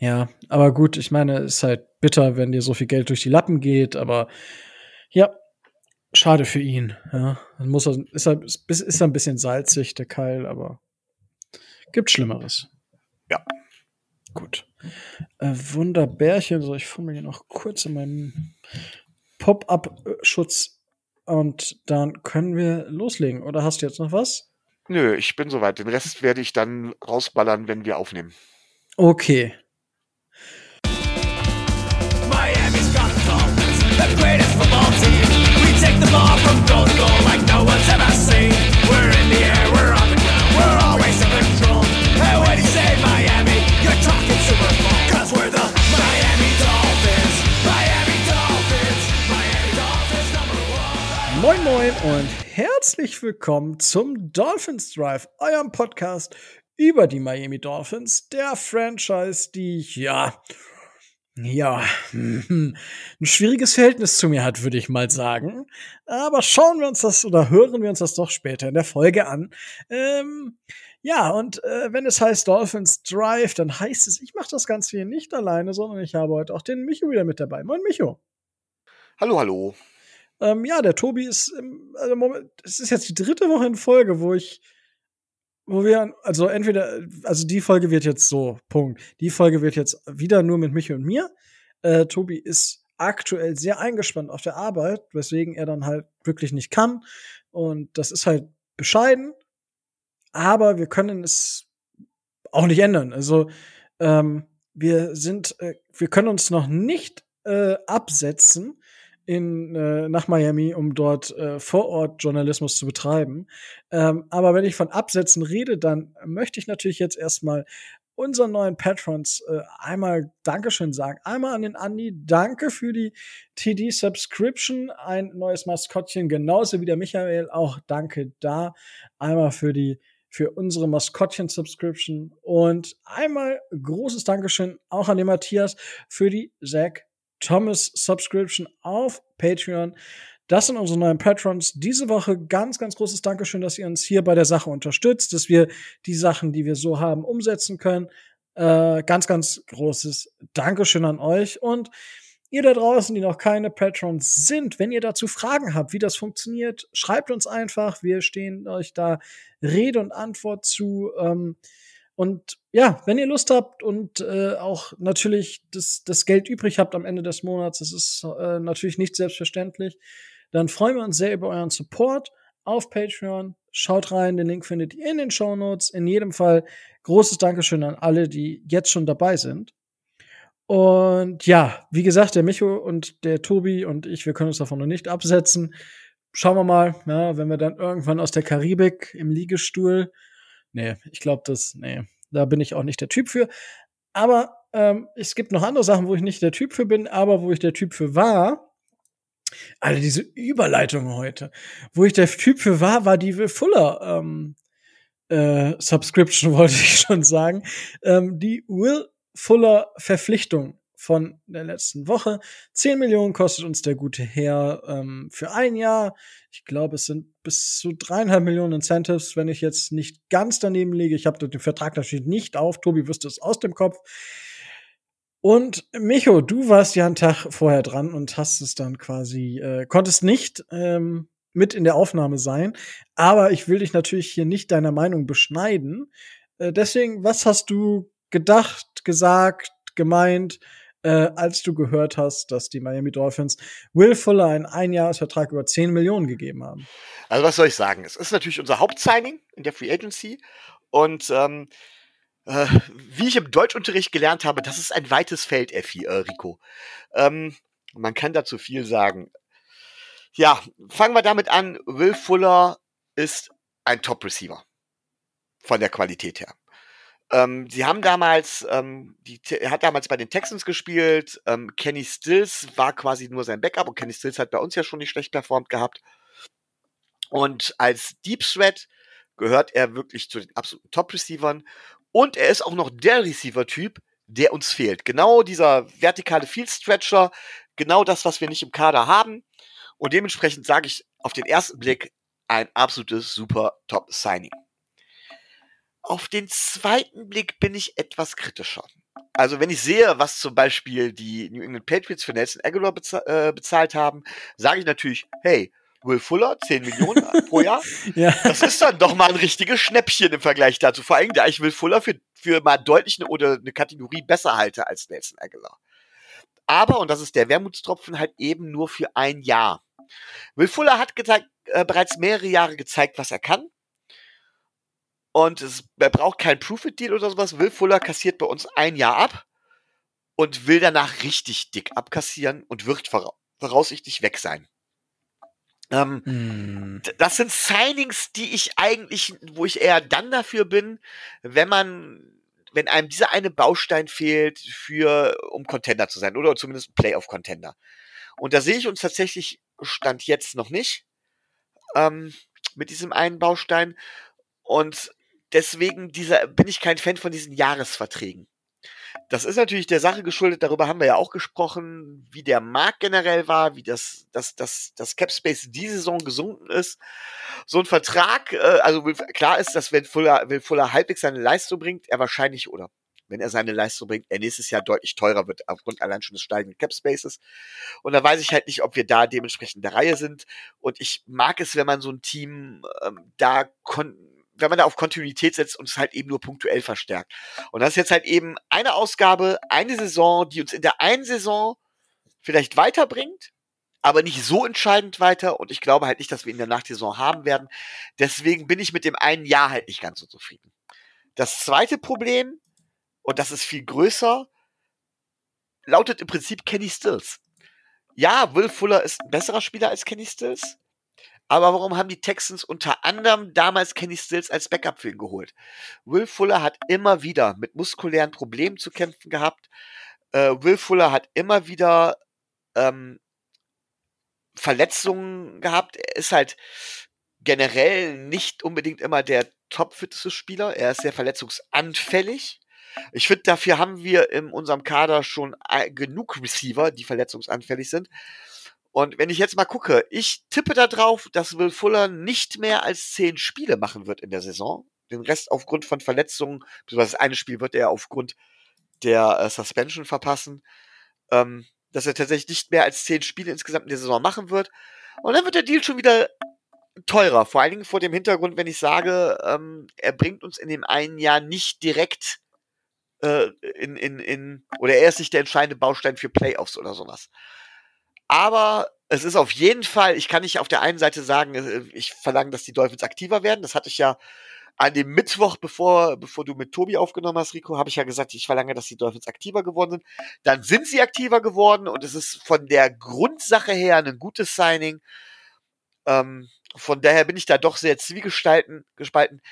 Ja, aber gut, ich meine, ist halt bitter, wenn dir so viel Geld durch die Lappen geht, aber ja, schade für ihn. Ja, dann muss er, ist er, ist er ein bisschen salzig, der Keil, aber gibt Schlimmeres. Ja. Gut. Äh, Wunderbärchen, so ich fummel hier noch kurz in meinen Pop-up-Schutz und dann können wir loslegen. Oder hast du jetzt noch was? Nö, ich bin soweit. Den Rest werde ich dann rausballern, wenn wir aufnehmen. Okay. Moin Moin und herzlich willkommen zum Dolphins Drive, eurem Podcast über die Miami Dolphins, der Franchise, die ja ja, ein schwieriges Verhältnis zu mir hat, würde ich mal sagen. Aber schauen wir uns das oder hören wir uns das doch später in der Folge an. Ähm, ja, und äh, wenn es heißt Dolphins Drive, dann heißt es, ich mache das Ganze hier nicht alleine, sondern ich habe heute auch den Micho wieder mit dabei. Moin, Micho. Hallo, hallo. Ähm, ja, der Tobi ist, im, also Moment, es ist jetzt die dritte Woche in Folge, wo ich, wo wir, also entweder, also die Folge wird jetzt so, Punkt. Die Folge wird jetzt wieder nur mit Michi und mir. Äh, Tobi ist aktuell sehr eingespannt auf der Arbeit, weswegen er dann halt wirklich nicht kann. Und das ist halt bescheiden. Aber wir können es auch nicht ändern. Also, ähm, wir sind, äh, wir können uns noch nicht äh, absetzen in, äh, nach Miami, um dort äh, vor Ort Journalismus zu betreiben. Ähm, aber wenn ich von Absätzen rede, dann möchte ich natürlich jetzt erstmal unseren neuen Patrons äh, einmal Dankeschön sagen. Einmal an den Andi, danke für die TD-Subscription, ein neues Maskottchen, genauso wie der Michael, auch danke da. Einmal für die für unsere Maskottchen-Subscription und einmal großes Dankeschön auch an den Matthias für die Zack Thomas Subscription auf Patreon. Das sind unsere neuen Patrons. Diese Woche ganz, ganz großes Dankeschön, dass ihr uns hier bei der Sache unterstützt, dass wir die Sachen, die wir so haben, umsetzen können. Äh, ganz, ganz großes Dankeschön an euch. Und ihr da draußen, die noch keine Patrons sind, wenn ihr dazu Fragen habt, wie das funktioniert, schreibt uns einfach. Wir stehen euch da Rede und Antwort zu. Ähm, und ja, wenn ihr Lust habt und äh, auch natürlich das, das Geld übrig habt am Ende des Monats, das ist äh, natürlich nicht selbstverständlich, dann freuen wir uns sehr über euren Support auf Patreon. Schaut rein, den Link findet ihr in den Show Notes. In jedem Fall großes Dankeschön an alle, die jetzt schon dabei sind. Und ja, wie gesagt, der Micho und der Tobi und ich, wir können uns davon noch nicht absetzen. Schauen wir mal, ja, wenn wir dann irgendwann aus der Karibik im Liegestuhl. Nee, ich glaube, das, nee, da bin ich auch nicht der Typ für. Aber ähm, es gibt noch andere Sachen, wo ich nicht der Typ für bin, aber wo ich der Typ für war. Alter, diese Überleitung heute. Wo ich der Typ für war, war die Will Fuller ähm, äh, Subscription, wollte ich schon sagen. Ähm, die Will Fuller Verpflichtung von der letzten Woche. 10 Millionen kostet uns der gute Herr ähm, für ein Jahr. Ich glaube, es sind bis zu dreieinhalb Millionen Incentives, wenn ich jetzt nicht ganz daneben liege. Ich habe den Vertrag natürlich nicht auf. Tobi wüsste es aus dem Kopf. Und Micho, du warst ja einen Tag vorher dran und hast es dann quasi, äh, konntest nicht ähm, mit in der Aufnahme sein. Aber ich will dich natürlich hier nicht deiner Meinung beschneiden. Äh, deswegen, was hast du gedacht, gesagt, gemeint, äh, als du gehört hast, dass die Miami Dolphins Will Fuller einen Einjahresvertrag über 10 Millionen gegeben haben? Also was soll ich sagen? Es ist natürlich unser Hauptsigning in der Free Agency und ähm, äh, wie ich im Deutschunterricht gelernt habe, das ist ein weites Feld, Effi, äh, Rico. Ähm, man kann dazu viel sagen. Ja, fangen wir damit an. Will Fuller ist ein Top-Receiver. Von der Qualität her. Ähm, sie haben damals, ähm, die, er hat damals bei den Texans gespielt. Ähm, Kenny Stills war quasi nur sein Backup und Kenny Stills hat bei uns ja schon nicht schlecht performt gehabt. Und als Deep Threat gehört er wirklich zu den absoluten Top-Receivern. Und er ist auch noch der Receiver-Typ, der uns fehlt. Genau dieser vertikale Field-Stretcher, genau das, was wir nicht im Kader haben. Und dementsprechend sage ich auf den ersten Blick ein absolutes super Top-Signing. Auf den zweiten Blick bin ich etwas kritischer. Also wenn ich sehe, was zum Beispiel die New England Patriots für Nelson Aguilar beza äh, bezahlt haben, sage ich natürlich, hey, Will Fuller, 10 Millionen pro Jahr. Ja. Das ist dann doch mal ein richtiges Schnäppchen im Vergleich dazu. Vor allem, da ich Will Fuller für, für mal deutlich eine, oder eine Kategorie besser halte als Nelson Aguilar. Aber, und das ist der Wermutstropfen, halt eben nur für ein Jahr. Will Fuller hat gezeigt, äh, bereits mehrere Jahre gezeigt, was er kann. Und es, er braucht keinen Proof-It-Deal oder sowas. Will Fuller kassiert bei uns ein Jahr ab und will danach richtig dick abkassieren und wird vora voraussichtlich weg sein. Ähm, Hm. D- das sind Signings, die ich eigentlich, wo ich eher dann dafür bin, wenn man, wenn einem dieser eine Baustein fehlt, für, um Contender zu sein, oder zumindest Playoff-Contender. Und da sehe ich uns tatsächlich Stand jetzt noch nicht, ähm, mit diesem einen Baustein. Und deswegen dieser, bin ich kein Fan von diesen Jahresverträgen. Das ist natürlich der Sache geschuldet, darüber haben wir ja auch gesprochen, wie der Markt generell war, wie das, das, das, das Cap Space die Saison gesunken ist. So ein Vertrag, äh, also klar ist, dass wenn Fuller, wenn Fuller halbwegs seine Leistung bringt, er wahrscheinlich, oder wenn er seine Leistung bringt, er nächstes Jahr deutlich teurer wird, aufgrund allein schon des steigenden Cap Spaces. Und da weiß ich halt nicht, ob wir da dementsprechend der Reihe sind. Und ich mag es, wenn man so ein Team ähm, da kon wenn man da auf Kontinuität setzt und es halt eben nur punktuell verstärkt. Und das ist jetzt halt eben eine Ausgabe, eine Saison, die uns in der einen Saison vielleicht weiterbringt, aber nicht so entscheidend weiter. Und ich glaube halt nicht, dass wir in der Nachsaison haben werden. Deswegen bin ich mit dem einen Jahr halt nicht ganz so zufrieden. Das zweite Problem, und das ist viel größer, lautet im Prinzip Kenny Stills. Ja, Will Fuller ist ein besserer Spieler als Kenny Stills. Aber warum haben die Texans unter anderem damals Kenny Stills als Backup für ihn geholt? Will Fuller hat immer wieder mit muskulären Problemen zu kämpfen gehabt. Äh, Will Fuller hat immer wieder ähm, Verletzungen gehabt. Er ist halt generell nicht unbedingt immer der topfitteste Spieler. Er ist sehr verletzungsanfällig. Ich finde, dafür haben wir in unserem Kader schon äh, genug Receiver, die verletzungsanfällig sind. Und wenn ich jetzt mal gucke, ich tippe da drauf, dass Will Fuller nicht mehr als zehn Spiele machen wird in der Saison. Den Rest aufgrund von Verletzungen, beziehungsweise das eine Spiel wird er aufgrund der äh, Suspension verpassen. Ähm, dass er tatsächlich nicht mehr als zehn Spiele insgesamt in der Saison machen wird. Und dann wird der Deal schon wieder teurer. Vor allen Dingen vor dem Hintergrund, wenn ich sage, ähm, er bringt uns in dem einen Jahr nicht direkt äh, in, in, in, oder er ist nicht der entscheidende Baustein für Playoffs oder sowas. Aber es ist auf jeden Fall, ich kann nicht auf der einen Seite sagen, äh, ich verlange, dass die Dolphins aktiver werden. Das hatte ich ja an dem Mittwoch, bevor, bevor du mit Tobi aufgenommen hast, Rico, habe ich ja gesagt, ich verlange, dass die Dolphins aktiver geworden sind. Dann sind sie aktiver geworden und es ist von der Grundsache her ein gutes Signing. Ähm, von daher bin ich da doch sehr zwiegestalten, gespalten.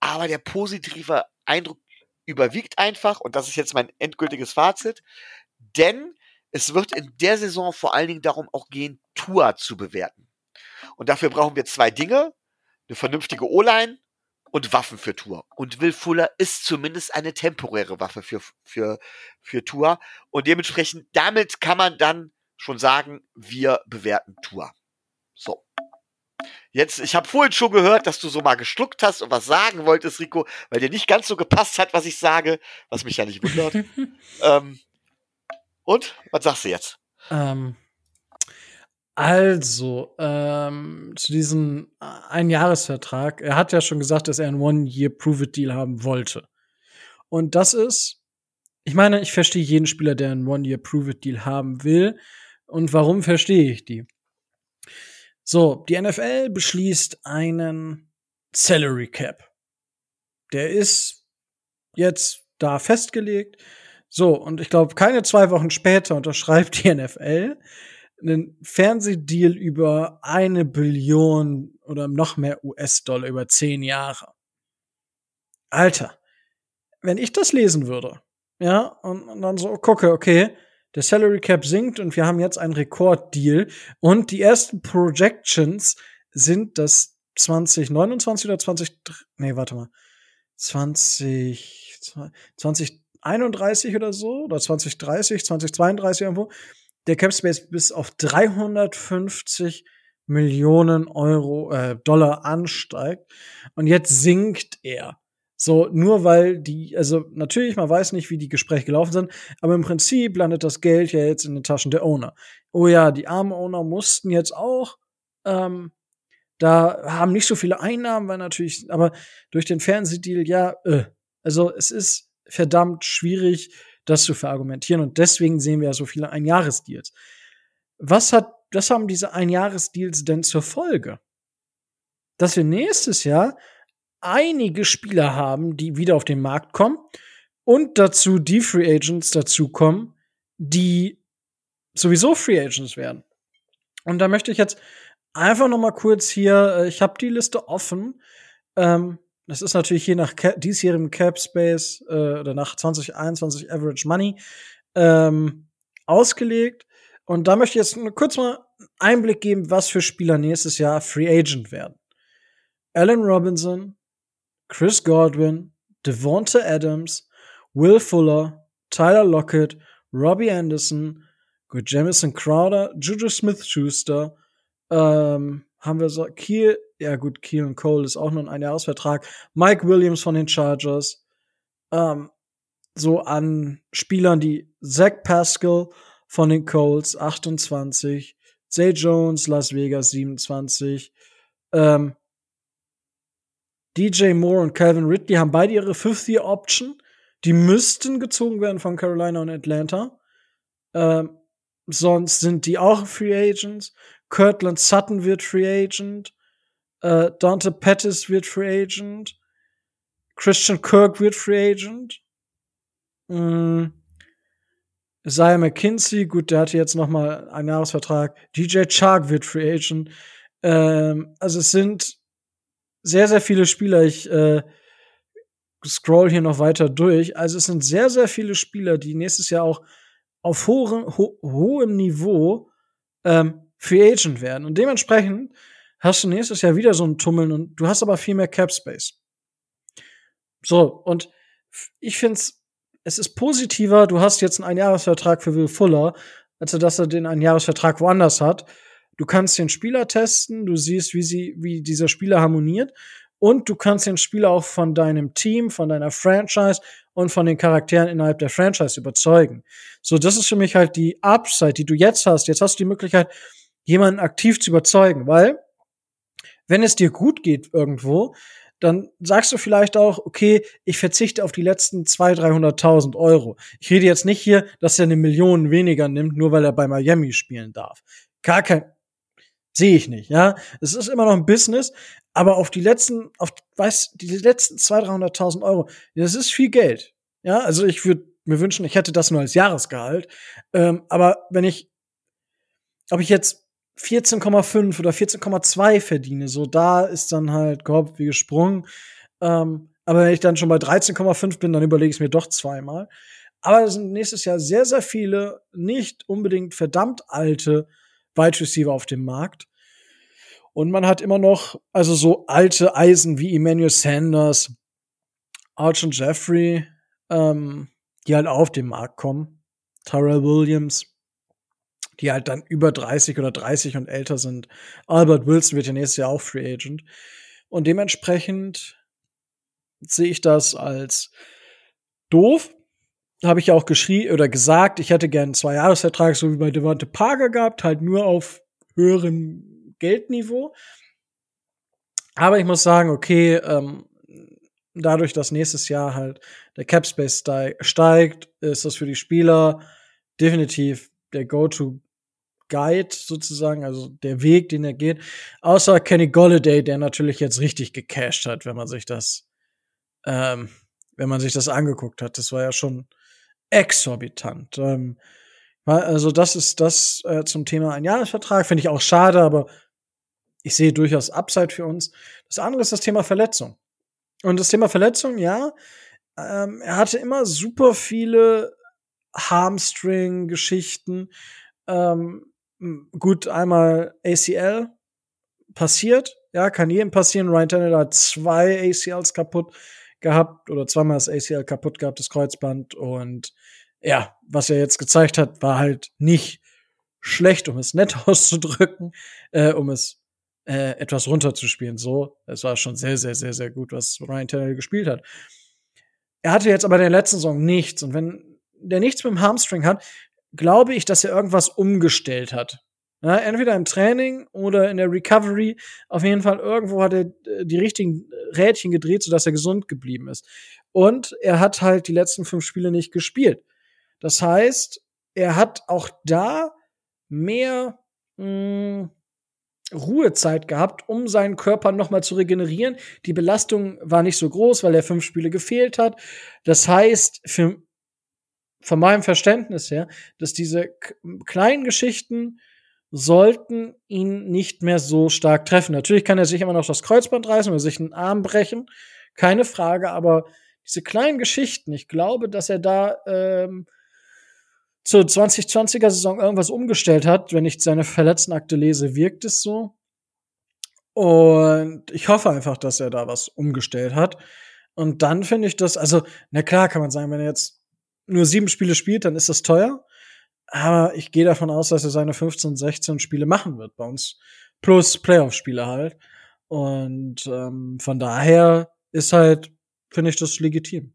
Aber der positive Eindruck überwiegt einfach und das ist jetzt mein endgültiges Fazit. Denn es wird in der Saison vor allen Dingen darum auch gehen, Tour zu bewerten. Und dafür brauchen wir zwei Dinge. Eine vernünftige O-Line und Waffen für Tour. Und Will Fuller ist zumindest eine temporäre Waffe für, für, für Tour. Und dementsprechend, damit kann man dann schon sagen, wir bewerten Tour. So. Jetzt, ich habe vorhin schon gehört, dass du so mal geschluckt hast und was sagen wolltest, Rico, weil dir nicht ganz so gepasst hat, was ich sage, was mich ja nicht wundert. ähm, und, was sagst du jetzt? Ähm, also, ähm, zu diesem äh, Einjahresvertrag. Er hat ja schon gesagt, dass er einen One-Year-Prove-It-Deal haben wollte. Und das ist, ich meine, ich verstehe jeden Spieler, der einen One-Year-Prove-It-Deal haben will. Und warum verstehe ich die? So, die NFL beschließt einen Salary Cap. Der ist jetzt da festgelegt. So, und ich glaube, keine zwei Wochen später unterschreibt die NFL einen Fernsehdeal über eine Billion oder noch mehr US-Dollar über zehn Jahre. Alter, wenn ich das lesen würde, ja, und, und dann so gucke, okay, der Salary Cap sinkt und wir haben jetzt einen Rekorddeal und die ersten Projections sind das 2029 oder 20, nee, warte mal, 20, 2031 oder so, oder 2030, 2032 irgendwo, der Cap Space bis auf 350 Millionen Euro, äh, Dollar ansteigt. Und jetzt sinkt er So, nur weil die, also natürlich, man weiß nicht, wie die Gespräche gelaufen sind, aber im Prinzip landet das Geld ja jetzt in den Taschen der Owner. Oh ja, die armen Owner mussten jetzt auch, ähm, da haben nicht so viele Einnahmen, weil natürlich, aber durch den Fernsehdeal, ja, äh, also es ist verdammt schwierig, das zu verargumentieren und deswegen sehen wir ja so viele Einjahresdeals. Was hat, was haben diese Einjahresdeals denn zur Folge? Dass wir nächstes Jahr einige Spieler haben, die wieder auf den Markt kommen und dazu die Free Agents dazukommen, die sowieso Free Agents werden. Und da möchte ich jetzt einfach noch mal kurz hier, äh, ich habe die Liste offen. Ähm, das ist natürlich je nach Cap, diesjährigem Cap Space äh, oder nach 2021 Average Money ähm, ausgelegt. Und da möchte ich jetzt kurz mal Einblick geben, was für Spieler nächstes Jahr Free Agent werden. Allen Robinson, Chris Godwin, Devonta Adams, Will Fuller, Tyler Lockett, Robbie Anderson, Jamison Crowder, Juju Smith-Schuster, ähm, haben wir so, Kiel, ja gut, Kiel und Cole ist auch nur ein Einjahresvertrag, Mike Williams von den Chargers, ähm, so an Spielern, die Zach Pascal von den Colts, 28, Zay Jones, Las Vegas, 27, ähm, DJ Moore und Calvin Ridley haben beide ihre Fifth-Year-Option. Die müssten gezogen werden von Carolina und Atlanta. Ähm, sonst sind die auch Free Agents. Kirtland Sutton wird Free Agent. Äh, Dante Pettis wird Free Agent. Christian Kirk wird Free Agent. Mm. Isaiah McKinsey, gut, der hatte jetzt noch mal einen Jahresvertrag. DJ Chark wird Free Agent. Ähm, also es sind sehr, sehr viele Spieler. Ich äh, scroll hier noch weiter durch. Also es sind sehr, sehr viele Spieler, die nächstes Jahr auch auf hohem, ho hohem Niveau ähm, Free Agent werden. Und dementsprechend hast du nächstes Jahr wieder so ein Tummeln und du hast aber viel mehr Cap Space. So, und ich finde es ist positiver, du hast jetzt einen Einjahresvertrag für Will Fuller, als dass er den Einjahresvertrag woanders hat. Du kannst den Spieler testen, du siehst, wie sie, wie dieser Spieler harmoniert und du kannst den Spieler auch von deinem Team, von deiner Franchise und von den Charakteren innerhalb der Franchise überzeugen. So, das ist für mich halt die Upside, die du jetzt hast. Jetzt hast du die Möglichkeit, jemanden aktiv zu überzeugen, weil wenn es dir gut geht irgendwo, dann sagst du vielleicht auch, okay, ich verzichte auf die letzten 200.000, 300.000 Euro. Ich rede jetzt nicht hier, dass er eine Million weniger nimmt, nur weil er bei Miami spielen darf. Gar kein, Sehe ich nicht, ja. Es ist immer noch ein Business, aber auf die letzten, auf, weiß, die letzten 200.000, 300.000 Euro, das ist viel Geld. Ja, also ich würde mir wünschen, ich hätte das nur als Jahresgehalt. Ähm, aber wenn ich, ob ich jetzt 14,5 oder 14,2 verdiene, so da ist dann halt gehoppt wie gesprungen. Ähm, aber wenn ich dann schon bei 13,5 bin, dann überlege ich es mir doch zweimal. Aber es sind nächstes Jahr sehr, sehr viele nicht unbedingt verdammt alte Wide Receiver auf dem Markt. Und man hat immer noch, also so alte Eisen wie Emmanuel Sanders, Archon Jeffrey, ähm, die halt auf den Markt kommen. Tyrell Williams, die halt dann über 30 oder 30 und älter sind. Albert Wilson wird ja nächstes Jahr auch Free Agent. Und dementsprechend sehe ich das als doof, habe ich ja auch geschrieben oder gesagt, ich hätte gern einen Zwei-Jahres-Vertrag, so wie bei Devante Parker gehabt, halt nur auf höherem Geldniveau. Aber ich muss sagen, okay, ähm, dadurch, dass nächstes Jahr halt der Cap Space steigt, ist das für die Spieler definitiv der Go-to-Guide sozusagen, also der Weg, den er geht. Außer Kenny Golladay, der natürlich jetzt richtig gecashed hat, wenn man sich das, ähm, wenn man sich das angeguckt hat. Das war ja schon exorbitant. Ähm, also das ist das äh, zum Thema ein Jahresvertrag. Finde ich auch schade, aber ich sehe durchaus Upside für uns. Das andere ist das Thema Verletzung. Und das Thema Verletzung, ja, ähm, er hatte immer super viele Hamstring-Geschichten. Ähm, gut, einmal ACL passiert, ja, kann jedem passieren. Ryan Tannehill hat zwei ACLs kaputt gehabt oder zweimal das ACL kaputt gehabt, das Kreuzband. Und ja, was er jetzt gezeigt hat, war halt nicht schlecht, um es nett auszudrücken, äh, um es äh, etwas runterzuspielen. So, es war schon sehr, sehr, sehr, sehr gut, was Ryan Tannehill gespielt hat. Er hatte jetzt aber in der letzten Saison nichts. Und wenn der nichts mit dem Hamstring hat, glaube ich, dass er irgendwas umgestellt hat. Ja, entweder im Training oder in der Recovery. Auf jeden Fall irgendwo hat er äh, die richtigen Rädchen gedreht, sodass er gesund geblieben ist. Und er hat halt die letzten fünf Spiele nicht gespielt. Das heißt, er hat auch da mehr mh, hm, Ruhezeit gehabt, um seinen Körper nochmal zu regenerieren. Die Belastung war nicht so groß, weil er fünf Spiele gefehlt hat. Das heißt, für, von meinem Verständnis her, dass diese kleinen Geschichten sollten ihn nicht mehr so stark treffen. Natürlich kann er sich immer noch das Kreuzband reißen oder sich einen Arm brechen, keine Frage, aber diese kleinen Geschichten, ich glaube, dass er da ähm, zur 2020er Saison irgendwas umgestellt hat. Wenn ich seine Verletztenakte lese, wirkt es so. Und ich hoffe einfach, dass er da was umgestellt hat. Und dann finde ich das, also, na klar kann man sagen, wenn er jetzt nur sieben Spiele spielt, dann ist das teuer. Aber ich gehe davon aus, dass er seine 15, 16 Spiele machen wird bei uns. Plus Playoff-Spiele halt. Und ähm, von daher ist halt, finde ich das legitim.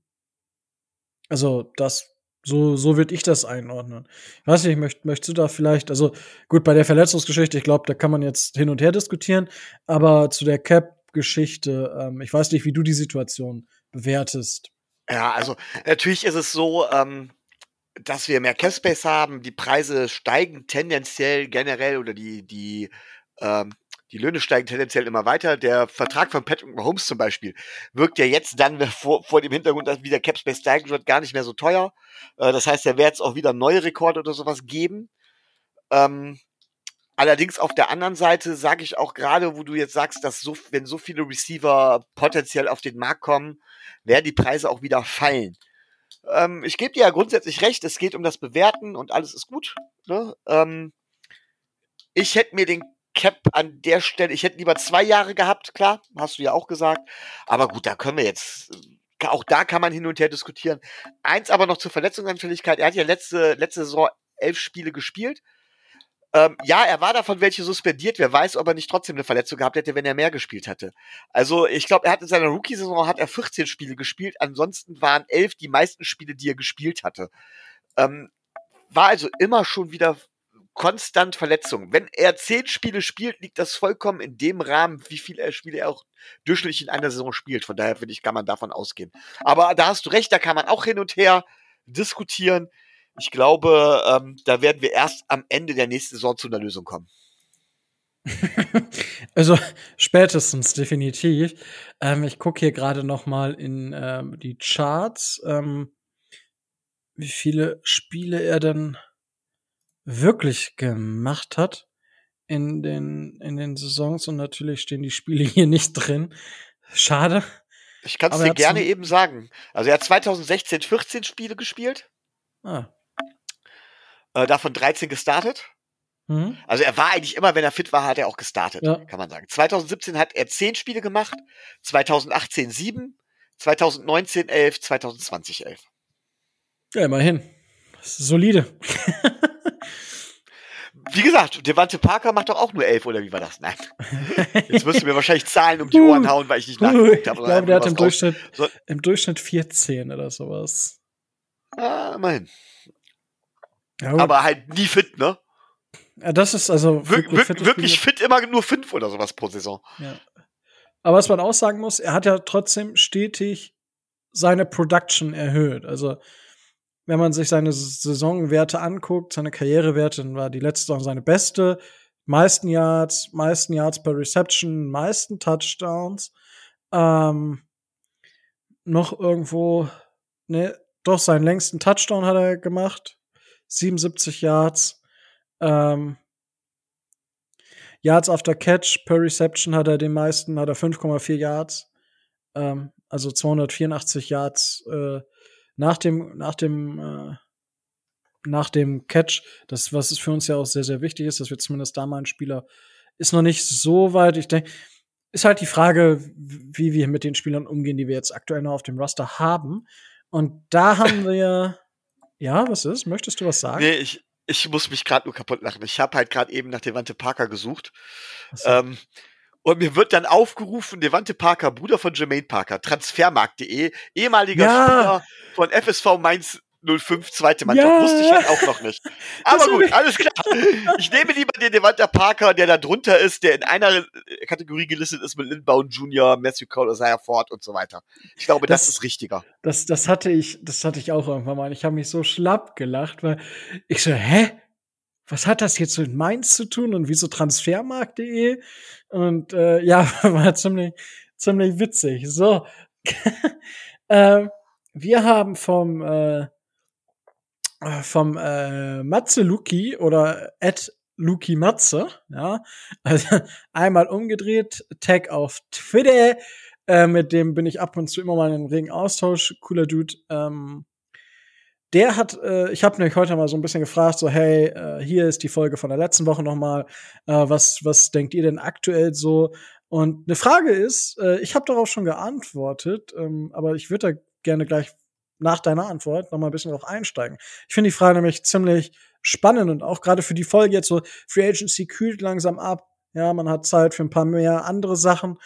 Also, das so, so würde ich das einordnen. Ich weiß nicht, möcht, möchtest du da vielleicht, also gut, bei der Verletzungsgeschichte, ich glaube, da kann man jetzt hin und her diskutieren, aber zu der Cap-Geschichte, ähm, ich weiß nicht, wie du die Situation bewertest. Ja, also natürlich ist es so, ähm, dass wir mehr Capspace haben, die Preise steigen tendenziell generell oder die, die ähm, die Löhne steigen tendenziell immer weiter. Der Vertrag von Patrick Mahomes zum Beispiel wirkt ja jetzt dann vor, vor dem Hintergrund, dass wieder Capspace steigen wird, gar nicht mehr so teuer. Äh, das heißt, er wird jetzt auch wieder neue Rekorde oder sowas geben. Ähm, allerdings auf der anderen Seite sage ich auch gerade, wo du jetzt sagst, dass so, wenn so viele Receiver potenziell auf den Markt kommen, werden die Preise auch wieder fallen. Ähm, ich gebe dir ja grundsätzlich recht, es geht um das Bewerten und alles ist gut. Ne? Ähm, ich hätte mir den Cap an der Stelle, ich hätte lieber zwei Jahre gehabt, klar, hast du ja auch gesagt. Aber gut, da können wir jetzt, auch da kann man hin und her diskutieren. Eins aber noch zur Verletzungsanfälligkeit. Er hat ja letzte, letzte Saison elf Spiele gespielt. Ähm, ja, er war davon welche suspendiert. Wer weiß, ob er nicht trotzdem eine Verletzung gehabt hätte, wenn er mehr gespielt hätte. Also ich glaube, er hat in seiner Rookie-Saison hat er 14 Spiele gespielt. Ansonsten waren elf die meisten Spiele, die er gespielt hatte. Ähm, war also immer schon wieder konstant Verletzungen. Wenn er zehn Spiele spielt, liegt das vollkommen in dem Rahmen, wie viele Spiele er auch durchschnittlich in einer Saison spielt. Von daher finde ich, kann man davon ausgehen. Aber da hast du recht, da kann man auch hin und her diskutieren. Ich glaube, ähm, da werden wir erst am Ende der nächsten Saison zu einer Lösung kommen. also spätestens definitiv. Ähm, ich gucke hier gerade noch mal in ähm, die Charts, ähm, wie viele Spiele er denn wirklich gemacht hat in den, in den Saisons und natürlich stehen die Spiele hier nicht drin. Schade. Ich kann es dir gerne eben sagen. Also er hat 2016 14 Spiele gespielt. Ah. Äh, davon 13 gestartet. Mhm. Also er war eigentlich immer, wenn er fit war, hat er auch gestartet, ja. kann man sagen. 2017 hat er 10 Spiele gemacht, 2018 7, 2019 11, 2020 11. Ja, immerhin. solide. Wie gesagt, Devante Parker macht doch auch nur elf, oder wie war das? Nein. Jetzt wirst du mir wahrscheinlich Zahlen um die Ohren hauen, weil ich nicht nachgeguckt habe. Ich glaube, der hat im Durchschnitt, so. im Durchschnitt 14 oder sowas. Ah, immerhin. Ja, Aber halt nie fit, ne? Ja, das ist also Wir, wirklich, wirklich fit immer nur fünf oder sowas pro Saison. Ja. Aber was man auch sagen muss, er hat ja trotzdem stetig seine Production erhöht. Also wenn man sich seine Saisonwerte anguckt, seine Karrierewerte, dann war die letzte Saison seine beste. Meisten Yards, meisten Yards per Reception, meisten Touchdowns. Ähm, noch irgendwo, ne, doch seinen längsten Touchdown hat er gemacht. 77 Yards. Ähm, Yards after Catch per Reception hat er den meisten, hat er 5,4 Yards. Ähm, also 284 Yards äh, nach dem, nach dem, äh, nach dem Catch, das, was für uns ja auch sehr, sehr wichtig ist, dass wir zumindest da mal einen Spieler, ist noch nicht so weit. Ich denke, ist halt die Frage, wie wir mit den Spielern umgehen, die wir jetzt aktuell noch auf dem Roster haben. Und da haben wir, ja, was ist? Möchtest du was sagen? Nee, ich, ich muss mich gerade nur kaputt lachen. Ich habe halt gerade eben nach Devante Parker gesucht. So. Ähm, Und mir wird dann aufgerufen, Devante Parker, Bruder von Jermaine Parker, Transfermarkt.de, ehemaliger Ja. Spieler von FSV Mainz 05, zweite Mannschaft. Ja. Wusste ich halt auch noch nicht. Aber gut, ich- alles klar. Ich nehme lieber den Devante Parker, der da drunter ist, der in einer Kategorie gelistet ist mit Lindbaum Jr., Matthew Cole, Isaiah Ford und so weiter. Ich glaube, das, Das- ist richtiger. Das, das hatte ich, das hatte ich auch irgendwann mal. Ich habe mich so schlapp gelacht, weil ich so, hä? Was hat das jetzt mit Mainz zu tun und wieso Transfermarkt.de? Und äh, ja, war ziemlich, ziemlich witzig. So. ähm, wir haben vom äh, vom äh, Matze Luki oder Ed Luki Matze, ja, also einmal umgedreht, Tag auf Twitter, äh, mit dem bin ich ab und zu immer mal in regen Austausch, cooler Dude. Ähm, der hat, äh, ich habe nämlich heute mal so ein bisschen gefragt, so hey, äh, hier ist die Folge von der letzten Woche noch mal, äh, was was denkt ihr denn aktuell so? Und eine Frage ist, äh, ich habe darauf schon geantwortet, ähm, aber ich würde da gerne gleich nach deiner Antwort noch mal ein bisschen drauf einsteigen. Ich finde die Frage nämlich ziemlich spannend und auch gerade für die Folge jetzt so Free Agency kühlt langsam ab. Ja, man hat Zeit für ein paar mehr andere Sachen.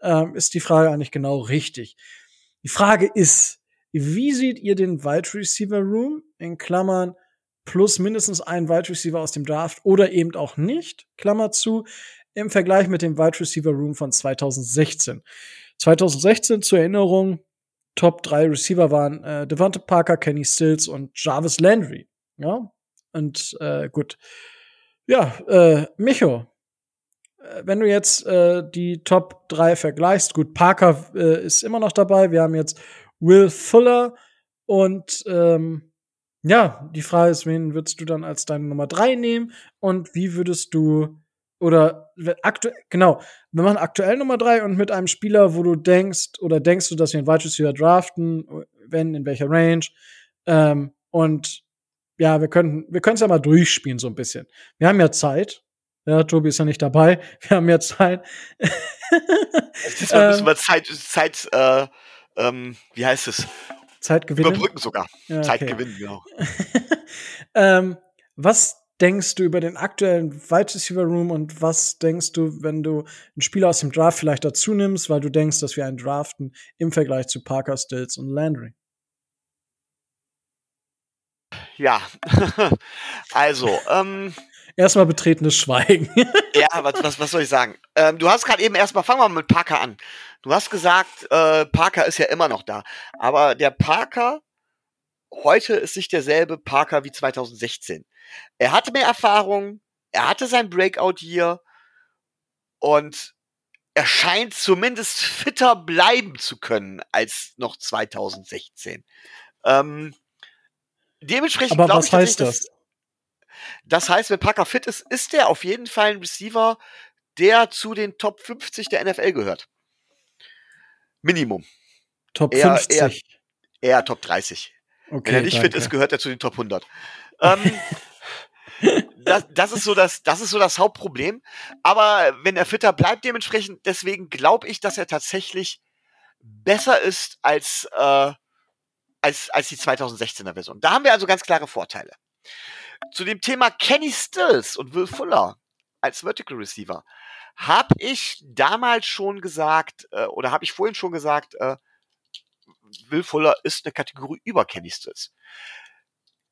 Ähm, ist die Frage eigentlich genau richtig? Die Frage ist, wie seht ihr den Wide Receiver Room in Klammern plus mindestens ein Wide Receiver aus dem Draft oder eben auch nicht, Klammer zu, im Vergleich mit dem Wide Receiver Room von 2016. 2016 zur Erinnerung, Top 3 Receiver waren äh, Devante Parker, Kenny Stills und Jarvis Landry. Ja, und äh, gut. Ja, äh, Micho, äh, wenn du jetzt äh, die Top 3 vergleichst, gut, Parker äh, ist immer noch dabei. Wir haben jetzt Will Fuller und ähm, ja, die Frage ist, wen würdest du dann als deine Nummer 3 nehmen und wie würdest du oder aktuell, genau, wir machen aktuell Nummer 3 und mit einem Spieler, wo du denkst oder denkst du, dass wir einen Wide Receiver draften, wenn, in welcher Range ähm, und ja, wir können wir können es ja mal durchspielen so ein bisschen. Wir haben ja Zeit. Ja, Tobi ist ja nicht dabei. Wir haben ja Zeit. Diesmal müssen wir Zeit, Zeit äh, ähm, wie heißt es? Zeit gewinnen. Überbrücken sogar. Ja, Zeit okay. gewinnen, genau. ähm, was denkst du über den aktuellen Wide Receiver Room und was denkst du, wenn du einen Spieler aus dem Draft vielleicht dazu nimmst, weil du denkst, dass wir einen draften im Vergleich zu Parker, Stills und Landry? Ja. also, ähm, Erstmal betretenes Schweigen. ja, was, was, was soll ich sagen? Ähm, du hast gerade eben erstmal, fangen wir mal mit Parker an. Du hast gesagt, äh, Parker ist ja immer noch da. Aber der Parker heute ist nicht derselbe Parker wie 2016. Er hatte mehr Erfahrung, er hatte sein Breakout-Year und er scheint zumindest fitter bleiben zu können als noch 2016. Ähm, dementsprechend Aber was ich heißt das? Das heißt, wenn Parker fit ist, ist er auf jeden Fall ein Receiver, der zu den Top 50 der NFL gehört. Minimum. Top Eher- 50. Eher Top 30. okay, Wenn er nicht fit danke. ist, gehört er zu den Top 100. ähm, das, das, ist so das, das ist so das Hauptproblem. Aber wenn er fitter bleibt, dementsprechend, deswegen glaube ich, dass er tatsächlich besser ist als, äh, als, als die 2016er Version. Da haben wir also ganz klare Vorteile. Zu dem Thema Kenny Stills und Will Fuller als Vertical Receiver habe ich damals schon gesagt, äh, oder habe ich vorhin schon gesagt, äh, Will Fuller ist eine Kategorie über Kenny Stills.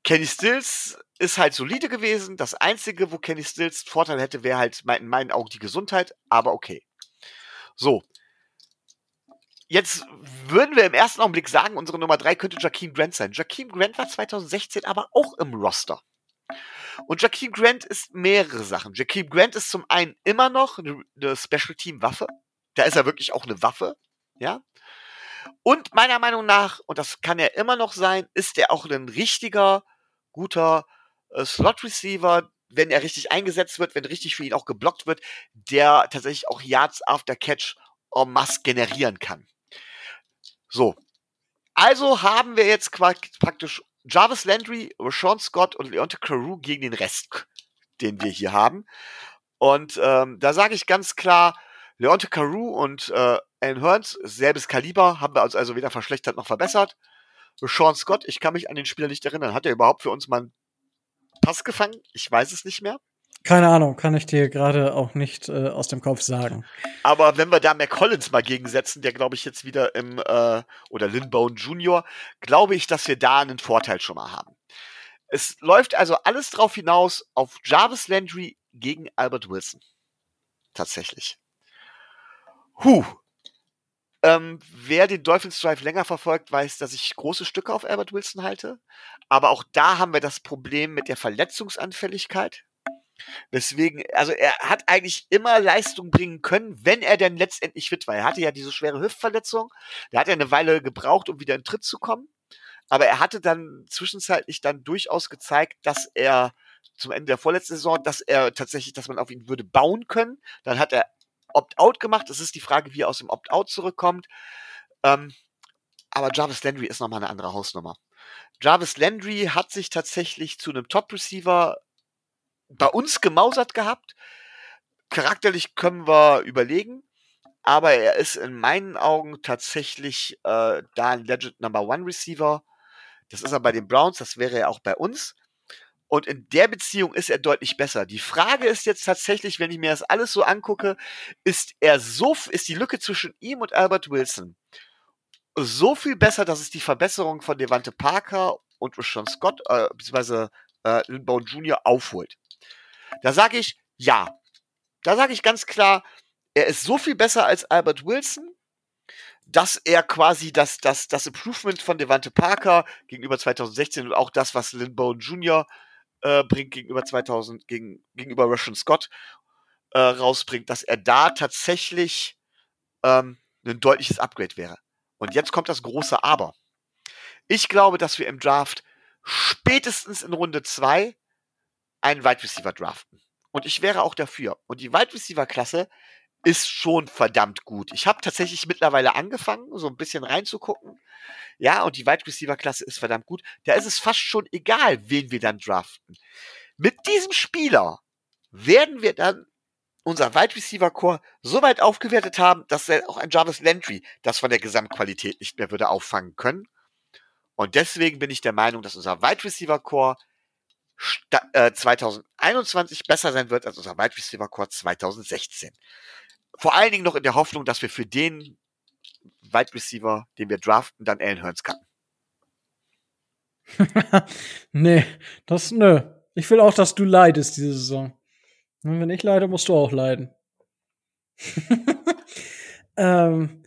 Kenny Stills ist halt solide gewesen. Das Einzige, wo Kenny Stills Vorteil hätte, wäre halt in meinen Augen die Gesundheit, aber okay. So. Jetzt würden wir im ersten Augenblick sagen, unsere Nummer drei könnte Jakeem Grant sein. Jakeem Grant war 2016 aber auch im Roster. Und Jakeem Grant ist mehrere Sachen. Jakeem Grant ist zum einen immer noch eine, eine Special Team Waffe. Da ist er wirklich auch eine Waffe. Ja. Und meiner Meinung nach, und das kann er immer noch sein, ist er auch ein richtiger, guter äh, Slot Receiver, wenn er richtig eingesetzt wird, wenn richtig für ihn auch geblockt wird, der tatsächlich auch Yards after Catch en masse generieren kann. So. Also haben wir jetzt praktisch Jarvis Landry, Rashawn Scott und Leonte Carew gegen den Rest, den wir hier haben. Und ähm, da sage ich ganz klar, Leonte Carew und äh, Alan Hearns, selbes Kaliber, haben wir uns also weder verschlechtert noch verbessert. Sean Scott, ich kann mich an den Spieler nicht erinnern. Hat er überhaupt für uns mal einen Pass gefangen? Ich weiß es nicht mehr. Keine Ahnung, kann ich dir gerade auch nicht äh, aus dem Kopf sagen. Aber wenn wir da McCollins mal gegensetzen, der glaube ich jetzt wieder im, äh, oder Lindbone Jr., glaube ich, dass wir da einen Vorteil schon mal haben. Es läuft also alles drauf hinaus auf Jarvis Landry gegen Albert Wilson. Tatsächlich. Huh. Ähm, wer den Dolphins Drive länger verfolgt, weiß, dass ich große Stücke auf Albert Wilson halte. Aber auch da haben wir das Problem mit der Verletzungsanfälligkeit. Deswegen, also er hat eigentlich immer Leistung bringen können, wenn er denn letztendlich fit war. Er hatte ja diese schwere Hüftverletzung. Da hat er eine Weile gebraucht, um wieder in Tritt zu kommen. Aber er hatte dann zwischenzeitlich dann durchaus gezeigt, dass er zum Ende der vorletzten Saison, dass er tatsächlich, dass man auf ihn würde bauen können. Dann hat er Opt-out gemacht. Es ist die Frage, wie er aus dem Opt-out zurückkommt. Ähm, aber Jarvis Landry ist nochmal eine andere Hausnummer. Jarvis Landry hat sich tatsächlich zu einem Top-Receiver bei uns gemausert gehabt. Charakterlich können wir überlegen, aber er ist in meinen Augen tatsächlich äh, da ein Legend Number One Receiver. Das ist er bei den Browns, das wäre er auch bei uns. Und in der Beziehung ist er deutlich besser. Die Frage ist jetzt tatsächlich, wenn ich mir das alles so angucke, ist er so, ist die Lücke zwischen ihm und Albert Wilson so viel besser, dass es die Verbesserung von Devante Parker und Rashawn Scott, äh, beziehungsweise äh, Lindbaum Jr. aufholt. Da sage ich ja. Da sage ich ganz klar, er ist so viel besser als Albert Wilson, dass er quasi das, das, das Improvement von Devante Parker gegenüber 2016 und auch das, was Lindbone Jr. Äh, bringt gegenüber 2000, gegen, gegenüber Russian Scott äh, rausbringt, dass er da tatsächlich ähm, ein deutliches Upgrade wäre. Und jetzt kommt das große Aber. Ich glaube, dass wir im Draft spätestens in Runde 2 einen Wide Receiver draften. Und ich wäre auch dafür. Und die Wide Receiver Klasse ist schon verdammt gut. Ich habe tatsächlich mittlerweile angefangen, so ein bisschen reinzugucken. Ja, und die Wide Receiver Klasse ist verdammt gut. Da ist es fast schon egal, wen wir dann draften. Mit diesem Spieler werden wir dann unser Wide Receiver Core so weit aufgewertet haben, dass auch ein Jarvis Landry das von der Gesamtqualität nicht mehr würde auffangen können. Und deswegen bin ich der Meinung, dass unser Wide Receiver Core 2021 äh, besser sein wird als unser Wide Receiver Core 2016. Vor allen Dingen noch in der Hoffnung, dass wir für den Wide Receiver, den wir draften, dann Allen Hearns cutten. nee, das nö. Ich will auch, dass du leidest diese Saison. Und wenn ich leide, musst du auch leiden. ähm,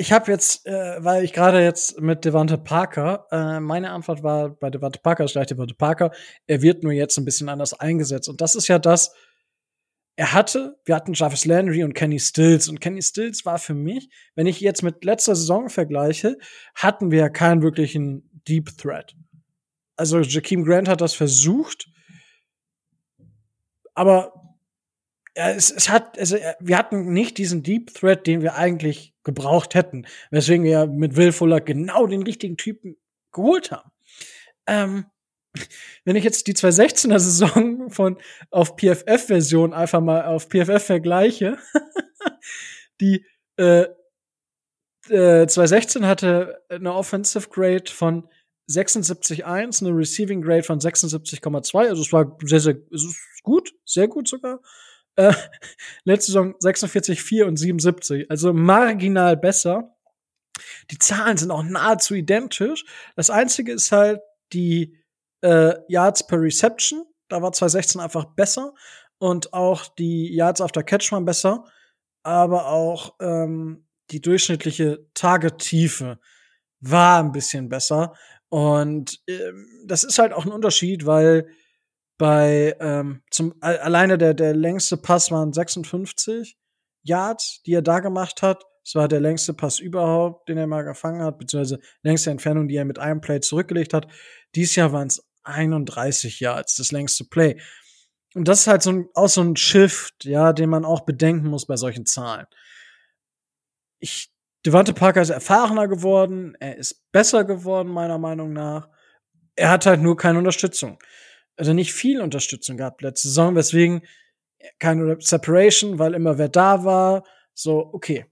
ich habe jetzt, äh, weil ich gerade jetzt mit Devante Parker, äh, meine Antwort war bei Devante Parker ist gleich Devante Parker. Er wird nur jetzt ein bisschen anders eingesetzt. Und das ist ja das, er hatte, wir hatten Jarvis Landry und Kenny Stills. Und Kenny Stills war für mich, wenn ich jetzt mit letzter Saison vergleiche, hatten wir keinen wirklichen Deep Threat. Also Jakeem Grant hat das versucht, aber ja, es, es hat, also wir hatten nicht diesen Deep Threat, den wir eigentlich gebraucht hätten, weswegen wir mit Will Fuller genau den richtigen Typen geholt haben. Ähm, wenn ich jetzt die 2016er Saison von auf PFF-Version einfach mal auf PFF vergleiche, die äh, äh, 2016 hatte eine Offensive Grade von 76,1, eine Receiving Grade von 76,2, also es war sehr, sehr, gut, sehr gut sogar. Äh, letzte Saison 46, 4 und 77. Also marginal besser. Die Zahlen sind auch nahezu identisch. Das einzige ist halt die äh, Yards per Reception. Da war 2016 einfach besser. Und auch die Yards after Catch waren besser. Aber auch ähm, die durchschnittliche Tagetiefe war ein bisschen besser. Und ähm, das ist halt auch ein Unterschied, weil bei ähm, zum alleine der der längste Pass waren 56 Yards, die er da gemacht hat. Das war der längste Pass überhaupt, den er mal gefangen hat, beziehungsweise längste Entfernung, die er mit einem Play zurückgelegt hat. Dieses Jahr waren es 31 Yards, das längste Play. Und das ist halt so ein, auch so ein Shift, ja, den man auch bedenken muss bei solchen Zahlen. Ich, Devante Parker ist erfahrener geworden, er ist besser geworden, meiner Meinung nach. Er hat halt nur keine Unterstützung also nicht viel Unterstützung gehabt letzte Saison, weswegen keine Separation, weil immer wer da war, so, okay.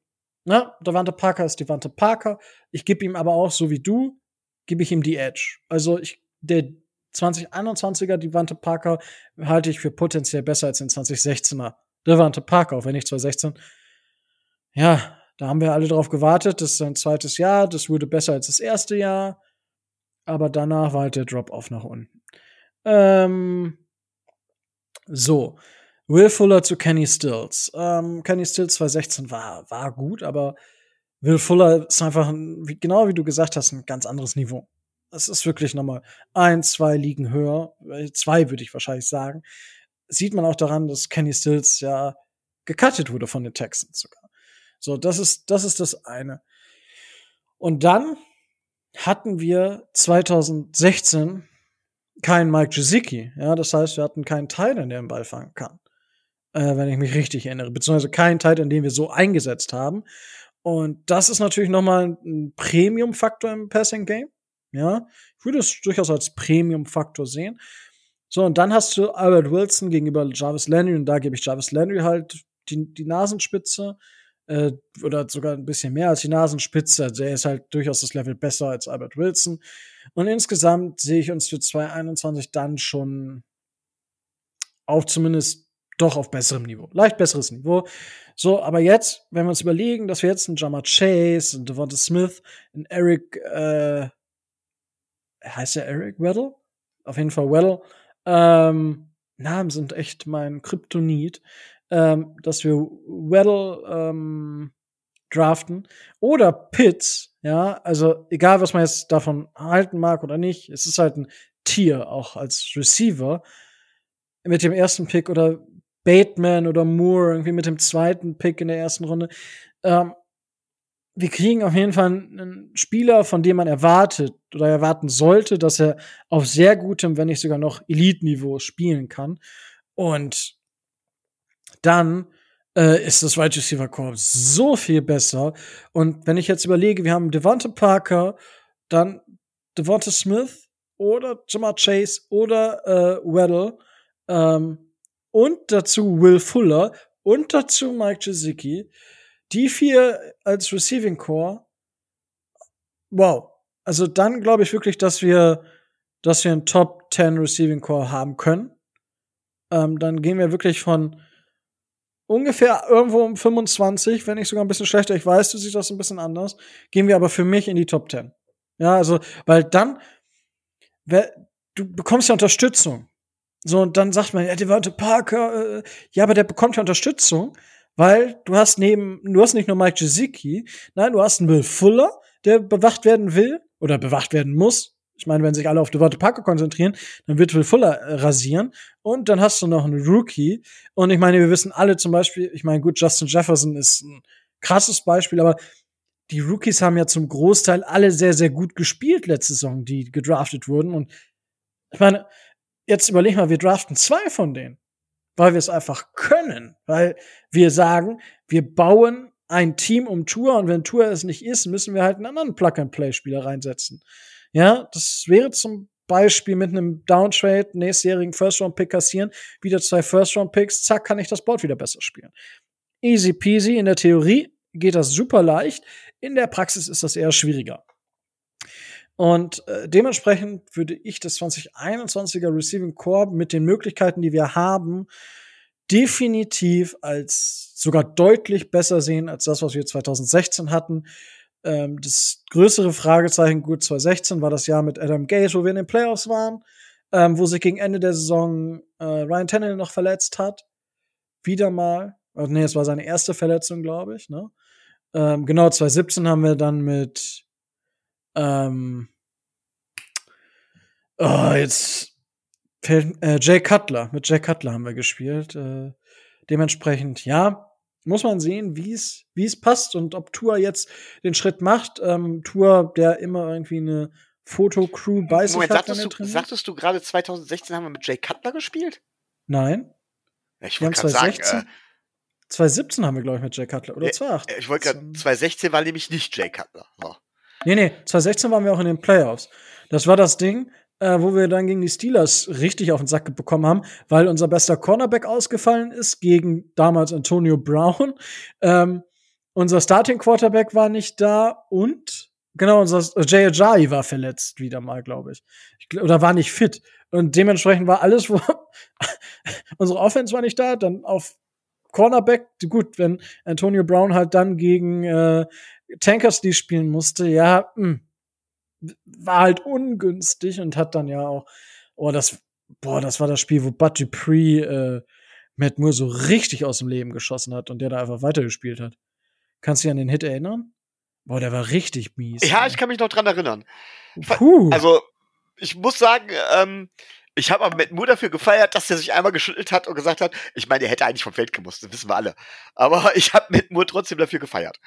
Na, Devante Parker ist Devante Parker. Ich gebe ihm aber auch, so wie du, gebe ich ihm die Edge. Also ich, der 2021er Devante Parker halte ich für potenziell besser als den 2016er Devante Parker, auch wenn ich 2016 ja, da haben wir alle drauf gewartet. Das ist sein zweites Jahr. Das wurde besser als das erste Jahr. Aber danach war halt der Drop-off nach unten. Ähm, so. Will Fuller zu Kenny Stills. Ähm, Kenny Stills 2016 war, war gut, aber Will Fuller ist einfach, genau wie du gesagt hast, ein ganz anderes Niveau. Es ist wirklich nochmal ein, zwei Ligen höher. Äh, zwei würde ich wahrscheinlich sagen. Sieht man auch daran, dass Kenny Stills ja gecuttet wurde von den Texans sogar. So, das ist, das ist das eine. Und dann hatten wir 2016 keinen Mike Gesicki. Ja, das heißt, wir hatten keinen Teil, der den Ball fangen kann. Äh, wenn ich mich richtig erinnere. Beziehungsweise keinen Teil, den wir so eingesetzt haben. Und das ist natürlich nochmal ein Premium-Faktor im Passing-Game. Ja, ich würde es durchaus als Premium-Faktor sehen. So, und dann hast du Albert Wilson gegenüber Jarvis Landry und da gebe ich Jarvis Landry halt die, die Nasenspitze äh, oder sogar ein bisschen mehr als die Nasenspitze. Also er ist halt durchaus das Level besser als Albert Wilson. Und insgesamt sehe ich uns für 2021 dann schon auch zumindest doch auf besserem Niveau. Leicht besseres Niveau. So, aber jetzt, wenn wir uns überlegen, dass wir jetzt einen Jammer Chase, einen Devonta Smith, einen Eric, äh, heißt der Eric Weddle? Auf jeden Fall Weddle. Ähm, Namen sind echt mein Kryptonit ähm, dass wir Weddle ähm, draften oder Pitts, ja, also egal was man jetzt davon halten mag oder nicht, es ist halt ein Tier auch als Receiver mit dem ersten Pick oder Bateman oder Moore irgendwie mit dem zweiten Pick in der ersten Runde. Ähm, wir kriegen auf jeden Fall einen Spieler, von dem man erwartet oder erwarten sollte, dass er auf sehr gutem, wenn nicht sogar noch Elite-Niveau spielen kann. Und dann äh, ist das Wide Receiver Corps so viel besser. Und wenn ich jetzt überlege, wir haben Devonta Parker, dann Devonta Smith oder Jamar Chase oder äh, Weddle ähm, und dazu Will Fuller und dazu Mike Gesicki. Die vier als Receiving Core. Wow. Also dann glaube ich wirklich, dass wir, dass wir einen Top 10 Receiving Core haben können. Ähm, dann gehen wir wirklich von ungefähr irgendwo um 25, wenn nicht sogar ein bisschen schlechter. Ich weiß, du siehst das ein bisschen anders. Gehen wir aber für mich in die Top 10. Ja, also, weil dann, du bekommst ja Unterstützung. So, und dann sagt man, ja, Devante Parker, äh, ja, aber der bekommt ja Unterstützung, weil du hast neben, du hast nicht nur Mike Gesicki, nein, du hast einen Will Fuller, der bewacht werden will oder bewacht werden muss, ich meine, wenn sich alle auf Devonta Parker konzentrieren, dann wird Will Fuller äh, rasieren. Und dann hast du noch einen Rookie. Und ich meine, wir wissen alle zum Beispiel, ich meine, gut, Justin Jefferson ist ein krasses Beispiel, aber die Rookies haben ja zum Großteil alle sehr, sehr gut gespielt letzte Saison, die gedraftet wurden. Und ich meine, jetzt überleg mal, wir draften zwei von denen, weil wir es einfach können, weil wir sagen, wir bauen ein Team um Tour und wenn Tour es nicht ist, müssen wir halt einen anderen Plug-and-Play-Spieler reinsetzen. Ja, das wäre zum Beispiel mit einem Downtrade nächstjährigen First-Round-Pick kassieren, wieder zwei First-Round-Picks, zack, kann ich das Board wieder besser spielen. Easy peasy, in der Theorie geht das super leicht, in der Praxis ist das eher schwieriger. Und äh, dementsprechend würde ich das 2021er Receiving Core mit den Möglichkeiten, die wir haben, definitiv als sogar deutlich besser sehen als das, was wir 2016 hatten. Ähm, das größere Fragezeichen, gut 2016, war das Jahr mit Adam Gase, wo wir in den Playoffs waren, ähm, wo sich gegen Ende der Saison äh, Ryan Tannehill noch verletzt hat. Wieder mal. Also, nee, es war seine erste Verletzung, glaube ich. Ne? Ähm, genau, 2017 haben wir dann mit ähm, oh, jetzt fällt äh, Jay Cutler. Mit Jay Cutler haben wir gespielt. Äh, dementsprechend, ja, muss man sehen, wie es wie es passt und ob Tour jetzt den Schritt macht. Ähm, Tour, der immer irgendwie eine Fotocrew bei sich Moment, hat. sagtest, du, sagtest du gerade 2016 haben wir mit Jay Cutler gespielt? Nein. Ja, ich wollte gerade 2016, sagen, 2017 haben wir, glaube ich, mit Jay Cutler. Oder Ja, 2018. äh, ich wollte gerade, 2016 war nämlich nicht Jay Cutler. So. Nee, nee, 2016 waren wir auch in den Playoffs. Das war das Ding, äh, wo wir dann gegen die Steelers richtig auf den Sack bekommen haben, weil unser bester Cornerback ausgefallen ist gegen damals Antonio Brown. Ähm, unser Starting Quarterback war nicht da und genau, unser Jay Ajayi war verletzt wieder mal, glaube ich. ich. Oder war nicht fit. Und dementsprechend war alles, wo unsere Offense war nicht da, dann auf Cornerback, gut, wenn Antonio Brown halt dann gegen äh, Tankers die spielen musste, ja, mh, hm, war halt ungünstig und hat dann ja auch, oh, das, boah, das war das Spiel, wo Bud Dupree äh, Matt Moore so richtig aus dem Leben geschossen hat und der da einfach weitergespielt hat. Kannst du dich an den Hit erinnern? Boah, der war richtig mies. Ja, ey. ich kann mich noch dran erinnern. Puh. Also, ich muss sagen, ähm, ich habe aber mit Moore dafür gefeiert, dass er sich einmal geschüttelt hat und gesagt hat, ich meine, er hätte eigentlich vom Feld gemusst, das wissen wir alle. Aber ich habe mit Moore trotzdem dafür gefeiert.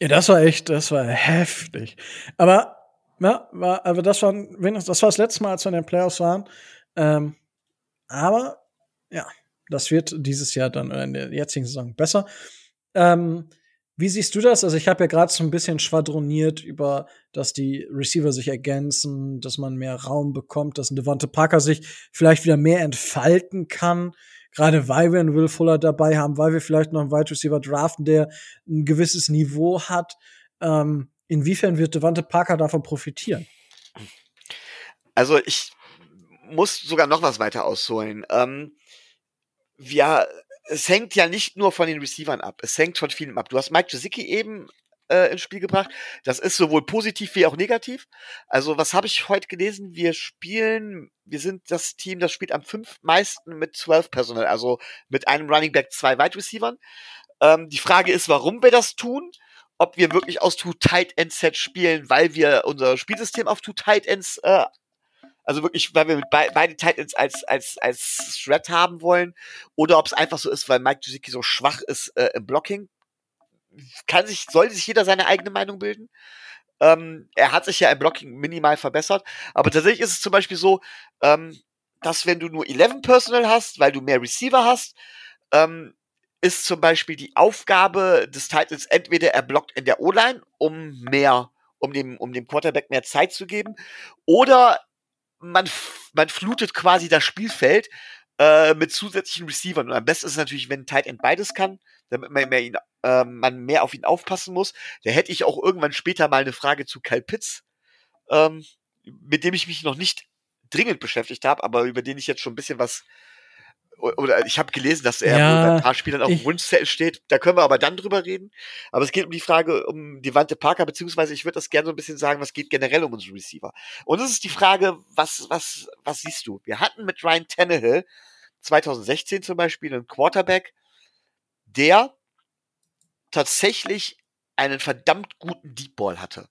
Ja, das war echt, das war heftig. Aber, ja, war, aber das war, das war das letzte Mal, als wir in den Playoffs waren. Ähm, aber, ja, das wird dieses Jahr dann in der jetzigen Saison besser. Ähm, wie siehst du das? Also ich habe ja gerade so ein bisschen schwadroniert über, dass die Receiver sich ergänzen, dass man mehr Raum bekommt, dass ein Devonte Parker sich vielleicht wieder mehr entfalten kann. Gerade weil wir einen Will Fuller dabei haben, weil wir vielleicht noch einen Wide Receiver draften, der ein gewisses Niveau hat. Ähm, inwiefern wird Devonte Parker davon profitieren? Also ich muss sogar noch was weiter ausholen. Ähm, wir es hängt ja nicht nur von den Receivern ab, es hängt von vielem ab. Du hast Mike Gesicki eben äh, ins Spiel gebracht. Das ist sowohl positiv wie auch negativ. Also, was habe ich heute gelesen? Wir spielen, wir sind das Team, das spielt am fünf meisten mit zwölf Personal, also mit einem Running Back, zwei Wide Receivern. Ähm, die Frage ist, warum wir das tun. Ob wir wirklich aus Two Tight End Set spielen, weil wir unser Spielsystem auf Two Tight Ends äh, also wirklich, weil wir mit be beide Titans als, als, als Threat haben wollen. Oder ob es einfach so ist, weil Mike Gesicki so schwach ist äh, im Blocking. Kann sich, sollte sich jeder seine eigene Meinung bilden. Ähm, er hat sich ja im Blocking minimal verbessert. Aber tatsächlich ist es zum Beispiel so, ähm, dass wenn du nur 11 Personal hast, weil du mehr Receiver hast, ähm, ist zum Beispiel die Aufgabe des Titans entweder er blockt in der O-Line, um mehr, um dem, um dem Quarterback mehr Zeit zu geben, oder man, man flutet quasi das Spielfeld äh, mit zusätzlichen Receivern. Und am besten ist es natürlich, wenn ein Tight End beides kann, damit man mehr, ihn, äh, man mehr auf ihn aufpassen muss. Da hätte ich auch irgendwann später mal eine Frage zu Kyle Pitts, ähm, mit dem ich mich noch nicht dringend beschäftigt habe, aber über den ich jetzt schon ein bisschen was oder ich habe gelesen, dass er Ja, bei ein paar Spielern auf dem Wunschzettel steht. Da können wir aber dann drüber reden. Aber es geht um die Frage um Devante Parker, beziehungsweise ich würde das gerne so ein bisschen sagen, was geht generell um unsere Receiver. Und es ist die Frage, was, was, was siehst du? Wir hatten mit Ryan Tannehill 2016 zum Beispiel einen Quarterback, der tatsächlich einen verdammt guten Deep Ball hatte.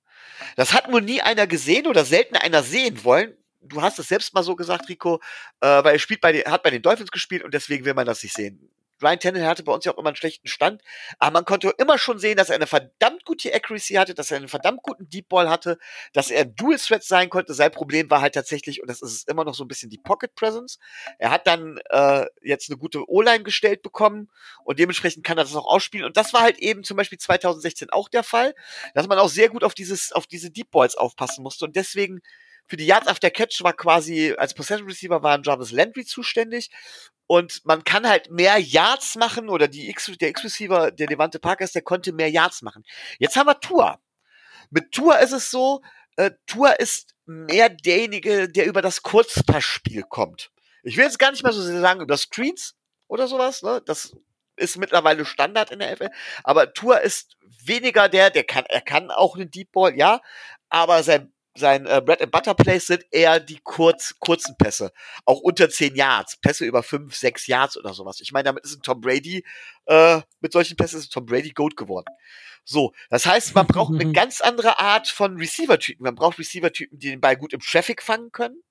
Das hat nur nie einer gesehen oder selten einer sehen wollen. Du hast es selbst mal so gesagt, Rico, äh, weil er spielt bei den, hat bei den Dolphins gespielt und deswegen will man das nicht sehen. Ryan Tannehill hatte bei uns ja auch immer einen schlechten Stand, aber man konnte immer schon sehen, dass er eine verdammt gute Accuracy hatte, dass er einen verdammt guten Deep Ball hatte, dass er Dual Threat sein konnte. Sein Problem war halt tatsächlich, und das ist immer noch so ein bisschen die Pocket Presence. Er hat dann äh, jetzt eine gute O-Line gestellt bekommen und dementsprechend kann er das auch ausspielen. Und das war halt eben zum Beispiel 2016 auch der Fall, dass man auch sehr gut auf dieses, auf diese Deep Balls aufpassen musste und deswegen für die Yards after Catch war quasi als Possession Receiver war Jarvis Landry zuständig und man kann halt mehr Yards machen oder die X, der X-Receiver, der Levante Parkers, der konnte mehr Yards machen. Jetzt haben wir Tour. Mit Tour ist es so, äh, Tour ist mehr derjenige, der über das Kurzpassspiel kommt. Ich will jetzt gar nicht mehr so sagen über Screens oder sowas, ne? Das ist mittlerweile Standard in der FL. Aber Tour ist weniger der, der kann, er kann auch einen Deep Ball, ja, aber sein sein äh, Bread and Butter Plays sind eher die kurz, kurzen Pässe. Auch unter 10 Yards. Pässe über 5, 6 Yards oder sowas. Ich meine, damit ist ein Tom Brady, äh, mit solchen Pässen ist ein Tom Brady Goat geworden. So, das heißt, man braucht eine ganz andere Art von Receiver-Typen. Man braucht Receiver-Typen, die den Ball gut im Traffic fangen können.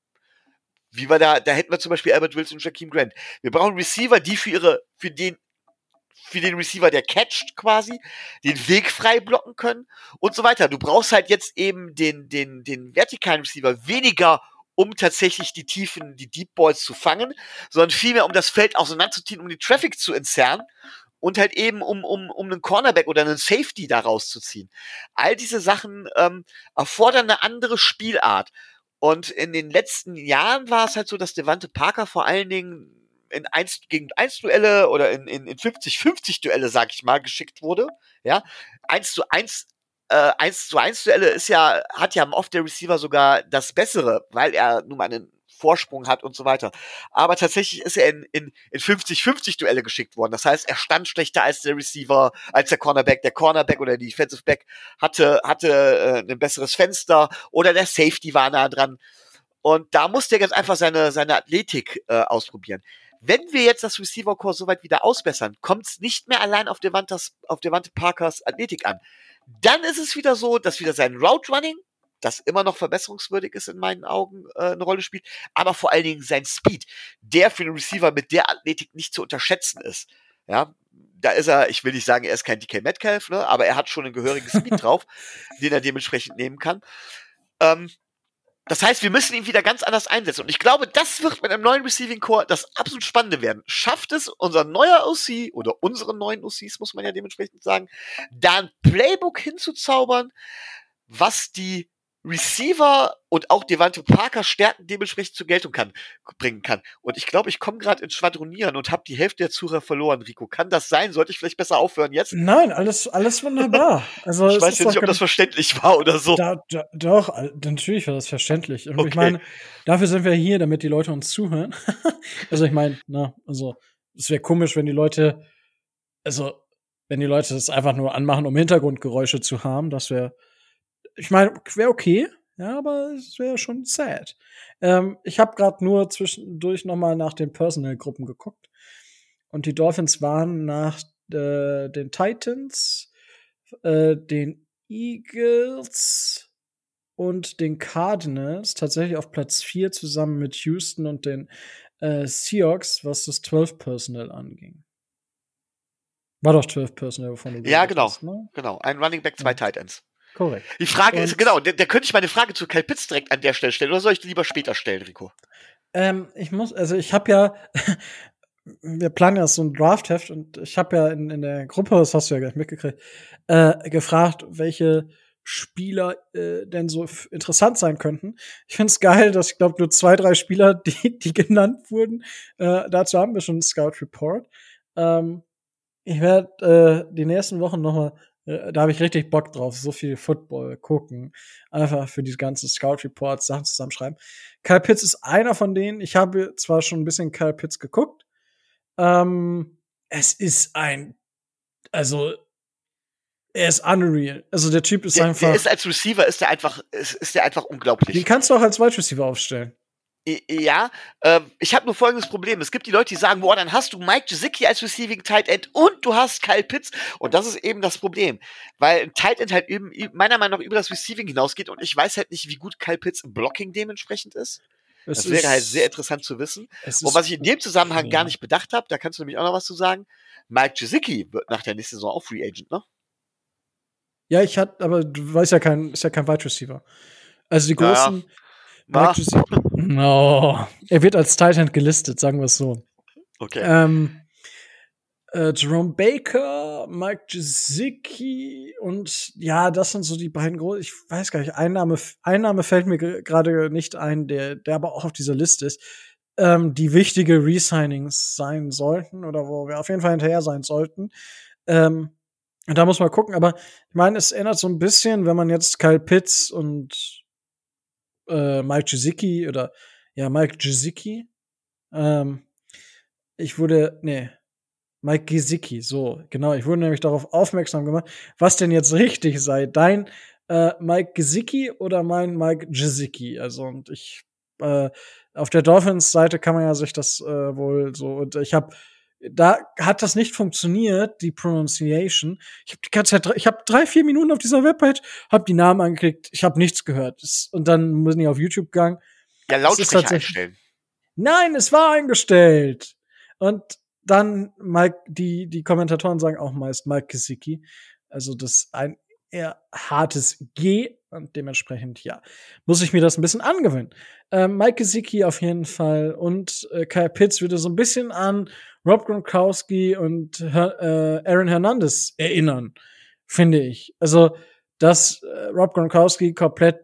Wie wir da, da hätten wir zum Beispiel Albert Wilson und Jakeem Grant. Wir brauchen Receiver, die für ihre, für den, für den Receiver, der catcht quasi, den Weg frei blocken können und so weiter. Du brauchst halt jetzt eben den, den, den vertikalen Receiver weniger, um tatsächlich die Tiefen, die Deep Balls zu fangen, sondern vielmehr, um das Feld auseinanderzuziehen, um den Traffic zu entzerren und halt eben, um, um, um einen Cornerback oder einen Safety da rauszuziehen. All diese Sachen ähm, erfordern eine andere Spielart. Und in den letzten Jahren war es halt so, dass Devante Parker vor allen Dingen in 1 gegen 1 Duelle oder in, in, in 50-50 Duelle, sag ich mal, geschickt wurde. Ja, 1 zu 1 äh, 1 zu 1 Duelle ist ja, hat ja oft der Receiver sogar das Bessere, weil er nun mal einen Vorsprung hat und so weiter. Aber tatsächlich ist er in, in, in 50-50 Duelle geschickt worden. Das heißt, er stand schlechter als der Receiver, als der Cornerback. Der Cornerback oder die Defensive Back hatte, hatte äh, ein besseres Fenster oder der Safety war nah dran. Und da musste er ganz einfach seine, seine Athletik äh, ausprobieren. Wenn wir jetzt das Receiver Core soweit wieder ausbessern, kommt es nicht mehr allein auf Devantas, auf Devante Parkers Athletik an. Dann ist es wieder so, dass wieder sein Route Running, das immer noch verbesserungswürdig ist in meinen Augen, äh, eine Rolle spielt, aber vor allen Dingen sein Speed, der für den Receiver mit der Athletik nicht zu unterschätzen ist. Ja, da ist er, ich will nicht sagen, er ist kein DK Metcalf, ne, aber er hat schon einen gehörigen Speed drauf, den er dementsprechend nehmen kann. Ähm, das heißt, wir müssen ihn wieder ganz anders einsetzen. Und ich glaube, das wird mit einem neuen Receiving Core das absolut Spannende werden. Schafft es unser neuer OC oder unsere neuen OCs, muss man ja dementsprechend sagen, da ein Playbook hinzuzaubern, was die Receiver und auch Devante Parker Stärken dementsprechend zur Geltung kann, bringen kann. Und ich glaube, ich komme gerade ins Schwadronieren und habe die Hälfte der Zuhörer verloren, Rico. Kann das sein? Sollte ich vielleicht besser aufhören jetzt? Nein, alles, alles wunderbar. Also, ich weiß ja nicht, ob das verständlich war oder so. Da, da, doch, natürlich war das verständlich. Und Okay. ich meine, dafür sind wir hier, damit die Leute uns zuhören. also ich meine, na, also es wäre komisch, wenn die Leute, also wenn die Leute das einfach nur anmachen, um Hintergrundgeräusche zu haben. Das wäre, ich meine, wäre okay, ja, aber es wäre schon sad. Ähm, ich habe gerade nur zwischendurch noch mal nach den Personal-Gruppen geguckt und die Dolphins waren nach äh, den Titans, äh, den Eagles und den Cardinals tatsächlich auf Platz 4 zusammen mit Houston und den äh, Seahawks, was das 12 Personal anging. War doch 12 Personal, wovon du Ja, genau. hast, ne? Genau, ein Running Back, zwei Tight Ends. Korrekt. Die Frage Und- ist, genau, da, da könnte ich meine Frage zu Kyle Pitts direkt an der Stelle stellen, oder soll ich die lieber später stellen, Rico? Ähm, ich muss, also ich habe ja, wir planen ja so ein Draftheft und ich habe ja in, in der Gruppe, das hast du ja gleich mitgekriegt, äh, gefragt, welche Spieler äh, denn so interessant sein könnten. Ich finde es geil, dass ich glaube nur zwei, drei Spieler, die, die genannt wurden, äh, dazu haben wir schon einen Scout Report. Ähm, ich werde äh, die nächsten Wochen noch mal, äh, da habe ich richtig Bock drauf, so viel Football gucken, einfach für die ganzen Scout Reports Sachen zusammenschreiben. Kyle Pitts ist einer von denen. Ich habe zwar schon ein bisschen Kyle Pitts geguckt. Ähm, es ist ein, also er ist unreal. Also der Typ ist Der, einfach. der ist als Receiver ist der einfach, ist, ist der einfach den unglaublich. kannst du auch als Wide Receiver aufstellen. Ja, ähm, ich habe nur folgendes Problem. Es gibt die Leute, die sagen, boah, dann hast du Mike Gesicki als Receiving Tight End und du hast Kyle Pitts. Und das ist eben das Problem. Weil ein Tight End halt eben, meiner Meinung nach über das Receiving hinausgeht und ich weiß halt nicht, wie gut Kyle Pitts im Blocking dementsprechend ist. Es Das wäre halt sehr interessant zu wissen. Und ist- was ich in dem Zusammenhang ja. gar nicht bedacht habe, da kannst du nämlich auch noch was zu sagen. Mike Gesicki wird nach der nächsten Saison auch Free Agent, ne? Ja, ich hatte, aber du weißt ja kein, ist ja kein Wide Receiver. Also die Ja, ja. großen. Na? Mike Gesicki- No. Er wird als Tight End gelistet, sagen wir es so. Okay. Ähm, äh, Jerome Baker, Mike Gesicki und ja, das sind so die beiden großen. Ich weiß gar nicht, ein Name, ein Name fällt mir ge- gerade nicht ein, der, der aber auch auf dieser Liste ist, ähm, die wichtige Resignings sein sollten oder wo wir auf jeden Fall hinterher sein sollten. Ähm, und da muss man gucken, aber ich meine, es ändert so ein bisschen, wenn man jetzt Kyle Pitts und äh, Mike Gesicki oder ja, Mike Gesicki ähm, ich wurde, nee, Mike Gesicki, so, genau, ich wurde nämlich darauf aufmerksam gemacht, was denn jetzt richtig sei, dein äh, Mike Gesicki oder mein Mike Gesicki, also und ich, äh, auf der Dolphins-Seite kann man ja sich das äh, wohl so, und ich habe da hat das nicht funktioniert, die Pronunciation. Ich habe die ganze Zeit, drei- ich habe drei, vier Minuten auf dieser Webpage, habe die Namen angeklickt, ich habe nichts gehört. Und dann bin ich auf YouTube gegangen, ja, ist Lautsprecher einstellen. Nein, es war eingestellt. Und dann Mike, die, die Kommentatoren sagen auch meist Mike Gesicki. Also das ist ein eher hartes G und dementsprechend, ja, muss ich mir das ein bisschen angewöhnen. Ähm, Mike Gesicki auf jeden Fall und äh, Kyle Pitts würde so ein bisschen an Rob Gronkowski und äh, Aaron Hernandez erinnern, finde ich. Also, dass äh, Rob Gronkowski komplett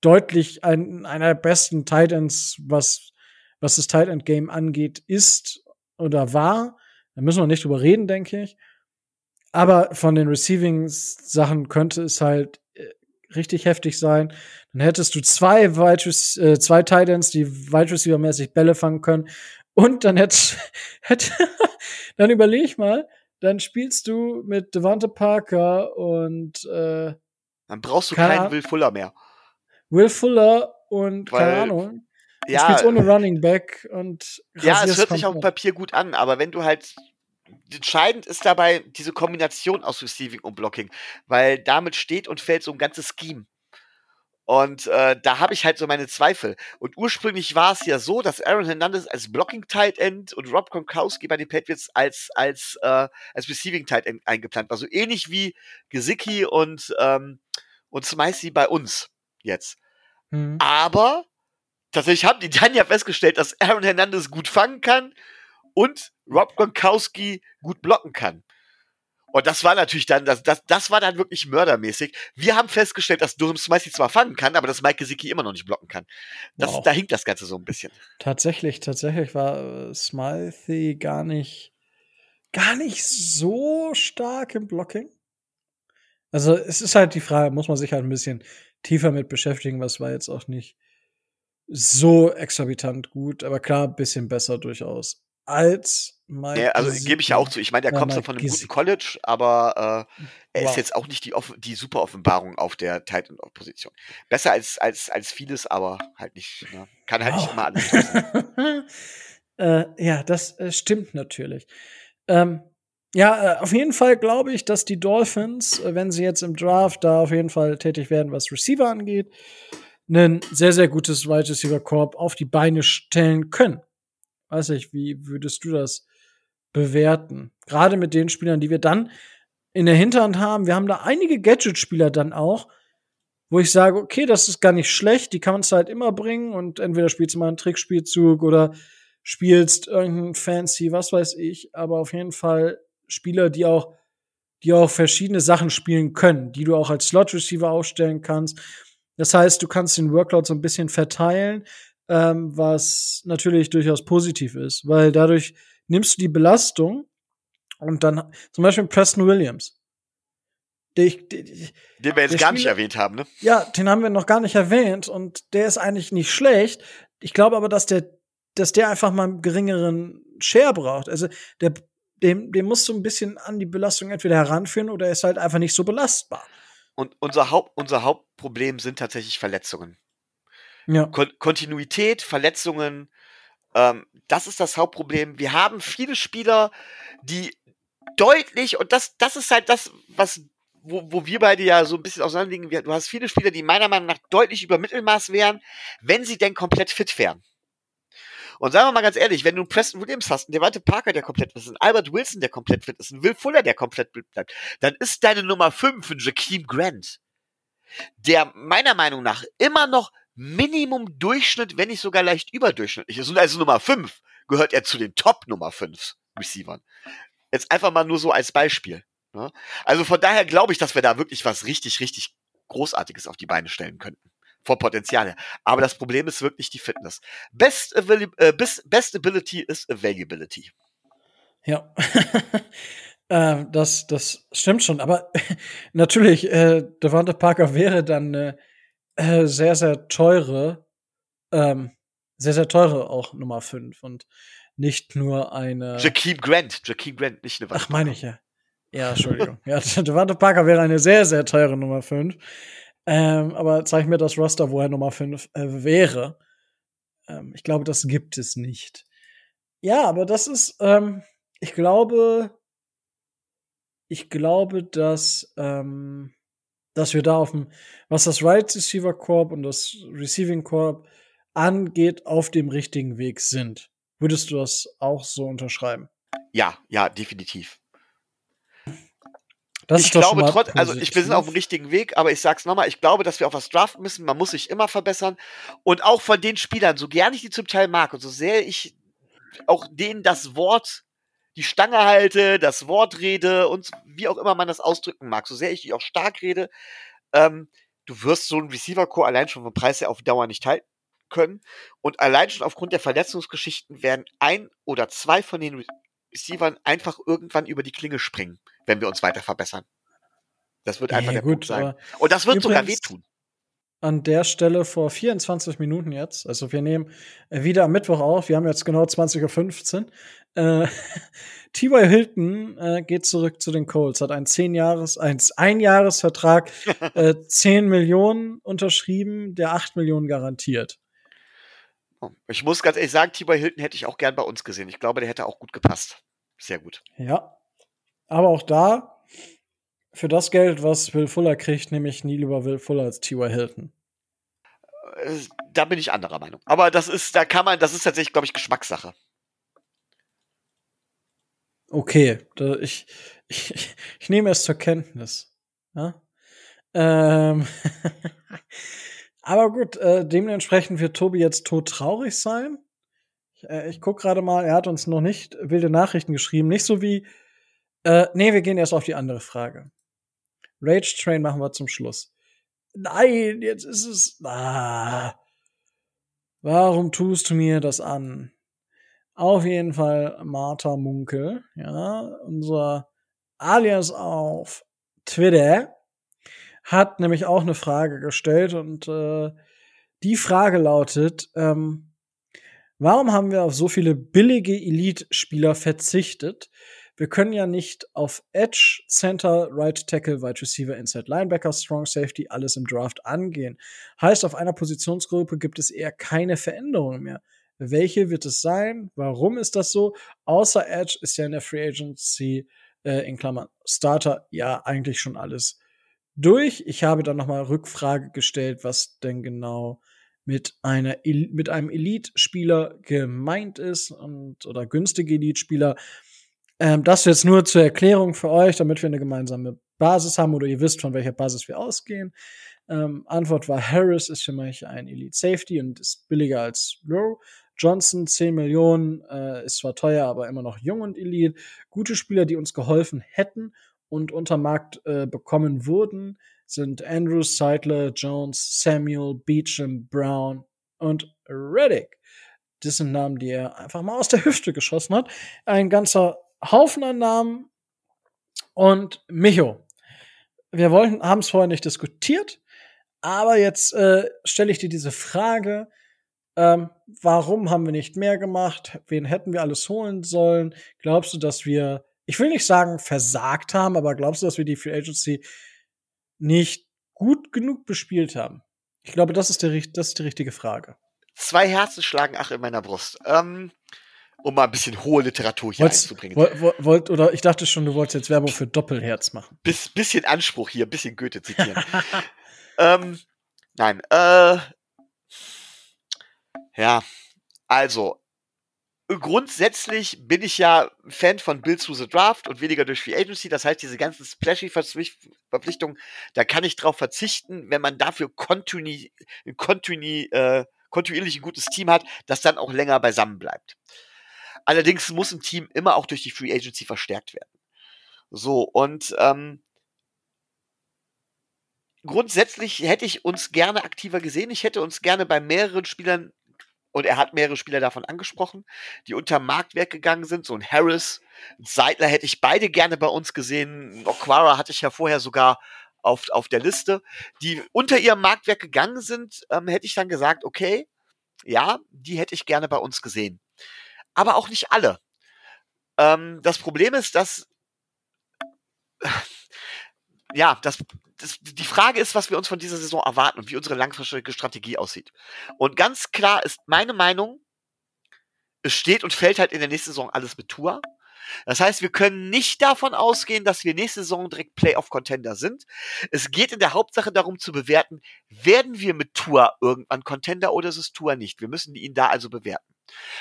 deutlich ein, einer der besten Titans, was was das Tight End Game angeht, ist oder war. Da müssen wir nicht drüber reden, denke ich. Aber von den Receiving Sachen könnte es halt äh, richtig heftig sein. Dann hättest du zwei, Wide äh, zwei Titans, die Wide Receiver-mäßig Bälle fangen können. Und dann hätte, hätte dann überleg mal, dann spielst du mit Devante Parker und äh, Dann brauchst du Keine keinen Ahnung. Will Fuller mehr. Will Fuller und keine Weil- Ahnung. Du Ja, spielst ohne Running Back und ja, es hört sich auf dem. Papier gut an, aber wenn du halt entscheidend ist dabei diese Kombination aus Receiving und Blocking, weil damit steht und fällt so ein ganzes Scheme. Und äh, da habe ich halt so meine Zweifel. Und ursprünglich war es ja so, dass Aaron Hernandez als Blocking Tight End und Rob Gronkowski bei den Patriots als als äh, als Receiving Tight End eingeplant war, so ähnlich wie Gesicki und ähm, und Smicey bei uns jetzt. Mhm. Aber tatsächlich haben die dann ja festgestellt, dass Aaron Hernandez gut fangen kann und Rob Gronkowski gut blocken kann. Und das war natürlich dann, das, das, das war dann wirklich mördermäßig. Wir haben festgestellt, dass Durham Smythe zwar fangen kann, aber dass Mike Gesicki immer noch nicht blocken kann. Das, Wow. Da hinkt das Ganze so ein bisschen. Tatsächlich, tatsächlich war äh, Smythe gar nicht, gar nicht so stark im Blocking. Also es ist halt die Frage, muss man sich halt ein bisschen tiefer mit beschäftigen, was war jetzt auch nicht so exorbitant gut, aber klar, ein bisschen besser durchaus als Mike. Ja, also gebe ich ja auch zu. Ich meine, der Ja, kommt Mike von einem Gesicki. guten College, aber äh, er Wow. ist jetzt auch nicht die, die super Offenbarung auf der Titan-Position. Besser als, als, als vieles, aber halt nicht. Ne? Kann halt nicht Wow. immer alles. äh, ja, das äh, stimmt natürlich. Ähm, ja, äh, auf jeden Fall glaube ich, dass die Dolphins, äh, wenn sie jetzt im Draft da auf jeden Fall tätig werden, was Receiver angeht, ein sehr, sehr gutes Wide Receiver Corp auf die Beine stellen können. Weiß ich, wie würdest du das bewerten? Gerade mit den Spielern, die wir dann in der Hinterhand haben. Wir haben da einige Gadget-Spieler dann auch, wo ich sage, okay, das ist gar nicht schlecht, die kann man halt immer bringen und entweder spielst du mal einen Trickspielzug oder spielst irgendeinen fancy, was weiß ich, aber auf jeden Fall Spieler, die auch, die auch verschiedene Sachen spielen können, die du auch als Slot Receiver aufstellen kannst. Das heißt, du kannst den Workload so ein bisschen verteilen, ähm, was natürlich durchaus positiv ist, weil dadurch nimmst du die Belastung und dann zum Beispiel Preston Williams. Der, der, Den wir jetzt gar nicht Spieler- erwähnt haben, ne? ja, den haben wir noch gar nicht erwähnt und der ist eigentlich nicht schlecht. Ich glaube aber, dass der, dass der einfach mal einen geringeren Share braucht. Also der, dem, dem musst du ein bisschen an die Belastung entweder heranführen oder er ist halt einfach nicht so belastbar. Und unser, Haupt, unser Hauptproblem sind tatsächlich Verletzungen. Ja. Kon Kontinuität, Verletzungen, ähm, das ist das Hauptproblem. Wir haben viele Spieler, die deutlich, und das, das ist halt das, was, wo, wo wir beide ja so ein bisschen auseinanderliegen. Du hast viele Spieler, die meiner Meinung nach deutlich über Mittelmaß wären, wenn sie denn komplett fit wären. Und sagen wir mal ganz ehrlich, wenn du einen Preston Williams hast, einen Devante Parker, der komplett fit ist, einen Albert Wilson, der komplett fit ist, einen Will Fuller, der komplett fit bleibt, dann ist deine Nummer 5 ein Jakeem Grant, der meiner Meinung nach immer noch Minimum Durchschnitt, wenn nicht sogar leicht überdurchschnittlich ist. Und also Nummer 5 gehört er zu den Top Nummer 5 Receivern. Jetzt einfach mal nur so als Beispiel. Ne? Also von daher glaube ich, dass wir da wirklich was richtig, richtig Großartiges auf die Beine stellen könnten. Vor Potenziale. Aber das Problem ist wirklich die Fitness. Best, äh, best, best Ability ist Availability. Ja. äh, das, das stimmt schon. Aber natürlich, äh, Devante Parker wäre dann eine äh, sehr, sehr teure, ähm, sehr, sehr teure auch Nummer 5 und nicht nur eine. Jakeem Grant. Jakeem Grant, nicht eine Ach, meine ich ja. Ja, Entschuldigung. ja, Devante Parker wäre eine sehr, sehr teure Nummer 5. Ähm, aber zeig mir das Roster, wo er Nummer 5 äh, wäre. Ähm, ich glaube, das gibt es nicht. Ja, aber das ist, ähm, ich glaube, ich glaube, dass, ähm, dass wir da auf dem, was das Right Receiver Corp und das Receiving Corp angeht, auf dem richtigen Weg sind. Würdest du das auch so unterschreiben? Ja, ja, definitiv. Das ich glaube trotz, also ich, wir sind auf dem richtigen Weg, aber ich sag's nochmal, ich glaube, dass wir auf was draften müssen. Man muss sich immer verbessern. Und auch von den Spielern, so gerne ich die zum Teil mag und so sehr ich auch denen das Wort, die Stange halte, das Wort rede und wie auch immer man das ausdrücken mag, so sehr ich die auch stark rede, ähm, du wirst so einen Receiver-Core allein schon vom Preis her auf Dauer nicht halten können. Und allein schon aufgrund der Verletzungsgeschichten werden ein oder zwei von den Receivern einfach irgendwann über die Klinge springen, wenn wir uns weiter verbessern. Das wird einfach Nee, der gut, Punkt sein. Und das wird sogar wehtun. An der Stelle vor 24 Minuten jetzt, also wir nehmen äh, wieder am Mittwoch auf, wir haben jetzt genau 20.15 Uhr. Äh, T.Y. Hilton äh, geht zurück zu den Colts, hat einen 10 Jahres, ein Einjahresvertrag, äh, 10 Millionen unterschrieben, der 8 Millionen garantiert. Ich muss ganz ehrlich sagen, T.Y. Hilton hätte ich auch gern bei uns gesehen. Ich glaube, der hätte auch gut gepasst. Sehr gut. Ja. Aber auch da, für das Geld, was Will Fuller kriegt, nehme ich nie lieber Will Fuller als T.Y. Hilton. Äh, Da bin ich anderer Meinung. Aber das ist, da kann man, das ist tatsächlich, glaube ich, Geschmackssache. Okay, ich, ich, ich nehme es zur Kenntnis. Ja? Ähm, aber gut, äh, dementsprechend wird Tobi jetzt todtraurig sein. Ich, äh, ich guck gerade mal, er hat uns noch nicht wilde Nachrichten geschrieben. Nicht so wie. Äh, nee, wir gehen erst auf die andere Frage. Rage Train machen wir zum Schluss. Nein, jetzt ist es. Ah, warum tust du mir das an? Auf jeden Fall Martha Munkel, ja, unser Alias auf Twitter, hat nämlich auch eine Frage gestellt und äh, die Frage lautet, ähm, warum haben wir auf so viele billige Elite-Spieler verzichtet? Wir können ja nicht auf Edge, Center, Right Tackle, Wide Receiver, Inside Linebacker, Strong Safety alles im Draft angehen. Heißt, auf einer Positionsgruppe gibt es eher keine Veränderungen mehr. Welche wird es sein? Warum ist das so? Außer Edge ist ja in der Free Agency äh, in Klammern Starter ja eigentlich schon alles durch. Ich habe dann nochmal Rückfrage gestellt, was denn genau mit einer mit einem Elite-Spieler gemeint ist und oder günstige Elite-Spieler. Ähm, das jetzt nur zur Erklärung für euch, damit wir eine gemeinsame Basis haben oder ihr wisst, von welcher Basis wir ausgehen. Ähm, Antwort war Harris ist für mich ein Elite Safety und ist billiger als Low. Johnson 10 Millionen äh, ist zwar teuer, aber immer noch jung und Elite. Gute Spieler, die uns geholfen hätten und unter Markt äh, bekommen wurden, sind Andrews, Seidler, Jones, Samuel, Beecham, Brown und Reddick. Das sind Namen, die er einfach mal aus der Hüfte geschossen hat. Ein ganzer Haufen an Namen. Und Micho. Wir wollten, haben es vorher nicht diskutiert, aber jetzt äh, stelle ich dir diese Frage. Ähm, warum haben wir nicht mehr gemacht? Wen hätten wir alles holen sollen? Glaubst du, dass wir, ich will nicht sagen versagt haben, aber glaubst du, dass wir die Free Agency nicht gut genug bespielt haben? Ich glaube, das ist, der, das ist die richtige Frage. Zwei Herzen schlagen ach in meiner Brust. Ähm, um mal ein bisschen hohe Literatur hier Wollt's- einzubringen. woll- woll- wollt, oder ich dachte schon, du wolltest jetzt Werbung für Doppelherz machen. Biss, bisschen Anspruch hier, bisschen Goethe zitieren. ähm, nein, äh, ja, also, grundsätzlich bin ich ja Fan von Bill to the Draft und weniger durch Free Agency. Das heißt, diese ganzen splashy Verzwicht- Verpflichtungen, da kann ich drauf verzichten, wenn man dafür kontinu, kontinu, äh, kontinuierlich ein gutes Team hat, das dann auch länger beisammen bleibt. Allerdings muss ein Team immer auch durch die Free Agency verstärkt werden. So, und ähm, grundsätzlich hätte ich uns gerne aktiver gesehen. Ich hätte uns gerne bei mehreren Spielern, und er hat mehrere Spieler davon angesprochen, die unter Marktwert gegangen sind. So ein Harris, ein Seidler hätte ich beide gerne bei uns gesehen. Okwara hatte ich ja vorher sogar auf, auf der Liste. Die unter ihrem Marktwert gegangen sind, ähm, hätte ich dann gesagt, okay, ja, die hätte ich gerne bei uns gesehen. Aber auch nicht alle. Ähm, das Problem ist, dass ja, das, das, die Frage ist, was wir uns von dieser Saison erwarten und wie unsere langfristige Strategie aussieht. Und ganz klar ist meine Meinung, es steht und fällt halt in der nächsten Saison alles mit Tour. Das heißt, wir können nicht davon ausgehen, dass wir nächste Saison direkt Playoff-Contender sind. Es geht in der Hauptsache darum zu bewerten, werden wir mit Tour irgendwann Contender oder ist es Tour nicht? Wir müssen ihn da also bewerten.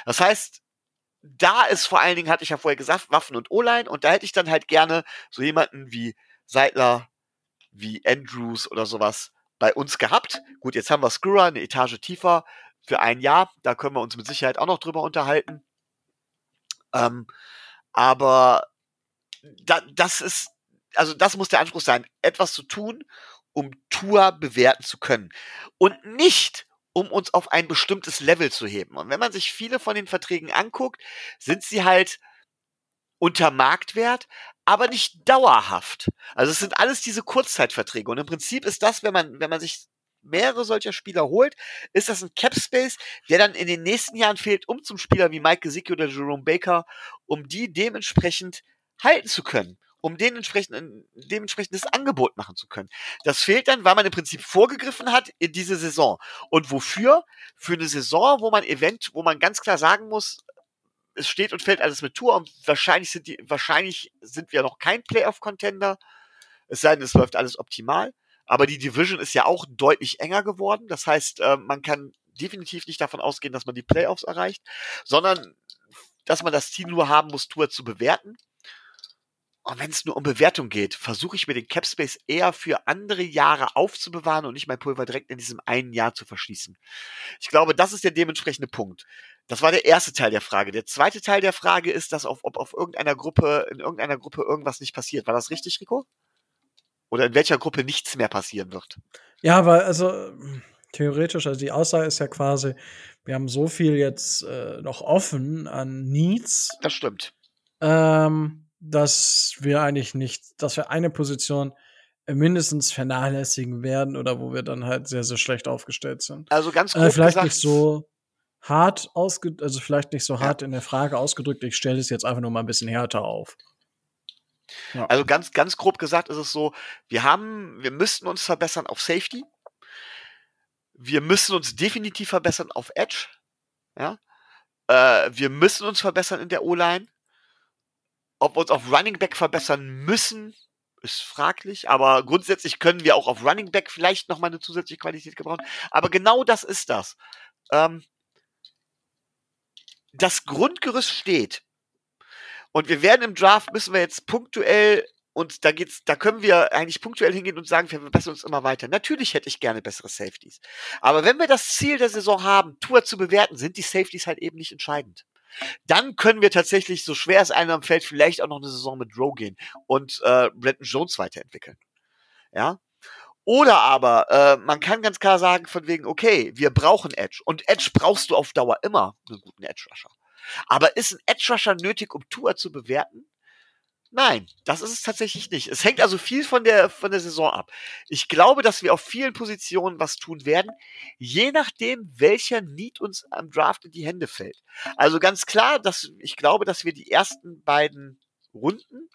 Das heißt, da ist vor allen Dingen, hatte ich ja vorher gesagt, Waffen und O-Line und da hätte ich dann halt gerne so jemanden wie Seidler, wie Andrews oder sowas bei uns gehabt. Gut, jetzt haben wir Skura eine Etage tiefer für ein Jahr. Da können wir uns mit Sicherheit auch noch drüber unterhalten. Ähm, aber da, das ist, also das muss der Anspruch sein, etwas zu tun, um Tour bewerten zu können. Und nicht, um uns auf ein bestimmtes Level zu heben. Und wenn man sich viele von den Verträgen anguckt, sind sie halt unter Marktwert, aber nicht dauerhaft. Also es sind alles diese Kurzzeitverträge. Und im Prinzip ist das, wenn man, wenn man sich mehrere solcher Spieler holt, ist das ein Cap Space, der dann in den nächsten Jahren fehlt, um zum Spieler wie Mike Gesicki oder Jerome Baker, um die dementsprechend halten zu können um den entsprechend, dementsprechendes Angebot machen zu können. Das fehlt dann, weil man im Prinzip vorgegriffen hat in diese Saison. Und wofür? Für eine Saison, wo man event, wo man ganz klar sagen muss, es steht und fällt alles mit Tour und wahrscheinlich sind die, wahrscheinlich sind wir noch kein Playoff-Contender. Es sei denn, es läuft alles optimal. Aber die Division ist ja auch deutlich enger geworden. Das heißt, äh, man kann definitiv nicht davon ausgehen, dass man die Playoffs erreicht, sondern dass man das Team nur haben muss, Tour zu bewerten. Und wenn es nur um Bewertung geht, versuche ich mir den Capspace eher für andere Jahre aufzubewahren und nicht mein Pulver direkt in diesem einen Jahr zu verschließen. Ich glaube, das ist der dementsprechende Punkt. Das war der erste Teil der Frage. Der zweite Teil der Frage ist, dass auf, ob auf irgendeiner Gruppe, in irgendeiner Gruppe irgendwas nicht passiert. War das richtig, Rico? Oder in welcher Gruppe nichts mehr passieren wird? Ja, weil, also theoretisch, also die Aussage ist ja quasi, wir haben so viel jetzt äh, noch offen an Needs. Das stimmt. Ähm, dass wir eigentlich nicht, dass wir eine Position mindestens vernachlässigen werden oder wo wir dann halt sehr, sehr schlecht aufgestellt sind. Also ganz äh, grob vielleicht gesagt, nicht so hart ausgedrückt, also vielleicht nicht so hart in der Frage ausgedrückt. Ich stelle es jetzt einfach nur mal ein bisschen härter auf. Ja. Also ganz, ganz grob gesagt ist es so, wir haben, wir müssten uns verbessern auf Safety. Wir müssen uns definitiv verbessern auf Edge. Ja. Äh, wir müssen uns verbessern in der O-Line. Ob wir uns auf Running Back verbessern müssen, ist fraglich, aber grundsätzlich können wir auch auf Running Back vielleicht nochmal eine zusätzliche Qualität gebrauchen. Aber genau das ist das. Ähm, das Grundgerüst steht. Und wir werden im Draft müssen wir jetzt punktuell und da geht's, da können wir eigentlich punktuell hingehen und sagen, wir verbessern uns immer weiter. Natürlich hätte ich gerne bessere Safeties. Aber wenn wir das Ziel der Saison haben, Tour zu bewerten, sind die Safeties halt eben nicht entscheidend. Dann können wir tatsächlich, so schwer es einem Feld, vielleicht auch noch eine Saison mit Rowe gehen und äh, Brandon Jones weiterentwickeln. Ja. Oder aber, äh, man kann ganz klar sagen, von wegen, okay, wir brauchen Edge. Und Edge brauchst du auf Dauer immer, einen guten Edge-Rusher. Aber ist ein Edge-Rusher nötig, um Tour zu bewerten? Nein, das ist es tatsächlich nicht. Es hängt also viel von der, von der Saison ab. Ich glaube, dass wir auf vielen Positionen was tun werden, je nachdem, welcher Need uns am Draft in die Hände fällt. Also ganz klar, dass ich glaube, dass wir die ersten beiden Runden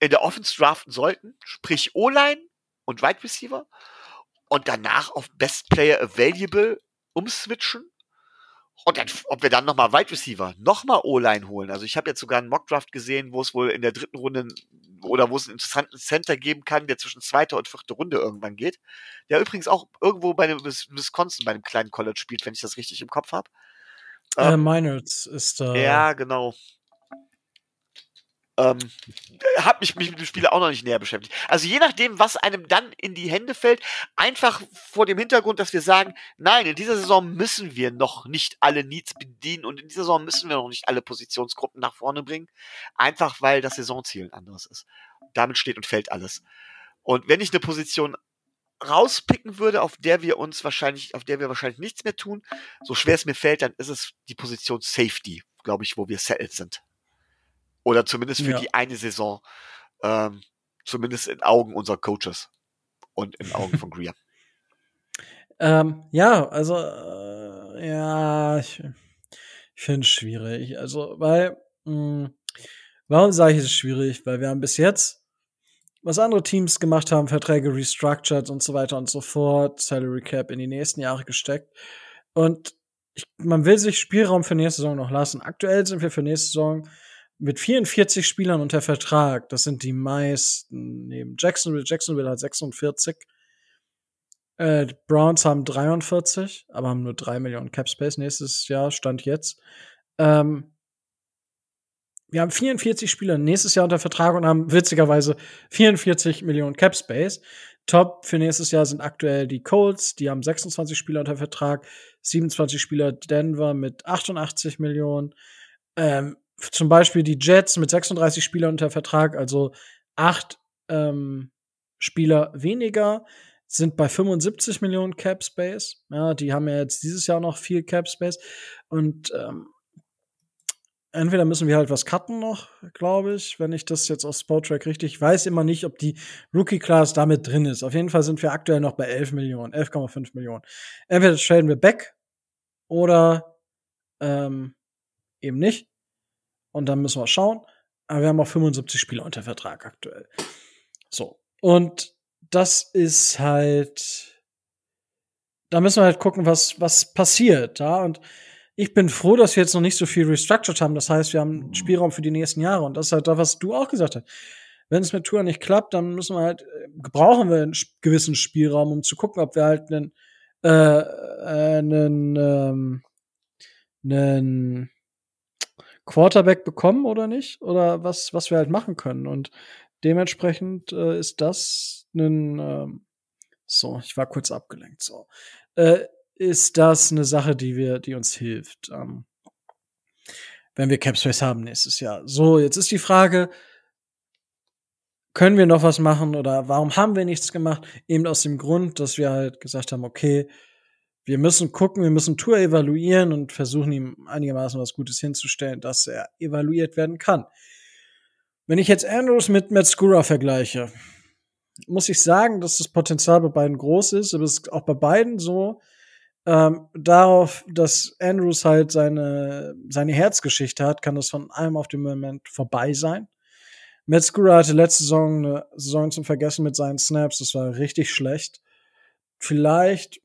in der Offense draften sollten, sprich O-Line und Wide Receiver und danach auf Best Player Available umswitchen und dann, ob wir dann nochmal Wide Receiver, nochmal O-Line holen. Also ich habe jetzt sogar einen Mockdraft gesehen, wo es wohl in der dritten Runde oder wo es einen interessanten Center geben kann, der zwischen zweiter und vierte Runde irgendwann geht. Der übrigens auch irgendwo bei dem Wisconsin, bei einem kleinen College spielt, wenn ich das richtig im Kopf habe. Äh, ähm, Miners ist da. Ja, genau. Ähm, hab mich, mich mit dem Spiel auch noch nicht näher beschäftigt. Also je nachdem, was einem dann in die Hände fällt, einfach vor dem Hintergrund, dass wir sagen, nein, in dieser Saison müssen wir noch nicht alle Needs bedienen und in dieser Saison müssen wir noch nicht alle Positionsgruppen nach vorne bringen, einfach weil das Saisonziel ein anderes ist. Damit steht und fällt alles. Und wenn ich eine Position rauspicken würde, auf der wir uns wahrscheinlich, auf der wir wahrscheinlich nichts mehr tun, so schwer es mir fällt, dann ist es die Position Safety, glaube ich, wo wir settled sind. Oder zumindest für ja. die eine Saison. Ähm, zumindest in Augen unserer Coaches und in Augen von Greer. ähm, ja, also äh, ja, ich, ich finde es schwierig. Also, weil, mh, hm, warum sage ich es schwierig? Weil wir haben bis jetzt, was andere Teams gemacht haben, Verträge restructured und so weiter und so fort, Salary Cap in die nächsten Jahre gesteckt. Und ich, man will sich Spielraum für nächste Saison noch lassen. Aktuell sind wir für nächste Saison mit 44 Spielern unter Vertrag. Das sind die meisten neben Jacksonville. Jacksonville hat 46. Äh, Browns haben 43, aber haben nur 3 Millionen Cap Space nächstes Jahr, Stand jetzt. Ähm, wir haben 44 Spieler nächstes Jahr unter Vertrag und haben witzigerweise 44 Millionen Cap Space. Top für nächstes Jahr sind aktuell die Colts, die haben 26 Spieler unter Vertrag, 27 Spieler Denver mit 88 Millionen. Ähm, zum Beispiel die Jets mit 36 Spielern unter Vertrag, also acht ähm, Spieler weniger, sind bei 75 Millionen Cap Space. Ja, die haben ja jetzt dieses Jahr noch viel Cap Space. Und ähm, entweder müssen wir halt was cutten noch, glaube ich, wenn ich das jetzt auf Spotrack richtig ich weiß immer nicht, ob die Rookie-Class damit drin ist. Auf jeden Fall sind wir aktuell noch bei 11 Millionen, 11,5 Millionen. Entweder traden wir back oder ähm, eben nicht. Und dann müssen wir schauen. Aber wir haben auch 75 Spieler unter Vertrag aktuell. So. Und das ist halt, da müssen wir halt gucken, was, was passiert, ja. Und ich bin froh, dass wir jetzt noch nicht so viel restructured haben. Das heißt, wir haben Spielraum für die nächsten Jahre. Und das ist halt das, was du auch gesagt hast. Wenn es mit Tour nicht klappt, dann müssen wir halt, brauchen wir einen gewissen Spielraum, um zu gucken, ob wir halt einen, äh, äh einen, ähm, einen Quarterback bekommen oder nicht? Oder was, was wir halt machen können. Und dementsprechend äh, ist das ein, ähm, so, ich war kurz abgelenkt, so. Äh, ist das eine Sache, die wir, die uns hilft, ähm, wenn wir Capspace haben nächstes Jahr. So, jetzt ist die Frage, können wir noch was machen oder warum haben wir nichts gemacht? Eben aus dem Grund, dass wir halt gesagt haben, okay, wir müssen gucken, wir müssen Tour evaluieren und versuchen ihm einigermaßen was Gutes hinzustellen, dass er evaluiert werden kann. Wenn ich jetzt Andrews mit Matt Skura vergleiche, muss ich sagen, dass das Potenzial bei beiden groß ist, aber es ist auch bei beiden so, ähm, darauf, dass Andrews halt seine, seine Herzgeschichte hat, kann das von einem auf den Moment vorbei sein. Metzgura hatte letzte Saison eine Saison zum Vergessen mit seinen Snaps, das war richtig schlecht. Vielleicht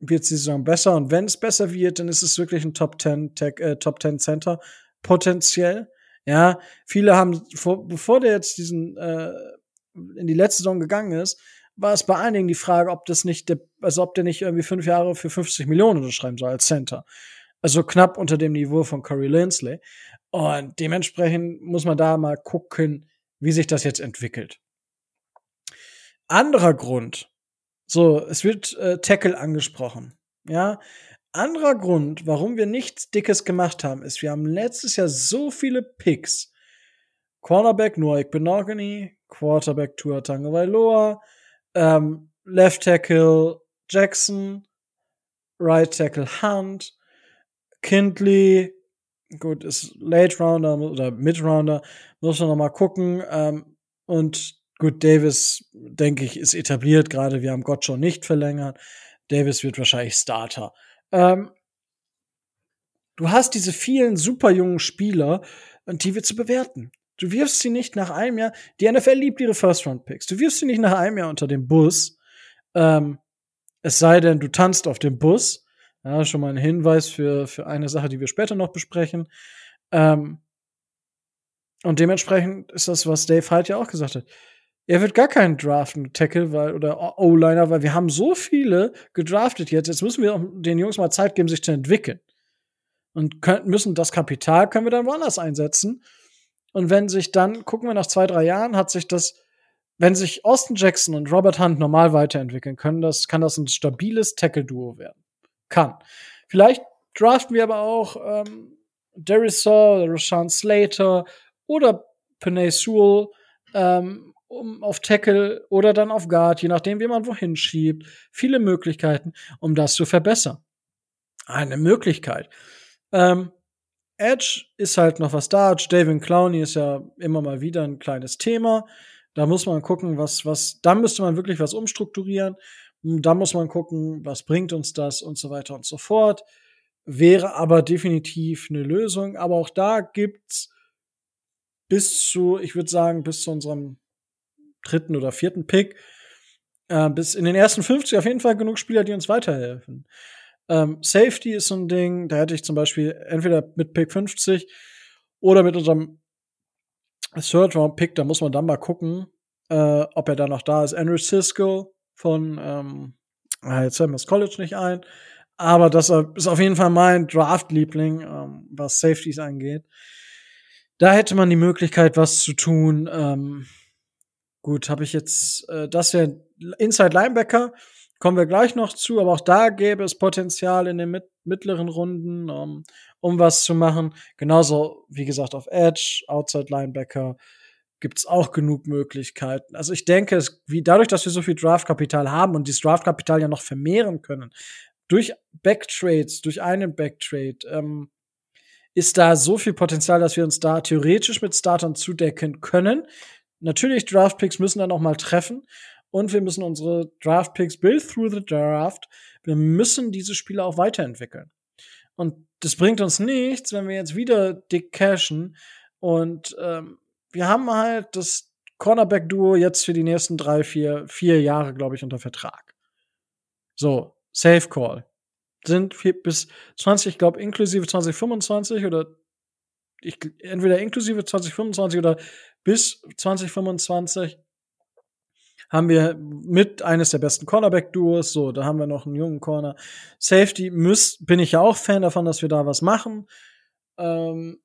wird die Saison besser und wenn es besser wird, dann ist es wirklich ein Top 10 Tech, äh, Top 10 Center potenziell. Ja, viele haben vor, bevor der jetzt diesen äh, in die letzte Saison gegangen ist, war es bei einigen die Frage, ob das nicht, der, also ob der nicht irgendwie fünf Jahre für 50 Millionen unterschreiben soll als Center. Also knapp unter dem Niveau von Corey Linsley. Und dementsprechend muss man da mal gucken, wie sich das jetzt entwickelt. Anderer Grund. So, es wird äh, Tackle angesprochen. Ja. Anderer Grund, warum wir nichts Dickes gemacht haben, ist, wir haben letztes Jahr so viele Picks. Cornerback Noah Benogany, Quarterback Tua Tagovailoa, ähm, Left Tackle Jackson, Right Tackle Hunt, Kindley, gut, ist Late Rounder oder Mid Rounder, muss man noch mal gucken. Ähm, und gut, Davis, denke ich, ist etabliert. Gerade wir haben Gott schon nicht verlängert. Davis wird wahrscheinlich Starter. Ähm, du hast diese vielen super jungen Spieler, die wir zu bewerten. Du wirfst sie nicht nach einem Jahr. Die NFL liebt ihre First-Round-Picks. Du wirfst sie nicht nach einem Jahr unter den Bus. Ähm, es sei denn, du tanzt auf dem Bus. Ja, schon mal ein Hinweis für, für eine Sache, die wir später noch besprechen. Ähm, und dementsprechend ist das, was Dave halt ja auch gesagt hat. Er wird gar keinen draften, Tackle weil, oder O-Liner, weil wir haben so viele gedraftet jetzt. Jetzt müssen wir den Jungs mal Zeit geben, sich zu entwickeln. Und können, müssen das Kapital können wir dann woanders einsetzen. Und wenn sich dann, gucken wir nach zwei, drei Jahren, hat sich das, wenn sich Austin Jackson und Robert Hunt normal weiterentwickeln können, das, kann das ein stabiles Tackle-Duo werden. Kann. Vielleicht draften wir aber auch ähm, Darius Saw oder Rashawn Slater oder Panay Sewell ähm, um, auf Tackle oder dann auf Guard, je nachdem, wie man wohin schiebt. Viele Möglichkeiten, um das zu verbessern. Eine Möglichkeit. Ähm, Edge ist halt noch was da. David Clowney ist ja immer mal wieder ein kleines Thema. Da muss man gucken, was, was, da müsste man wirklich was umstrukturieren. Da muss man gucken, was bringt uns das und so weiter und so fort. Wäre aber definitiv eine Lösung. Aber auch da gibt's bis zu, ich würde sagen, bis zu unserem dritten oder vierten Pick, äh, bis in den ersten 50 auf jeden Fall genug Spieler, die uns weiterhelfen. Ähm, Safety ist so ein Ding, da hätte ich zum Beispiel entweder mit Pick 50 oder mit unserem Third Round Pick, da muss man dann mal gucken, äh, ob er da noch da ist. Andrew Cisco von, ähm, ah, jetzt fällt mir das College nicht ein, aber das ist auf jeden Fall mein Draft-Liebling, ähm, was Safeties angeht. Da hätte man die Möglichkeit, was zu tun. Ähm, gut, habe ich jetzt, äh, das wäre Inside Linebacker. Kommen wir gleich noch zu, aber auch da gäbe es Potenzial in den mit mittleren Runden, um, um was zu machen. Genauso, wie gesagt, auf Edge, Outside Linebacker gibt's auch genug Möglichkeiten. Also ich denke, es, wie dadurch, dass wir so viel Draftkapital haben und dieses Draftkapital ja noch vermehren können, durch Backtrades, durch einen Backtrade, ähm, ist da so viel Potenzial, dass wir uns da theoretisch mit Startern zudecken können. Natürlich, Draftpicks müssen dann auch mal treffen. Und wir müssen unsere Draftpicks build through the draft. Wir müssen diese Spiele auch weiterentwickeln. Und das bringt uns nichts, wenn wir jetzt wieder dick cashen. Und ähm, wir haben halt das Cornerback-Duo jetzt für die nächsten drei, vier, vier Jahre, glaube ich, unter Vertrag. So, Safe Call. Sind bis 20, ich glaube, inklusive 2025 oder ich, entweder inklusive 2025 oder bis 2025 haben wir mit eines der besten Cornerback-Duos. So, da haben wir noch einen jungen Corner. Safety müß, bin ich ja auch Fan davon, dass wir da was machen. Ähm,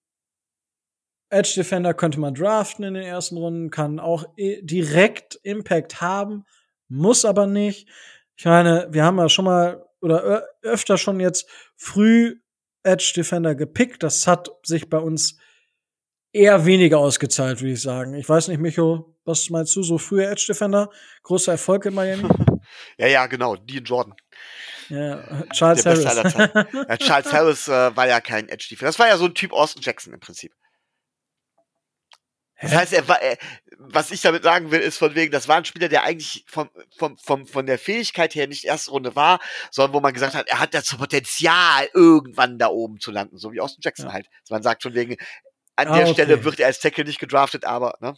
Edge Defender könnte man draften in den ersten Runden, kann auch direkt Impact haben, muss aber nicht. Ich meine, wir haben ja schon mal oder öfter schon jetzt früh Edge Defender gepickt. Das hat sich bei uns eher weniger ausgezahlt, würde ich sagen. Ich weiß nicht, Micho, was meinst du? So früher Edge Defender, großer Erfolg in Miami? ja, ja, genau, Dean Jordan. Ja, Charles Der Harris. ja, Charles Harris äh, war ja kein Edge Defender. Das war ja so ein Typ Austin Jackson im Prinzip. Das heißt, er war, er, was ich damit sagen will, ist von wegen, das war ein Spieler, der eigentlich vom, vom, vom, von der Fähigkeit her nicht erste Runde war, sondern wo man gesagt hat, er hat das Potenzial, irgendwann da oben zu landen, so wie Austin Jackson ja. halt. Man sagt von wegen, an ah, der okay. Stelle wird er als Tackle nicht gedraftet, aber, ne?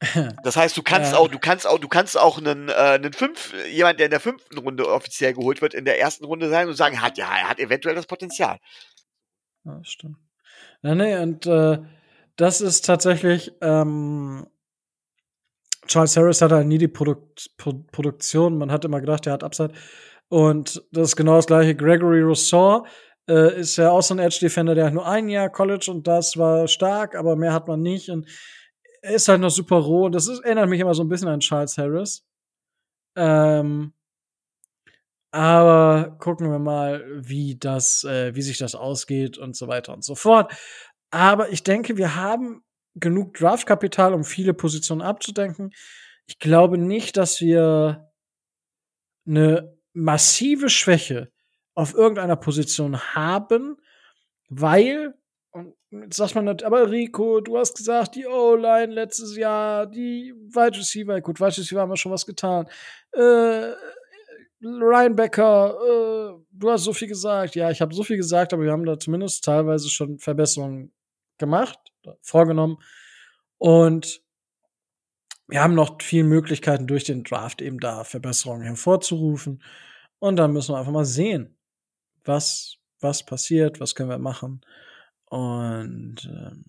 Das heißt, du kannst ja. auch, du kannst auch, du kannst auch einen, äh, einen fünf, jemand, der in der fünften Runde offiziell geholt wird, in der ersten Runde sein und sagen, hat ja, er hat eventuell das Potenzial. Ja, stimmt. Ja, nee, und äh, das ist tatsächlich, ähm, Charles Harris hat halt nie die Produkt, Pro Produktion. Man hat immer gedacht, er hat Upside. Und das ist genau das gleiche. Gregory Rousseau äh, ist ja auch so ein Edge-Defender, der hat nur ein Jahr College und das war stark, aber mehr hat man nicht. Und er ist halt noch super roh. Und das ist, erinnert mich immer so ein bisschen an Charles Harris. Ähm, aber gucken wir mal, wie das, äh, wie sich das ausgeht und so weiter und so fort. Aber ich denke, wir haben genug Draftkapital, um viele Positionen abzudenken. Ich glaube nicht, dass wir eine massive Schwäche auf irgendeiner Position haben, weil, und jetzt sagt man nicht, aber Rico, du hast gesagt, die O-Line letztes Jahr, die Wide Receiver, gut, Wide Receiver haben wir schon was getan. Äh, Ryan Becker, äh, du hast so viel gesagt. Ja, ich habe so viel gesagt, aber wir haben da zumindest teilweise schon Verbesserungen gemacht, vorgenommen. Und wir haben noch viele Möglichkeiten durch den Draft eben da Verbesserungen hervorzurufen. Und dann müssen wir einfach mal sehen, was, was passiert, was können wir machen. Und ähm,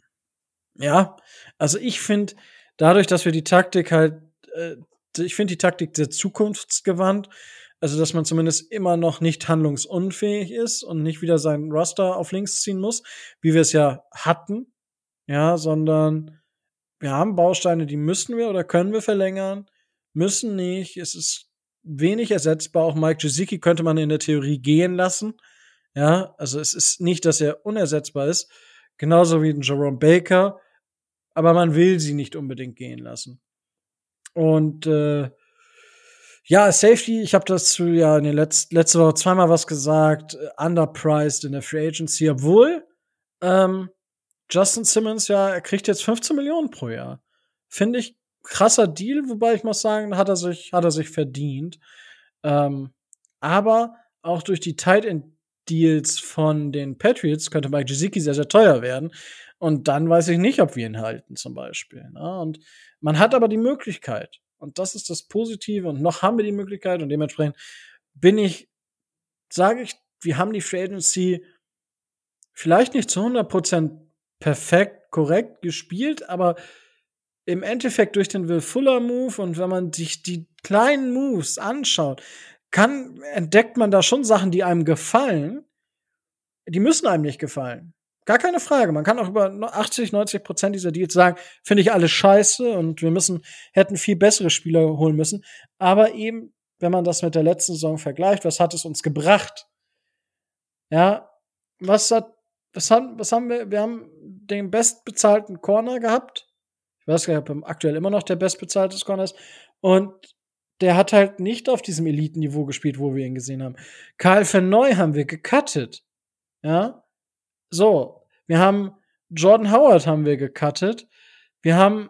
ja, also ich finde, dadurch, dass wir die Taktik halt, äh, ich finde die Taktik sehr zukunftsgewandt. Also, dass man zumindest immer noch nicht handlungsunfähig ist und nicht wieder seinen Roster auf links ziehen muss, wie wir es ja hatten. Ja, sondern wir haben Bausteine, die müssen wir oder können wir verlängern, müssen nicht. Es ist wenig ersetzbar. Auch Mike Gesicki könnte man in der Theorie gehen lassen. Ja, also es ist nicht, dass er unersetzbar ist. Genauso wie ein Jerome Baker. Aber man will sie nicht unbedingt gehen lassen. Und äh, ja, Safety, ich habe dazu ja in den letzten letzte Woche zweimal was gesagt, äh, underpriced in der Free Agency, obwohl ähm, Justin Simmons ja, er kriegt jetzt 15 Millionen pro Jahr. Finde ich krasser Deal, wobei ich muss sagen, hat er sich, hat er sich verdient. Ähm, aber auch durch die Tight End Deals von den Patriots könnte Mike Gesicki sehr, sehr teuer werden. Und dann weiß ich nicht, ob wir ihn halten, zum Beispiel. Ne? Und man hat aber die Möglichkeit. Und das ist das Positive. Und noch haben wir die Möglichkeit. Und dementsprechend bin ich, sage ich, wir haben die Free Agency vielleicht nicht zu 100% perfekt, korrekt gespielt, aber im Endeffekt durch den Will Fuller Move und wenn man sich die kleinen Moves anschaut, kann, entdeckt man da schon Sachen, die einem gefallen. Die müssen einem nicht gefallen. Gar keine Frage. Man kann auch über 80, 90 Prozent dieser Deals sagen, finde ich alles scheiße und wir müssen, hätten viel bessere Spieler holen müssen. Aber eben, wenn man das mit der letzten Saison vergleicht, was hat es uns gebracht? Ja, was hat, was haben, was haben wir, wir haben den bestbezahlten Corner gehabt. Ich weiß gar nicht, ob aktuell immer noch der bestbezahlte Corner ist. Und der hat halt nicht auf diesem Elitenniveau gespielt, wo wir ihn gesehen haben. Karl Verneu haben wir gecuttet. Ja, So, wir haben Jordan Howard haben wir gecuttet. Wir haben,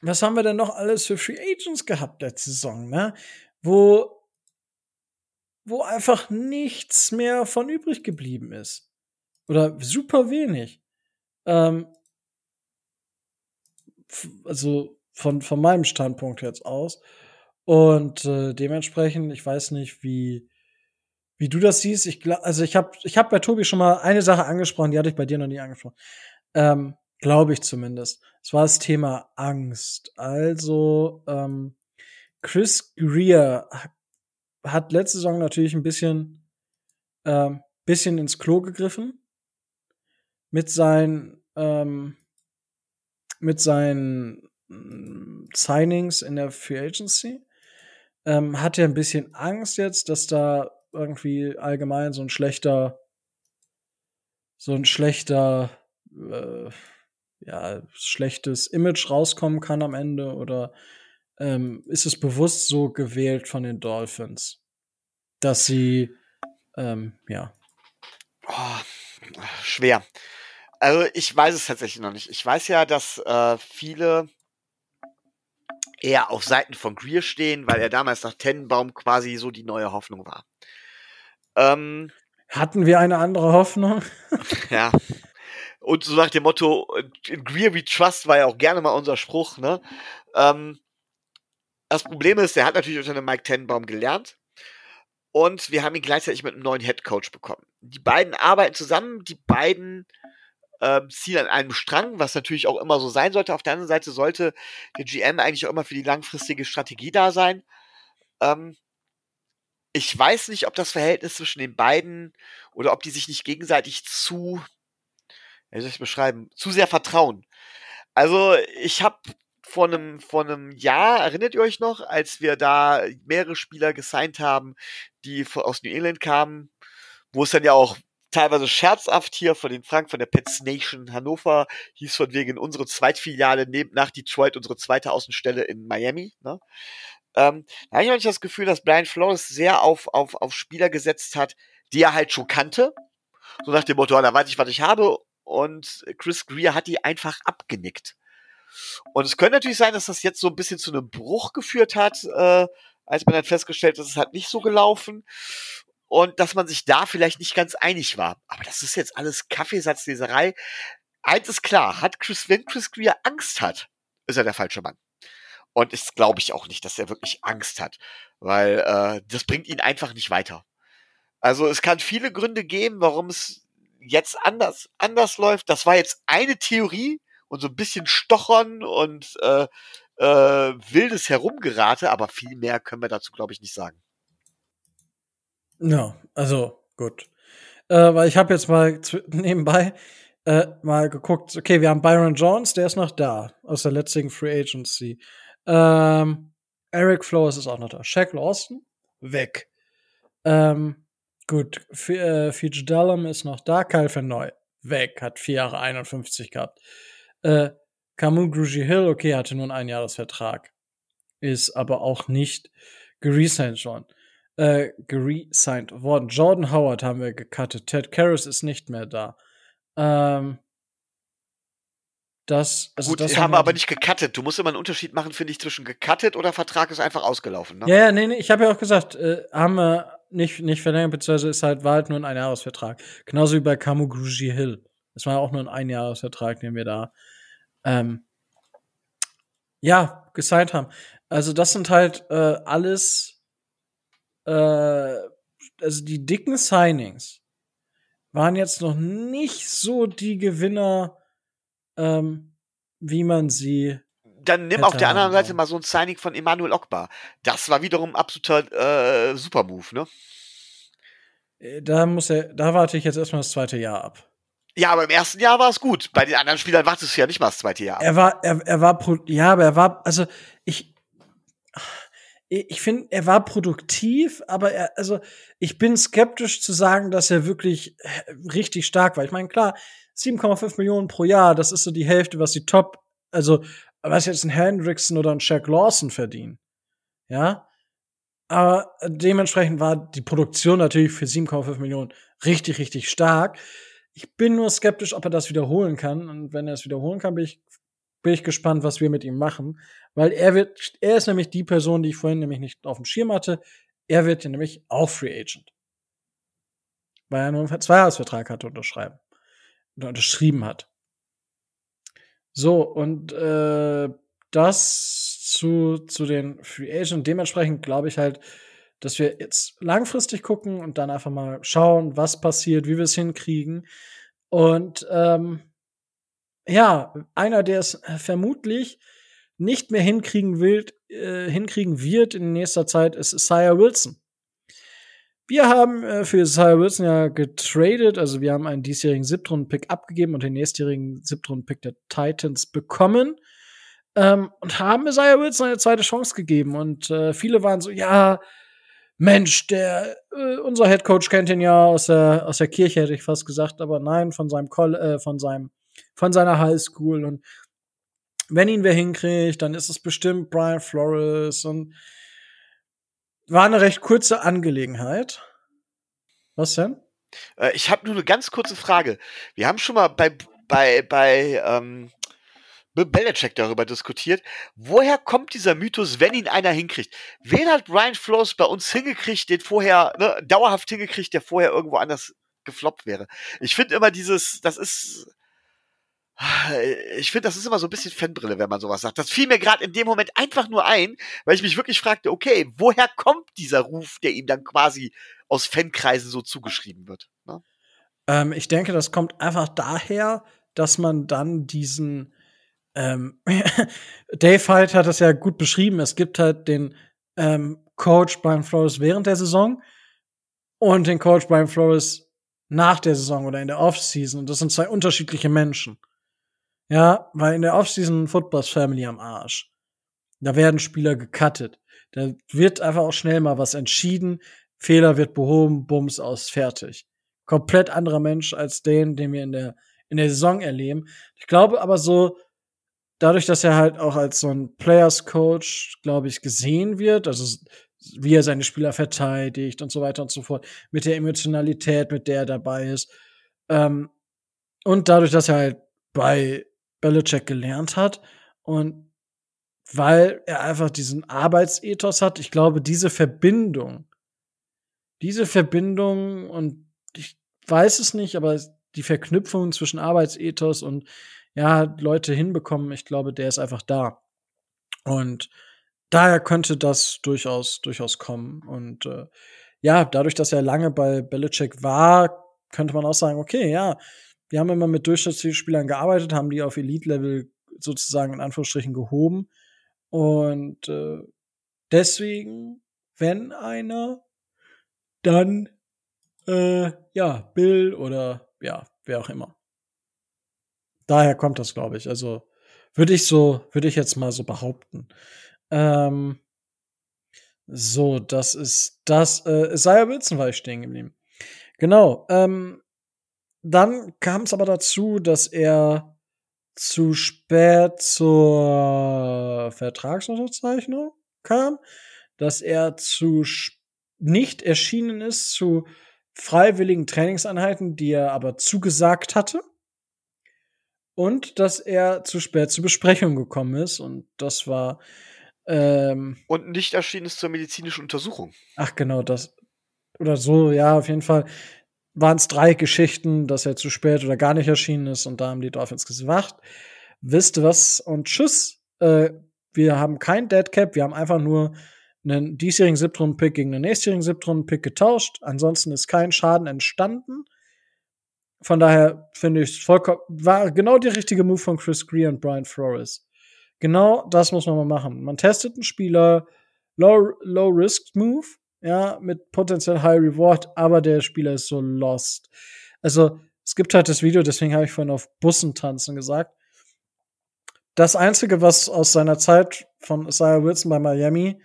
was haben wir denn noch alles für Free Agents gehabt letzte Saison, ne? Wo, wo einfach nichts mehr von übrig geblieben ist. Oder super wenig. Ähm, also von, von meinem Standpunkt jetzt aus. Und äh, dementsprechend, ich weiß nicht, wie, wie du das siehst. Ich glaub, also ich habe ich hab bei Tobi schon mal eine Sache angesprochen, die hatte ich bei dir noch nie angesprochen. Ähm, Glaube ich zumindest. Es war das Thema Angst. Also, ähm, Chris Greer hat letzte Saison natürlich ein bisschen, ähm, bisschen ins Klo gegriffen. Mit seinen, ähm, mit seinen mm, Signings in der Free Agency. Ähm, hat er ein bisschen Angst jetzt, dass da irgendwie allgemein so ein schlechter, so ein schlechter, äh, ja, schlechtes Image rauskommen kann am Ende oder ähm, ist es bewusst so gewählt von den Dolphins, dass sie, ähm, ja. Oh, schwer. Also ich weiß es tatsächlich noch nicht. Ich weiß ja, dass äh, viele eher auf Seiten von Greer stehen, weil er damals nach Tennenbaum quasi so die neue Hoffnung war. Ähm, Hatten wir eine andere Hoffnung? ja. Und so nach dem Motto, in Greer we trust war ja auch gerne mal unser Spruch, ne? Ähm, das Problem ist, er hat natürlich unter einem Mike Tennenbaum gelernt. Und wir haben ihn gleichzeitig mit einem neuen Head Coach bekommen. Die beiden arbeiten zusammen, die beiden ähm, ziehen an einem Strang, was natürlich auch immer so sein sollte. Auf der anderen Seite sollte der GM eigentlich auch immer für die langfristige Strategie da sein. Ähm, ich weiß nicht, ob das Verhältnis zwischen den beiden oder ob die sich nicht gegenseitig zu, wie soll ich beschreiben, zu sehr vertrauen. Also ich habe vor einem, vor einem Jahr, erinnert ihr euch noch, als wir da mehrere Spieler gesigned haben, die aus New England kamen, wo es dann ja auch teilweise scherzhaft hier von den Frank von der Pets Nation Hannover hieß von wegen unsere Zweitfiliale neben nach Detroit unsere zweite Außenstelle in Miami. Ne? Ähm, da habe ich manchmal das Gefühl, dass Brian Flores sehr auf, auf, auf Spieler gesetzt hat, die er halt schon kannte. So nach dem Motto, da weiß ich, was ich habe. Und Chris Greer hat die einfach abgenickt. Und es könnte natürlich sein, dass das jetzt so ein bisschen zu einem Bruch geführt hat, äh, als man dann festgestellt hat, es hat nicht so gelaufen. Und dass man sich da vielleicht nicht ganz einig war. Aber das ist jetzt alles Kaffeesatzleserei. Eins ist klar, hat Chris, wenn Chris Greer Angst hat, ist er der falsche Mann. Und das glaube ich auch nicht, dass er wirklich Angst hat, weil äh, das bringt ihn einfach nicht weiter. Also es kann viele Gründe geben, warum es jetzt anders anders läuft. Das war jetzt eine Theorie und so ein bisschen Stochern und äh, äh, wildes Herumgerate, aber viel mehr können wir dazu glaube ich nicht sagen. Ja, also gut. Äh, weil ich habe jetzt mal nebenbei äh, mal geguckt, okay, wir haben Byron Jones, der ist noch da aus der letzten Free Agency. Ähm, Eric Flores ist auch noch da. Shaq Lawson, weg. Ähm, gut, F äh, Fitch Dallum ist noch da. Kyle Van Neu, weg. Hat vier Jahre 51 gehabt. Äh, Camus Grugy Hill, okay, hatte nun einen Jahresvertrag. Ist aber auch nicht geresigned worden. Äh, geresigned worden. Jordan Howard haben wir gecuttet. Ted Karras ist nicht mehr da. Ähm, das, also Gut, das haben wir aber nicht gecuttet. Du musst immer einen Unterschied machen, finde ich, zwischen gecuttet oder Vertrag ist einfach ausgelaufen. Ne? Ja, ja, nee, nee, ich habe ja auch gesagt, äh, haben wir nicht, nicht verlängert, beziehungsweise ist halt, war halt nur ein Einjahresvertrag. Genauso wie bei Kamu Gruji Hill. Das war auch nur ein Einjahresvertrag, den wir da ähm, ja, gesigned haben. Also, das sind halt äh, alles äh, also die dicken Signings waren jetzt noch nicht so die Gewinner ähm, wie man sie. Dann nimm auf der anderen Seite mal so ein Signing von Emanuel Ogbar. Das war wiederum absoluter äh, Super-Move, ne? Äh, da muss er, da warte ich jetzt erstmal das zweite Jahr ab. Ja, aber im ersten Jahr war es gut. Bei den anderen Spielern wartest du ja nicht mal das zweite Jahr. Er war, er, er war, ja, aber er war, also ich, ich finde, er war produktiv, aber er, also ich bin skeptisch zu sagen, dass er wirklich äh, richtig stark war. Ich meine, klar, 7,5 Millionen pro Jahr, das ist so die Hälfte, was die Top, also was jetzt ein Hendrickson oder ein Shaq Lawson verdienen. Ja. Aber dementsprechend war die Produktion natürlich für 7,5 Millionen richtig, richtig stark. Ich bin nur skeptisch, ob er das wiederholen kann. Und wenn er es wiederholen kann, bin ich, bin ich gespannt, was wir mit ihm machen. Weil er wird, er ist nämlich die Person, die ich vorhin nämlich nicht auf dem Schirm hatte. Er wird ja nämlich auch Free Agent. Weil er nur einen Zweijahresvertrag hatte unterschreiben. Oder unterschrieben hat. So, und äh, das zu, zu den Free Agent. Dementsprechend glaube ich halt, dass wir jetzt langfristig gucken und dann einfach mal schauen, was passiert, wie wir es hinkriegen. Und ähm, ja, einer, der es vermutlich nicht mehr hinkriegen will, äh, hinkriegen wird in nächster Zeit, ist Sire Wilson. Wir haben äh, für Sire Wilson ja getradet, also wir haben einen diesjährigen Siebtrunden-Pick abgegeben und den nächstjährigen Siebtrunden-Pick der Titans bekommen. Ähm, und haben Isaiah Wilson eine zweite Chance gegeben. Und äh, viele waren so, ja, Mensch, der äh, unser Head Coach kennt ihn ja aus der aus der Kirche hätte ich fast gesagt, aber nein, von seinem Col äh, von seinem von seiner High School und wenn ihn wer hinkriegt, dann ist es bestimmt Brian Flores und war eine recht kurze Angelegenheit. Was denn? Äh, ich habe nur eine ganz kurze Frage. Wir haben schon mal bei bei bei ähm, Belichick darüber diskutiert. Woher kommt dieser Mythos, wenn ihn einer hinkriegt? Wen hat Brian Flores bei uns hingekriegt, den vorher, ne, dauerhaft hingekriegt, der vorher irgendwo anders gefloppt wäre? Ich finde immer dieses, das ist, ich finde, das ist immer so ein bisschen Fanbrille, wenn man sowas sagt. Das fiel mir gerade in dem Moment einfach nur ein, weil ich mich wirklich fragte, okay, woher kommt dieser Ruf, der ihm dann quasi aus Fankreisen so zugeschrieben wird? Ne? Ähm, ich denke, das kommt einfach daher, dass man dann diesen ähm, Dave halt hat das ja gut beschrieben. Es gibt halt den ähm, Coach Brian Flores während der Saison und den Coach Brian Flores nach der Saison oder in der Offseason. Und das sind zwei unterschiedliche Menschen. Ja, weil in der Offseason Footballs Family am Arsch. Da werden Spieler gecuttet. Da wird einfach auch schnell mal was entschieden. Fehler wird behoben, Bums aus, fertig. Komplett anderer Mensch als den, den wir in der, in der Saison erleben. Ich glaube aber so, dadurch, dass er halt auch als so ein Players Coach, glaube ich, gesehen wird, also wie er seine Spieler verteidigt und so weiter und so fort, mit der Emotionalität, mit der er dabei ist. Ähm, und dadurch, dass er halt bei Belichick gelernt hat und weil er einfach diesen Arbeitsethos hat, ich glaube, diese Verbindung, diese Verbindung und ich weiß es nicht, aber die Verknüpfung zwischen Arbeitsethos und ja, Leute hinbekommen. Ich glaube, der ist einfach da. Und daher könnte das durchaus, durchaus kommen. Und äh, ja, dadurch, dass er lange bei Belichick war, könnte man auch sagen, okay, ja, wir haben immer mit Durchschnittsspielern gearbeitet, haben die auf Elite-Level sozusagen in Anführungsstrichen gehoben. Und äh, deswegen, wenn einer, dann äh, ja, Bill oder ja, wer auch immer daher kommt das, glaube ich. Also würde ich so, würde ich jetzt mal so behaupten. Ähm, so, das ist das. Äh, Isaiah Wilson war ich stehen geblieben. Genau. Ähm, dann kam es aber dazu, dass er zu spät zur Vertragsunterzeichnung kam, dass er zu nicht erschienen ist zu freiwilligen Trainingseinheiten, die er aber zugesagt hatte und dass er zu spät zur Besprechung gekommen ist. Und das war. Ähm, und nicht erschienen ist zur medizinischen Untersuchung. Ach, genau, das. Oder so, ja, auf jeden Fall waren es drei Geschichten, dass er zu spät oder gar nicht erschienen ist. Und da haben die Dolphins gesagt: Wisst ihr was? Und tschüss. Äh, wir haben kein Dead Cap, wir haben einfach nur einen diesjährigen Siebtrunden-Pick gegen einen nächstjährigen Siebtrunden-Pick getauscht. Ansonsten ist kein Schaden entstanden. Von daher finde ich vollkommen, war genau der richtige Move von Chris Greer und Brian Flores. Genau das muss man mal machen. Man testet einen Spieler, low, low risk Move, ja, mit potenziell High Reward, aber der Spieler ist so lost. Also, es gibt halt das Video, deswegen habe ich vorhin auf Bussen tanzen gesagt. Das einzige, was aus seiner Zeit von Isaiah Wilson bei Miami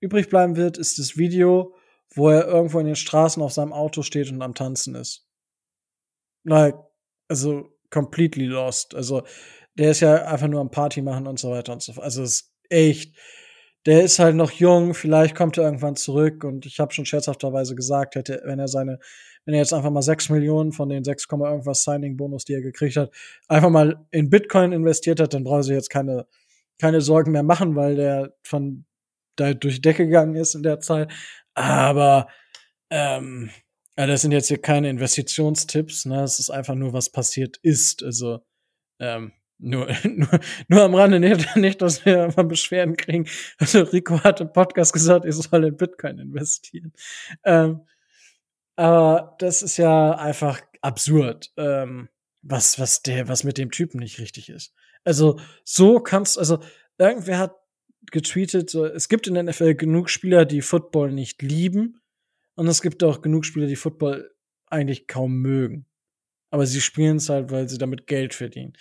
übrig bleiben wird, ist das Video, wo er irgendwo in den Straßen auf seinem Auto steht und am Tanzen ist like, also completely lost. Also der ist ja einfach nur am Party machen und so weiter und so fort. Also es ist echt, der ist halt noch jung, vielleicht kommt er irgendwann zurück und ich habe schon scherzhafterweise gesagt, hätte, wenn er seine wenn er jetzt einfach mal 6 Millionen von den 6, irgendwas Signing-Bonus, die er gekriegt hat, einfach mal in Bitcoin investiert hat, dann braucht er jetzt keine, keine Sorgen mehr machen, weil der von da durch die Decke gegangen ist in der Zeit. Aber ähm, das sind jetzt hier keine Investitionstipps, ne? Es ist einfach nur, was passiert ist. Also ähm, nur, nur, nur am Rande nicht, nicht, dass wir mal Beschwerden kriegen. Also Rico hat im Podcast gesagt, ich soll in Bitcoin investieren. Ähm, aber das ist ja einfach absurd, ähm, was, was der, was mit dem Typen nicht richtig ist. Also so kannst, also irgendwer hat getweetet, so, es gibt in der NFL genug Spieler, die Football nicht lieben. Und es gibt auch genug Spieler, die Football eigentlich kaum mögen. Aber sie spielen es halt, weil sie damit Geld verdienen.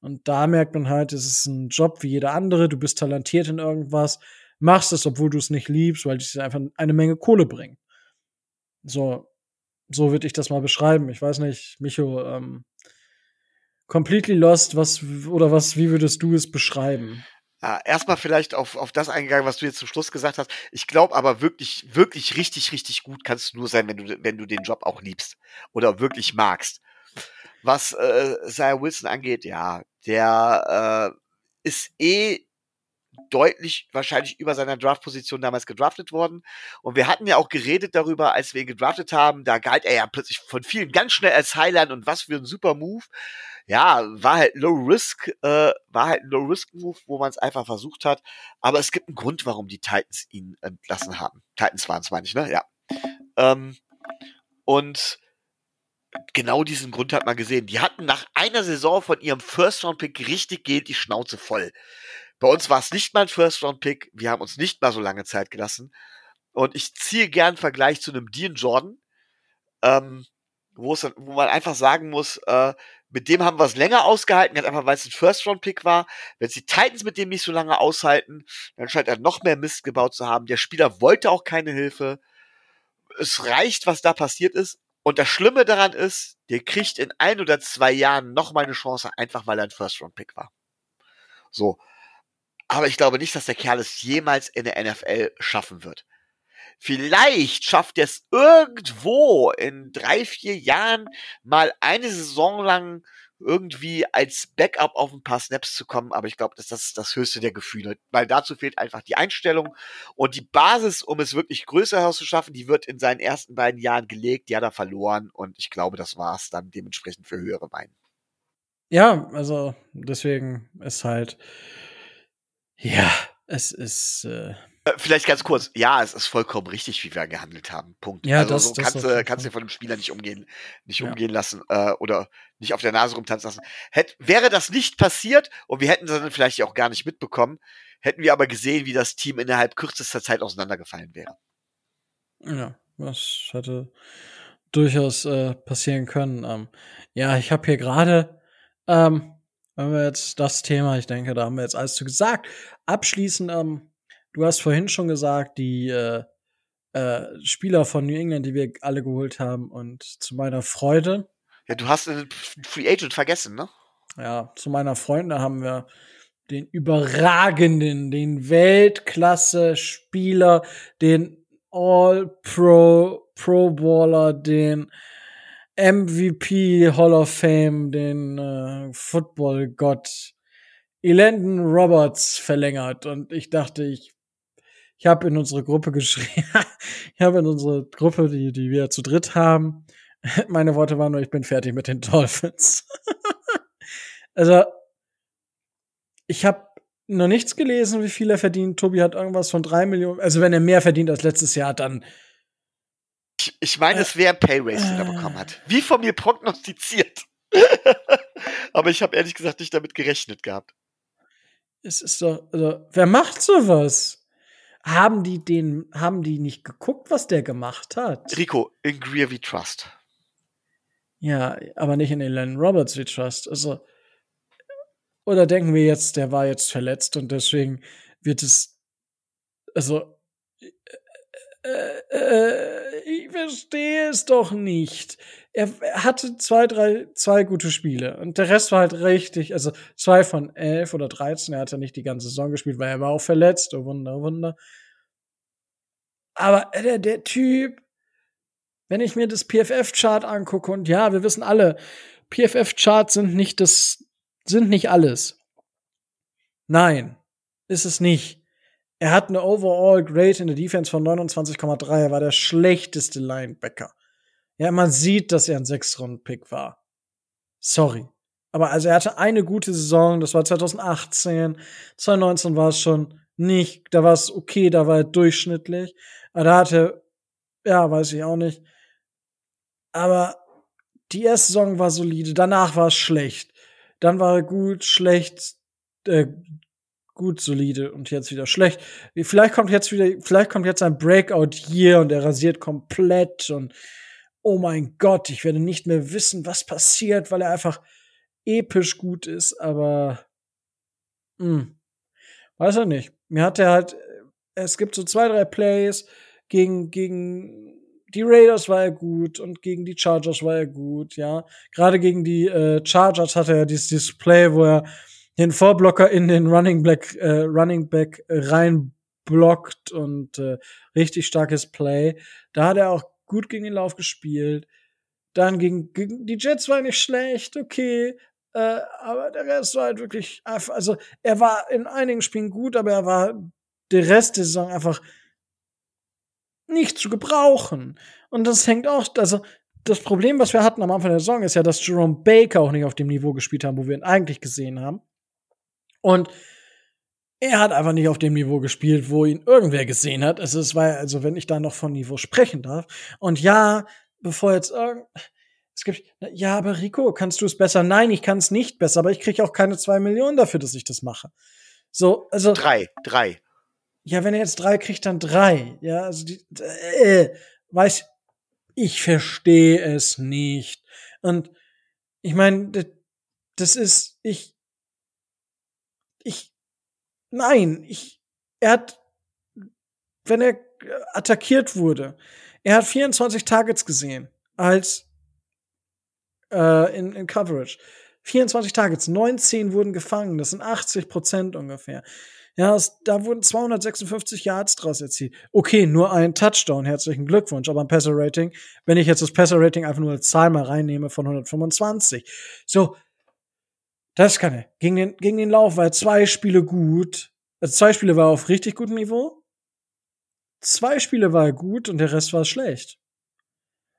Und da merkt man halt, es ist ein Job wie jeder andere. Du bist talentiert in irgendwas, machst es, obwohl du es nicht liebst, weil es einfach eine Menge Kohle bringt. So, so würde ich das mal beschreiben. Ich weiß nicht, Micho, ähm, completely lost, was oder was, wie würdest du es beschreiben? Ja, erstmal vielleicht auf, auf das eingegangen, was du jetzt zum Schluss gesagt hast. Ich glaube aber wirklich, wirklich richtig, richtig gut kannst du nur sein, wenn du, wenn du den Job auch liebst oder wirklich magst. Was äh, Wilson angeht, ja, der äh, ist eh deutlich wahrscheinlich über seiner Draftposition damals gedraftet worden. Und wir hatten ja auch geredet darüber, als wir ihn gedraftet haben. Da galt er ja plötzlich von vielen ganz schnell als Highland und was für ein super Move. Ja, war halt Low Risk, äh, war halt ein Low Risk Move, wo man es einfach versucht hat. Aber es gibt einen Grund, warum die Titans ihn entlassen haben. Titans waren es, meine ich, ne? Ja. Ähm, und genau diesen Grund hat man gesehen. Die hatten nach einer Saison von ihrem First-Round-Pick richtig Geld die Schnauze voll. Bei uns war es nicht mal ein First-Round-Pick. Wir haben uns nicht mal so lange Zeit gelassen. Und ich ziehe gern Vergleich zu einem Dean Jordan, ähm, wo, es, wo man einfach sagen muss, äh, mit dem haben wir es länger ausgehalten, ganz einfach, weil es ein First-Round-Pick war. Wenn die Titans mit dem nicht so lange aushalten, dann scheint er noch mehr Mist gebaut zu haben. Der Spieler wollte auch keine Hilfe. Es reicht, was da passiert ist. Und das Schlimme daran ist, der kriegt in ein oder zwei Jahren noch mal eine Chance, einfach weil er ein First-Round-Pick war. So. Aber ich glaube nicht, dass der Kerl es jemals in der NFL schaffen wird. Vielleicht schafft er es irgendwo in drei, vier Jahren mal eine Saison lang irgendwie als Backup auf ein paar Snaps zu kommen, aber ich glaube, dass das das höchste der Gefühle, weil dazu fehlt einfach die Einstellung und die Basis, um es wirklich größer herauszuschaffen, die wird in seinen ersten beiden Jahren gelegt, die hat er verloren und ich glaube, das war es dann dementsprechend für höhere Weine. Ja, also deswegen ist halt ja, es ist äh, Vielleicht ganz kurz, ja, es ist vollkommen richtig, wie wir gehandelt haben. Punkt. Ja, also das, so das kannst, jeden kannst Fall. du von dem Spieler nicht umgehen, nicht Ja. umgehen lassen äh, oder nicht auf der Nase rumtanzen lassen. Hätt, wäre das nicht passiert und wir hätten es dann vielleicht auch gar nicht mitbekommen, hätten wir aber gesehen, wie das Team innerhalb kürzester Zeit auseinandergefallen wäre. Ja, das hätte durchaus äh, passieren können. Ähm, ja, ich habe hier gerade, ähm, wenn wir jetzt das Thema, ich denke, da haben wir jetzt alles zu gesagt. Abschließend, ähm, du hast vorhin schon gesagt, die äh, äh, Spieler von New England, die wir alle geholt haben, und zu meiner Freude, Ja, du hast einen Free Agent vergessen, ne? ja, zu meiner Freunde haben wir den überragenden, den Weltklasse-Spieler, den All-Pro, Pro-Baller, den MVP Hall of Fame, den äh, Football-Gott Elandon Roberts verlängert. Und ich dachte, ich, ich habe in unsere Gruppe geschrieben, ich habe in unsere Gruppe, die, die wir zu dritt haben, meine Worte waren nur, ich bin fertig mit den Dolphins. also, ich habe noch nichts gelesen, wie viel er verdient. Tobi hat irgendwas von drei Millionen. Also, wenn er mehr verdient als letztes Jahr, dann Ich, ich meine, es wäre ein Pay Raise, den er äh. bekommen hat. Wie von mir prognostiziert. aber ich habe ehrlich gesagt nicht damit gerechnet gehabt. es ist doch, also, wer macht sowas? Haben die den, haben die nicht geguckt, was der gemacht hat? Rico, in Greer we trust. Ja, aber nicht in Elan Roberts we trust. Also, oder denken wir jetzt, der war jetzt verletzt und deswegen wird es, also, äh, äh, ich verstehe es doch nicht. Er, hatte zwei, drei, zwei gute Spiele und der Rest war halt richtig, also zwei von elf oder dreizehn. Er hatte nicht die ganze Saison gespielt, weil er war auch verletzt. Oh Wunder, oh Wunder. Aber äh, der, der Typ, wenn ich mir das PFF-Chart angucke und ja, wir wissen alle, PFF-Charts sind nicht das, sind nicht alles. Nein, ist es nicht. Er hat eine Overall Grade in der Defense von 29,3. Er war der schlechteste Linebacker. Ja, man sieht, dass er ein Sechs-Runden-Pick war. Sorry. Aber also er hatte eine gute Saison, das war 2018. 2019 war es schon nicht, da war es okay, da war er durchschnittlich. Aber da hatte, ja, weiß ich auch nicht. Aber die erste Saison war solide, danach war es schlecht. Dann war er gut, schlecht, äh, gut, solide und jetzt wieder schlecht. Vielleicht kommt jetzt wieder, vielleicht kommt jetzt ein Breakout hier und er rasiert komplett und oh mein Gott, ich werde nicht mehr wissen, was passiert, weil er einfach episch gut ist, aber hm, weiß er nicht. Mir hat er halt, es gibt so zwei, drei Plays gegen, gegen die Raiders war er gut und gegen die Chargers war er gut, ja. Gerade gegen die äh, Chargers hatte er dieses Display, wo er den Vorblocker in den Running Back, äh, Running Back reinblockt und äh, richtig starkes Play. Da hat er auch gut gegen den Lauf gespielt. Dann gegen, gegen die Jets war nicht schlecht, okay. Äh, aber der Rest war halt wirklich einfach, also er war in einigen Spielen gut, aber er war der Rest der Saison einfach nicht zu gebrauchen. Und das hängt auch, also das Problem, was wir hatten am Anfang der Saison, ist ja, dass Jerome Baker auch nicht auf dem Niveau gespielt haben, wo wir ihn eigentlich gesehen haben. Und er hat einfach nicht auf dem Niveau gespielt, wo ihn irgendwer gesehen hat. Also es war, also wenn ich da noch von Niveau sprechen darf. Und ja, bevor jetzt irgend, es gibt, ja, aber Rico, kannst du es besser? Nein, ich kann es nicht besser, aber ich kriege auch keine zwei Millionen dafür, dass ich das mache. So, also. Drei, drei. Ja, wenn er jetzt drei kriegt, dann drei. Ja, also die, äh, weiß, ich verstehe es nicht. Und ich meine, das ist, ich, ich, nein, ich, er hat, wenn er attackiert wurde, er hat 24 Targets gesehen als äh, in, in Coverage. 24 Targets, 19 wurden gefangen, das sind 80 Prozent ungefähr. Ja, es, da wurden 256 Yards draus erzielt. Okay, nur ein Touchdown, herzlichen Glückwunsch. Aber ein Passer-Rating, wenn ich jetzt das Passer-Rating einfach nur als Zahl mal reinnehme von 125. So, das kann er. Gegen den, gegen den Lauf war er zwei Spiele gut. Also zwei Spiele war er auf richtig gutem Niveau. Zwei Spiele war er gut und der Rest war schlecht.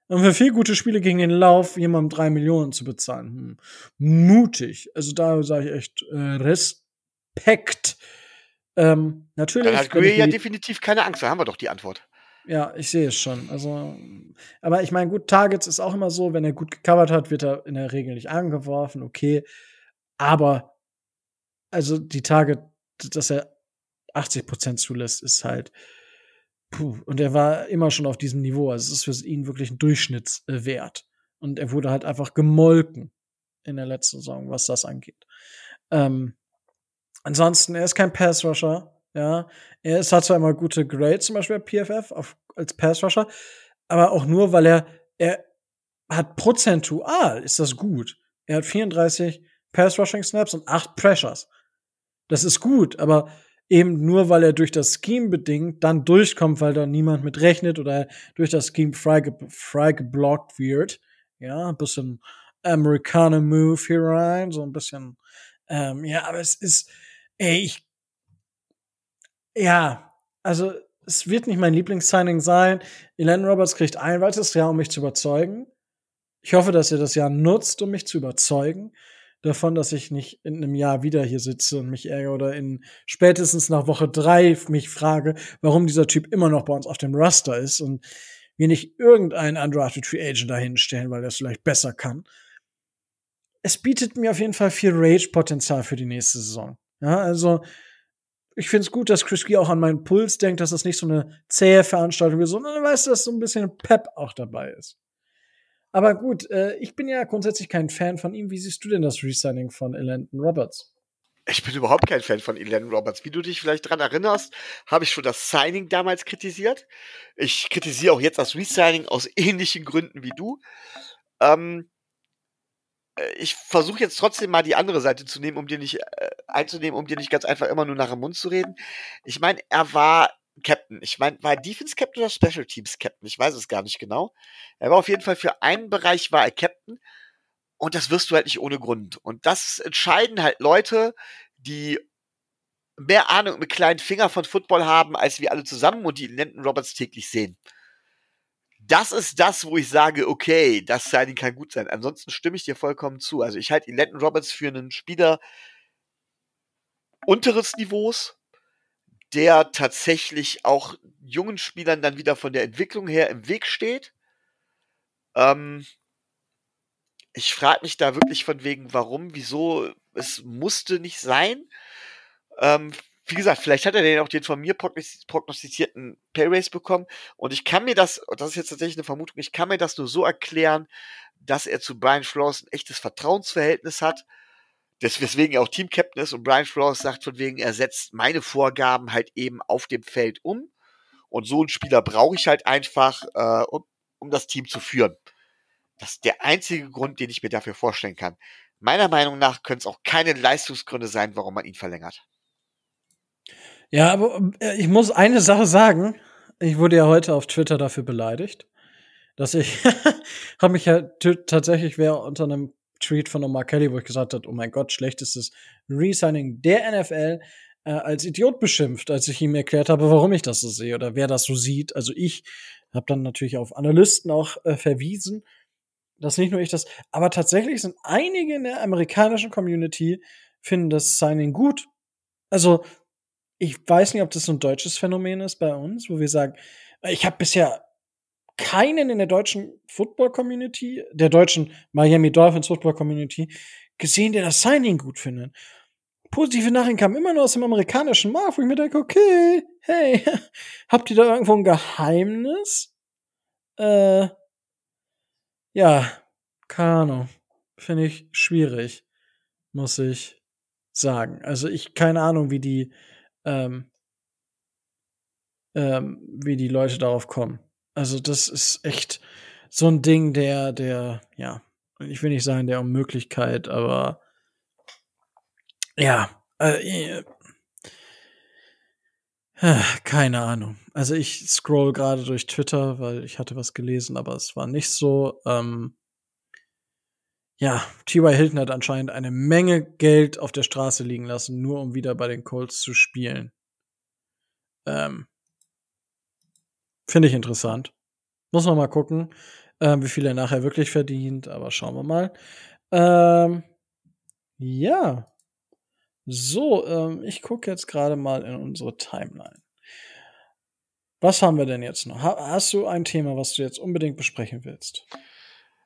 Und für vier gute Spiele gegen den Lauf jemandem drei Millionen zu bezahlen. Hm. Mutig. Also da sage ich echt äh, Respekt. Ähm, natürlich. Dann hat Gray ja definitiv keine Angst, da haben wir doch die Antwort. Ja, ich sehe es schon. Also, aber ich meine, gut, Targets ist auch immer so, wenn er gut gecovert hat, wird er in der Regel nicht angeworfen, okay. Aber, also die Target, dass er 80% zulässt, ist halt, puh. Und er war immer schon auf diesem Niveau. Also es ist für ihn wirklich ein Durchschnittswert. Und er wurde halt einfach gemolken in der letzten Saison, was das angeht. Ähm, Ansonsten, er ist kein Pass-Rusher. Ja, er ist, hat zwar immer gute Grades, zum Beispiel PFF auf, als Pass-Rusher, aber auch nur, weil er, er hat prozentual, ist das gut. Er hat 34 Pass-Rushing-Snaps und 8 Pressures. Das ist gut, aber eben nur, weil er durch das Scheme bedingt dann durchkommt, weil da niemand mit rechnet oder durch das Scheme frei, ge frei geblockt wird. Ja, ein bisschen Amerikaner Move hier rein, so ein bisschen, ähm, ja, aber es ist, Ey, ich. Ja, also es wird nicht mein Lieblingssigning sein. Elan Roberts kriegt ein weiteres Jahr, um mich zu überzeugen. Ich hoffe, dass er das Jahr nutzt, um mich zu überzeugen davon, dass ich nicht in einem Jahr wieder hier sitze und mich ärgere oder in spätestens nach Woche drei mich frage, warum dieser Typ immer noch bei uns auf dem Raster ist und wir nicht irgendeinen undrafted Free Agent dahinstellen, weil er es vielleicht besser kann. Es bietet mir auf jeden Fall viel Rage-Potenzial für die nächste Saison. Ja, also ich finde es gut, dass Chris Gee auch an meinen Puls denkt, dass das nicht so eine zähe Veranstaltung ist, sondern weißt du, dass so ein bisschen Pep auch dabei ist. Aber gut, äh, ich bin ja grundsätzlich kein Fan von ihm. Wie siehst du denn das Resigning von Elandon Roberts? Ich bin überhaupt kein Fan von Elandon Roberts. Wie du dich vielleicht dran erinnerst, habe ich schon das Signing damals kritisiert. Ich kritisiere auch jetzt das Resigning aus ähnlichen Gründen wie du. Ähm, äh, ich versuche jetzt trotzdem mal die andere Seite zu nehmen, um dir nicht äh, einzunehmen, um dir nicht ganz einfach immer nur nach dem Mund zu reden. Ich meine, er war Captain. Ich meine, war er Defense Captain oder Special Teams Captain? Ich weiß es gar nicht genau. Er war auf jeden Fall für einen Bereich war er Captain. Und das wirst du halt nicht ohne Grund. Und das entscheiden halt Leute, die mehr Ahnung mit kleinen Finger von Football haben, als wir alle zusammen und die Landon Roberts täglich sehen. Das ist das, wo ich sage, okay, das Signing kann gut sein. Ansonsten stimme ich dir vollkommen zu. Also ich halte Landon Roberts für einen Spieler unteres Niveaus, der tatsächlich auch jungen Spielern dann wieder von der Entwicklung her im Weg steht. Ähm, ich frage mich da wirklich von wegen, warum, wieso, es musste nicht sein. Ähm, wie gesagt, vielleicht hat er den auch den von mir prognostizierten Pay-Race bekommen. Und ich kann mir das, das ist jetzt tatsächlich eine Vermutung, ich kann mir das nur so erklären, dass er zu Brian Flores ein echtes Vertrauensverhältnis hat. Das, weswegen auch Team-Captain ist und Brian Flores sagt von wegen, er setzt meine Vorgaben halt eben auf dem Feld um. Und so einen Spieler brauche ich halt einfach, äh, um, um das Team zu führen. Das ist der einzige Grund, den ich mir dafür vorstellen kann. Meiner Meinung nach können es auch keine Leistungsgründe sein, warum man ihn verlängert. Ja, aber äh, ich muss eine Sache sagen. Ich wurde ja heute auf Twitter dafür beleidigt, dass ich habe mich ja tatsächlich wer unter einem Tweet von Omar Kelly, wo ich gesagt habe, oh mein Gott, schlechtestes Resigning der NFL, äh, als Idiot beschimpft, als ich ihm erklärt habe, warum ich das so sehe oder wer das so sieht. Also ich habe dann natürlich auf Analysten auch äh, verwiesen dass nicht nur ich das, aber tatsächlich sind einige in der amerikanischen Community finden das Signing gut. Also, ich weiß nicht, ob das so ein deutsches Phänomen ist bei uns, wo wir sagen, ich habe bisher keinen in der deutschen Football Community, der deutschen Miami Dolphins Football Community gesehen, der das Signing gut findet. Positive Nachrichten kamen immer nur aus dem amerikanischen Markt, wo ich mir denke, okay, hey, habt ihr da irgendwo ein Geheimnis? Äh, ja, keine Ahnung. Finde ich schwierig, muss ich sagen. Also ich, keine Ahnung, wie die, ähm, ähm, wie die Leute darauf kommen. Also das ist echt so ein Ding, der, der, ja, ich will nicht sagen der Unmöglichkeit, aber ja, äh, keine Ahnung. Also ich scroll gerade durch Twitter, weil ich hatte was gelesen, aber es war nicht so. Ähm ja, T.Y. Hilton hat anscheinend eine Menge Geld auf der Straße liegen lassen, nur um wieder bei den Colts zu spielen. Ähm Finde ich interessant. Muss man mal gucken, ähm, wie viel er nachher wirklich verdient, aber schauen wir mal. Ähm ja, so, ähm, ich gucke jetzt gerade mal in unsere Timeline. Was haben wir denn jetzt noch? Ha hast du ein Thema, was du jetzt unbedingt besprechen willst?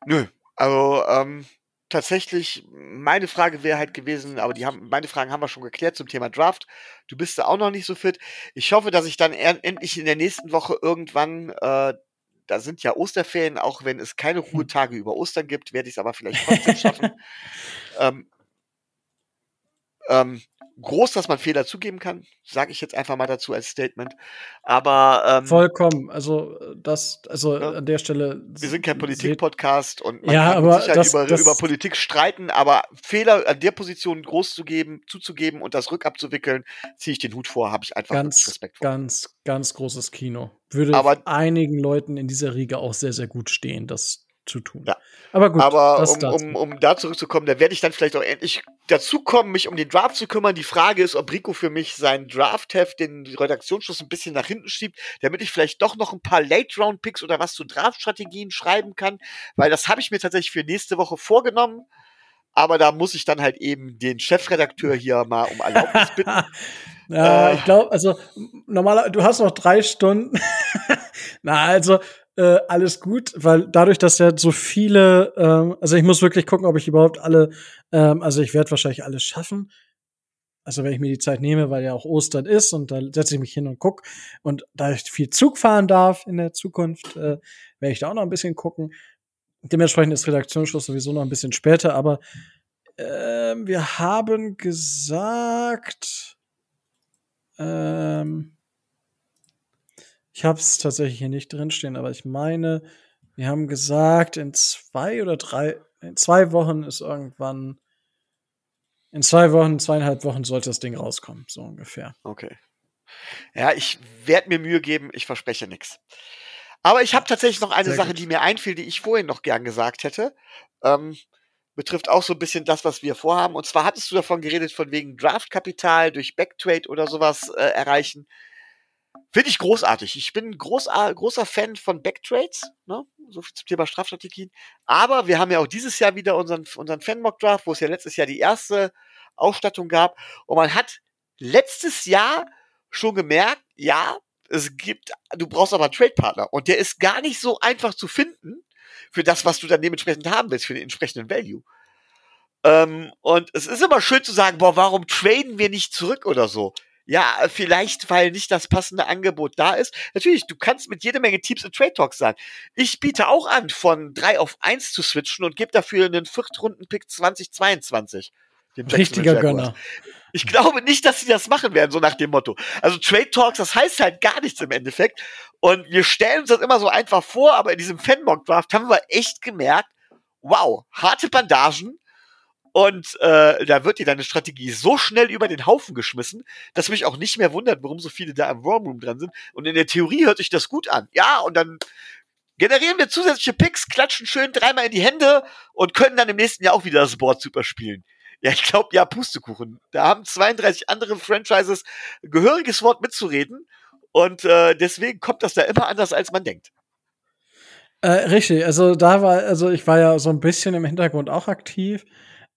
Nö, also ähm, tatsächlich, meine Frage wäre halt gewesen, aber die haben, meine Fragen haben wir schon geklärt zum Thema Draft. Du bist da auch noch nicht so fit. Ich hoffe, dass ich dann endlich in der nächsten Woche irgendwann, äh, da sind ja Osterferien, auch wenn es keine. Ruhetage über Ostern gibt, werde ich es aber vielleicht trotzdem schaffen. ähm, ähm, groß, dass man Fehler zugeben kann, sage ich jetzt einfach mal dazu als Statement. Aber ähm, vollkommen. Also das, also ja, an der Stelle. Wir sind kein Politik-Podcast und man ja, kann aber sicher das, über, das, über Politik streiten, aber Fehler an der Position groß zu geben, zuzugeben und das rückabzuwickeln, ziehe ich den Hut vor, habe ich einfach ganz, Respekt vor. Ganz, ganz großes Kino. Würde aber, einigen Leuten in dieser Riege auch sehr, sehr gut stehen. Das zu tun. Ja. Aber gut. Aber um, um, um da zurückzukommen, da werde ich dann vielleicht auch endlich dazu kommen, mich um den Draft zu kümmern. Die Frage ist, ob Rico für mich seinen Draft-Heft, den Redaktionsschluss ein bisschen nach hinten schiebt, damit ich vielleicht doch noch ein paar Late-Round-Picks oder was zu Draft-Strategien schreiben kann, weil das habe ich mir tatsächlich für nächste Woche vorgenommen. Aber da muss ich dann halt eben den Chefredakteur hier mal um Erlaubnis bitten. ja, äh, ich glaube, also normaler, du hast noch drei Stunden. Na, also äh, alles gut, weil dadurch, dass ja so viele, ähm, also ich muss wirklich gucken, ob ich überhaupt alle, ähm, also ich werde wahrscheinlich alles schaffen. Also wenn ich mir die Zeit nehme, weil ja auch Ostern ist und da setze ich mich hin und guck und da ich viel Zug fahren darf in der Zukunft, äh, werde ich da auch noch ein bisschen gucken. Dementsprechend ist Redaktionsschluss sowieso noch ein bisschen später, aber äh, wir haben gesagt, ähm, ich habe es tatsächlich hier nicht drinstehen, aber ich meine, wir haben gesagt, in zwei oder drei, in zwei Wochen ist irgendwann, in zwei Wochen, zweieinhalb Wochen sollte das Ding rauskommen, so ungefähr. Okay. Ja, ich werde mir Mühe geben, ich verspreche nichts. Aber ich habe tatsächlich noch eine Sehr Sache, gut. die mir einfiel, die ich vorhin noch gern gesagt hätte. Ähm, betrifft auch so ein bisschen das, was wir vorhaben. Und zwar hattest du davon geredet, von wegen Draftkapital durch Backtrade oder sowas äh, erreichen. Finde ich großartig. Ich bin großar großer Fan von Backtrades, ne? so viel zum Thema Strafstrategien. Aber wir haben ja auch dieses Jahr wieder unseren, unseren Fan-Mock-Draft, wo es ja letztes Jahr die erste Ausstattung gab. Und man hat letztes Jahr schon gemerkt, ja, es gibt, du brauchst aber einen Trade-Partner. Und der ist gar nicht so einfach zu finden für das, was du dann dementsprechend haben willst, für den entsprechenden Value. Ähm, und es ist immer schön zu sagen, boah, warum traden wir nicht zurück oder so? Ja, vielleicht, weil nicht das passende Angebot da ist. Natürlich, du kannst mit jede Menge Teams in Trade Talks sein. Ich biete auch an, von 3 auf 1 zu switchen und gebe dafür einen Viertrunden-Pick 2022. den Richtiger. Gönner. Ich glaube nicht, dass sie das machen werden, so nach dem Motto. Also Trade Talks, das heißt halt gar nichts im Endeffekt. Und wir stellen uns das immer so einfach vor, aber in diesem Fanmock Draft haben wir echt gemerkt, wow, harte Bandagen. Und äh, da wird dir deine Strategie so schnell über den Haufen geschmissen, dass mich auch nicht mehr wundert, warum so viele da im Warm Room dran sind. Und in der Theorie hört sich das gut an. Ja, und dann generieren wir zusätzliche Picks, klatschen schön dreimal in die Hände und können dann im nächsten Jahr auch wieder das Board super spielen. Ja, ich glaube, ja, Pustekuchen. Da haben 32 andere Franchises gehöriges Wort mitzureden. Und äh, deswegen kommt das da immer anders, als man denkt. Äh, richtig, also da war, also ich war ja so ein bisschen im Hintergrund auch aktiv.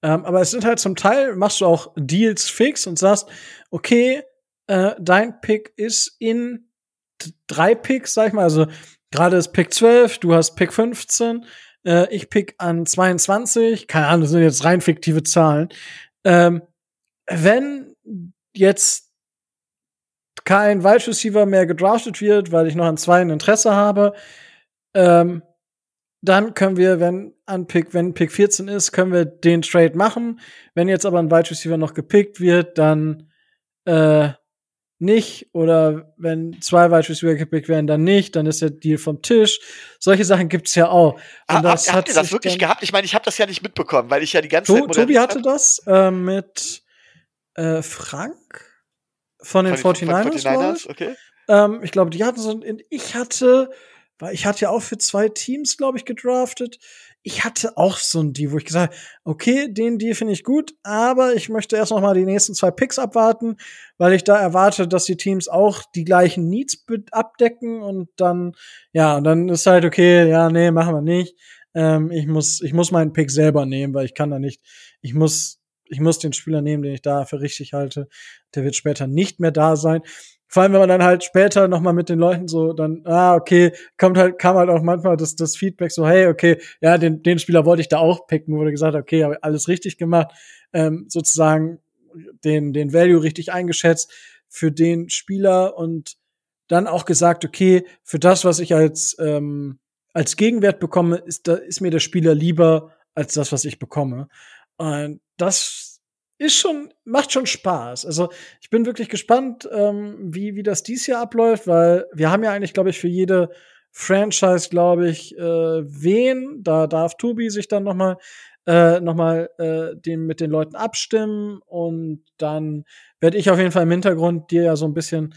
Ähm, aber es sind halt zum Teil, machst du auch Deals fix und sagst, okay, äh, dein Pick ist in drei Picks, sag ich mal, also gerade ist Pick 12, du hast Pick 15, äh, ich pick an 22, keine Ahnung, das sind jetzt rein fiktive Zahlen. Ähm, wenn jetzt kein Wide Receiver mehr gedraftet wird, weil ich noch an zwei ein Interesse habe, ähm, dann können wir, wenn an Pick, wenn Pick 14 ist, können wir den Trade machen. Wenn jetzt aber ein Wide Receiver noch gepickt wird, dann äh, nicht. Oder wenn zwei Wide Receiver gepickt werden, dann nicht. Dann ist der Deal vom Tisch. Solche Sachen gibt's ja auch. Und das habt, ihr das wirklich gehabt? Ich meine, ich habe das ja nicht mitbekommen, weil ich ja die ganze To Zeit Tobi hatte das äh, mit äh, Frank von den. Von 49ers, glaub ich. okay. Ähm, ich glaube, die hatten so ein, ich hatte, weil ich hatte ja auch für zwei Teams, glaube ich, gedraftet. Ich hatte auch so ein Deal, wo ich gesagt habe, okay, den Deal finde ich gut, aber ich möchte erst noch mal die nächsten zwei Picks abwarten, weil ich da erwarte, dass die Teams auch die gleichen Needs abdecken und dann, ja, und dann ist halt okay, ja, nee, machen wir nicht. Ähm, ich muss, ich muss meinen Pick selber nehmen, weil ich kann da nicht, ich muss, ich muss den Spieler nehmen, den ich da für richtig halte. Der wird später nicht mehr da sein. Vor allem, wenn man dann halt später noch mal mit den Leuten so dann, ah, okay, kommt halt, kam halt auch manchmal das, das Feedback so, hey, okay, ja, den, den Spieler wollte ich da auch picken, wurde gesagt, okay, habe alles richtig gemacht, ähm, sozusagen den, den Value richtig eingeschätzt für den Spieler und dann auch gesagt, okay, für das, was ich als, ähm, als Gegenwert bekomme, ist, da, ist mir der Spieler lieber als das, was ich bekomme. Und das ist schon, macht schon Spaß. Also ich bin wirklich gespannt, ähm, wie, wie das dies Jahr abläuft, weil wir haben ja eigentlich, glaube ich, für jede Franchise, glaube ich, äh, wen, da darf Tobi sich dann noch mal äh, noch mal äh, den, mit den Leuten abstimmen und dann werde ich auf jeden Fall im Hintergrund dir ja so ein bisschen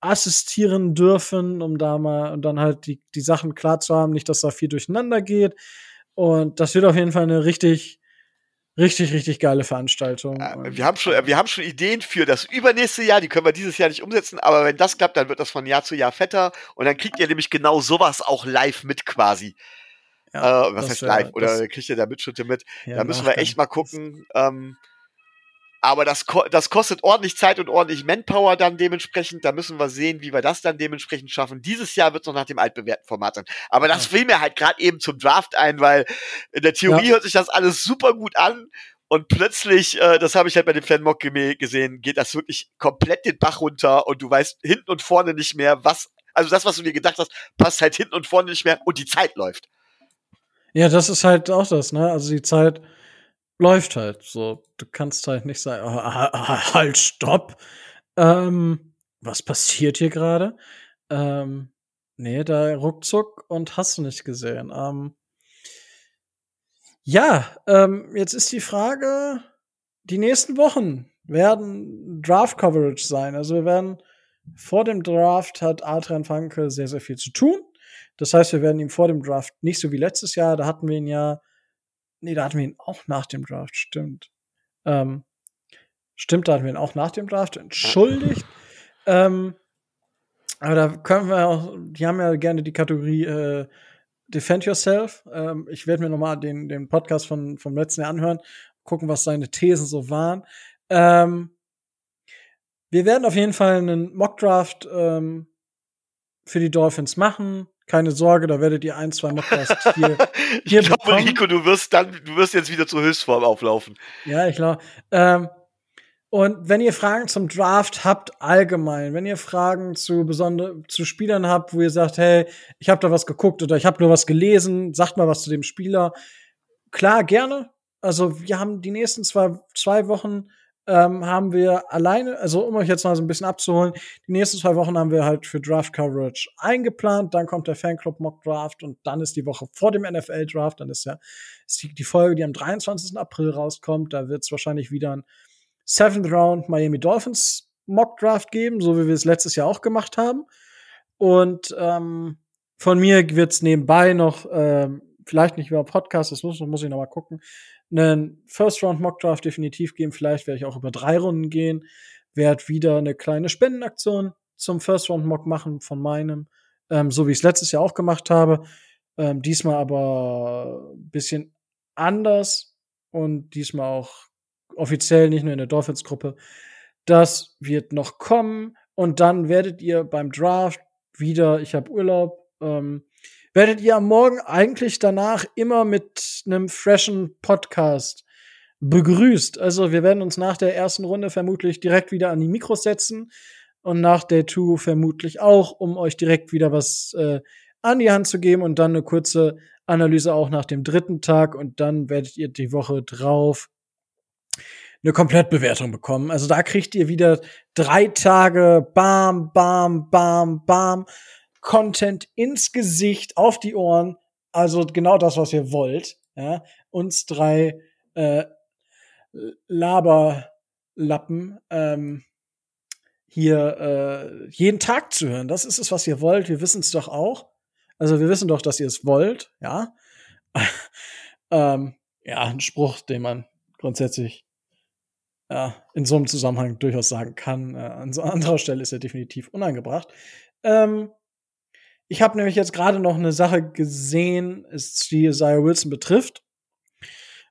assistieren dürfen, um da mal und dann halt die, die Sachen klar zu haben, nicht, dass da viel durcheinander geht. Und das wird auf jeden Fall eine richtig, richtig, richtig geile Veranstaltung. Äh, Wir haben, schon, wir haben schon Ideen für das übernächste Jahr, die können wir dieses Jahr nicht umsetzen, aber wenn das klappt, dann wird das von Jahr zu Jahr fetter und dann kriegt ihr nämlich genau sowas auch live mit quasi. Ja, äh, was heißt live? Oder kriegt ihr da Mitschritte mit? ja, da müssen wir echt mal gucken. Ähm, aber das, ko das kostet ordentlich Zeit und ordentlich Manpower dann dementsprechend. Da müssen wir sehen, wie wir das dann dementsprechend schaffen. Dieses Jahr wird es noch nach dem altbewährten Format sein. Aber das fiel mir halt gerade eben zum Draft ein, weil in der Theorie Ja. hört sich das alles super gut an. Und plötzlich, äh, das habe ich halt bei dem Fanmock gesehen, geht das wirklich komplett den Bach runter und du weißt hinten und vorne nicht mehr, was, also das, was du dir gedacht hast, passt halt hinten und vorne nicht mehr und die Zeit läuft. Ja, das ist halt auch das, ne? Also die Zeit läuft halt so. Du kannst halt nicht sagen, ah, halt, stopp. Ähm, was passiert hier gerade? Ähm, nee, da ruckzuck und hast du nicht gesehen. Ähm, ja, ähm, jetzt ist die Frage, die nächsten Wochen werden Draft Coverage sein. Also wir werden vor dem Draft hat Adrian Franke sehr, sehr viel zu tun. Das heißt, wir werden ihm vor dem Draft nicht so wie letztes Jahr, da hatten wir ihn ja, nee, da hatten wir ihn auch nach dem Draft, stimmt. Ähm, stimmt, da hatten wir ihn auch nach dem Draft, entschuldigt. ähm, aber da können wir auch, die haben ja gerne die Kategorie äh, Defend Yourself. Ähm, ich werde mir nochmal den, den Podcast von, vom letzten Jahr anhören, gucken, was seine Thesen so waren. Ähm, wir werden auf jeden Fall einen Mockdraft ähm, für die Dolphins machen. Keine Sorge, da werdet ihr ein, zwei Mockdrafts hier, ich hier glaube, bekommen. Rico, du wirst dann, du wirst jetzt wieder zur Höchstform auflaufen. Ja, ich glaube. Ähm, und wenn ihr Fragen zum Draft habt, allgemein, wenn ihr Fragen zu besonderen zu Spielern habt, wo ihr sagt, hey, ich habe da was geguckt oder ich habe nur was gelesen, sagt mal was zu dem Spieler. Klar, gerne. Also wir haben die nächsten zwei, zwei Wochen ähm, haben wir alleine, also um euch jetzt mal so ein bisschen abzuholen, die nächsten zwei Wochen haben wir halt für Draft Coverage eingeplant, dann kommt der Fanclub Mock Draft und dann ist die Woche vor dem NFL Draft, dann ist ja ist die, die Folge, die am 23. April rauskommt, da wird es wahrscheinlich wieder ein Seventh Round Miami Dolphins Mock Draft geben, so wie wir es letztes Jahr auch gemacht haben. Und ähm, von mir wird's nebenbei noch, ähm, vielleicht nicht über Podcast, das muss, muss ich noch mal gucken, einen First Round Mock Draft definitiv geben. Vielleicht werde ich auch über drei Runden gehen. Werde wieder eine kleine Spendenaktion zum First Round Mock machen von meinem, ähm, so wie ich es letztes Jahr auch gemacht habe. Ähm, diesmal aber ein bisschen anders und diesmal auch offiziell, nicht nur in der Dolphins-Gruppe. Das wird noch kommen und dann werdet ihr beim Draft wieder, ich habe Urlaub, ähm, werdet ihr am Morgen eigentlich danach immer mit einem freshen Podcast begrüßt. Also wir werden uns nach der ersten Runde vermutlich direkt wieder an die Mikros setzen und nach Day 2 vermutlich auch, um euch direkt wieder was äh, an die Hand zu geben und dann eine kurze Analyse auch nach dem dritten Tag und dann werdet ihr die Woche drauf eine Komplettbewertung bekommen. Also da kriegt ihr wieder drei Tage bam, bam, bam, bam Content ins Gesicht, auf die Ohren. Also genau das, was ihr wollt. Ja, uns drei äh, Laberlappen ähm, hier äh, jeden Tag zu hören. Das ist es, was ihr wollt. Wir wissen es doch auch. Also wir wissen doch, dass ihr es wollt. Ja, ähm, ja, ein Spruch, den man grundsätzlich ja, in so einem Zusammenhang durchaus sagen kann. Äh, an so anderer Stelle ist er definitiv unangebracht. Ähm, ich habe nämlich jetzt gerade noch eine Sache gesehen, die Isaiah Wilson betrifft.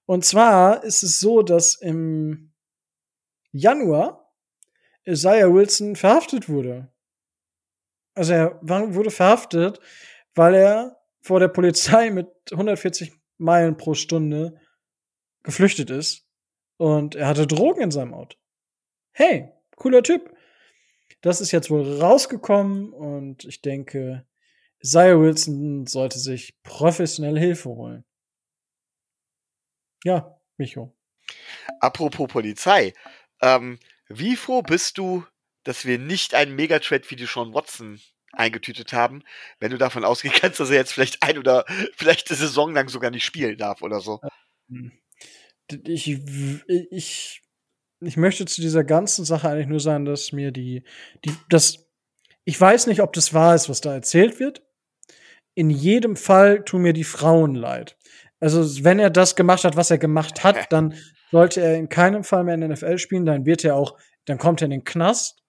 Und zwar ist es so, dass im Januar Isaiah Wilson verhaftet wurde. Also er wurde verhaftet, weil er vor der Polizei mit 140 Meilen pro Stunde geflüchtet ist und er hatte Drogen in seinem Auto. Hey, cooler Typ. Das ist jetzt wohl rausgekommen und ich denke, Isaiah Wilson sollte sich professionelle Hilfe holen. Ja, Micho. Apropos Polizei, ähm, wie froh bist du, dass wir nicht einen Megatrade wie die Sean Watson eingetütet haben, wenn du davon ausgehen kannst, dass er jetzt vielleicht ein oder vielleicht eine Saison lang sogar nicht spielen darf oder so? Ich, ich, ich möchte zu dieser ganzen Sache eigentlich nur sagen, dass mir die, die, das, ich weiß nicht, ob das wahr ist, was da erzählt wird. In jedem Fall tun mir die Frauen leid. Also, wenn er das gemacht hat, was er gemacht hat, dann sollte er in keinem Fall mehr in der NFL spielen, dann wird er auch, dann kommt er in den Knast.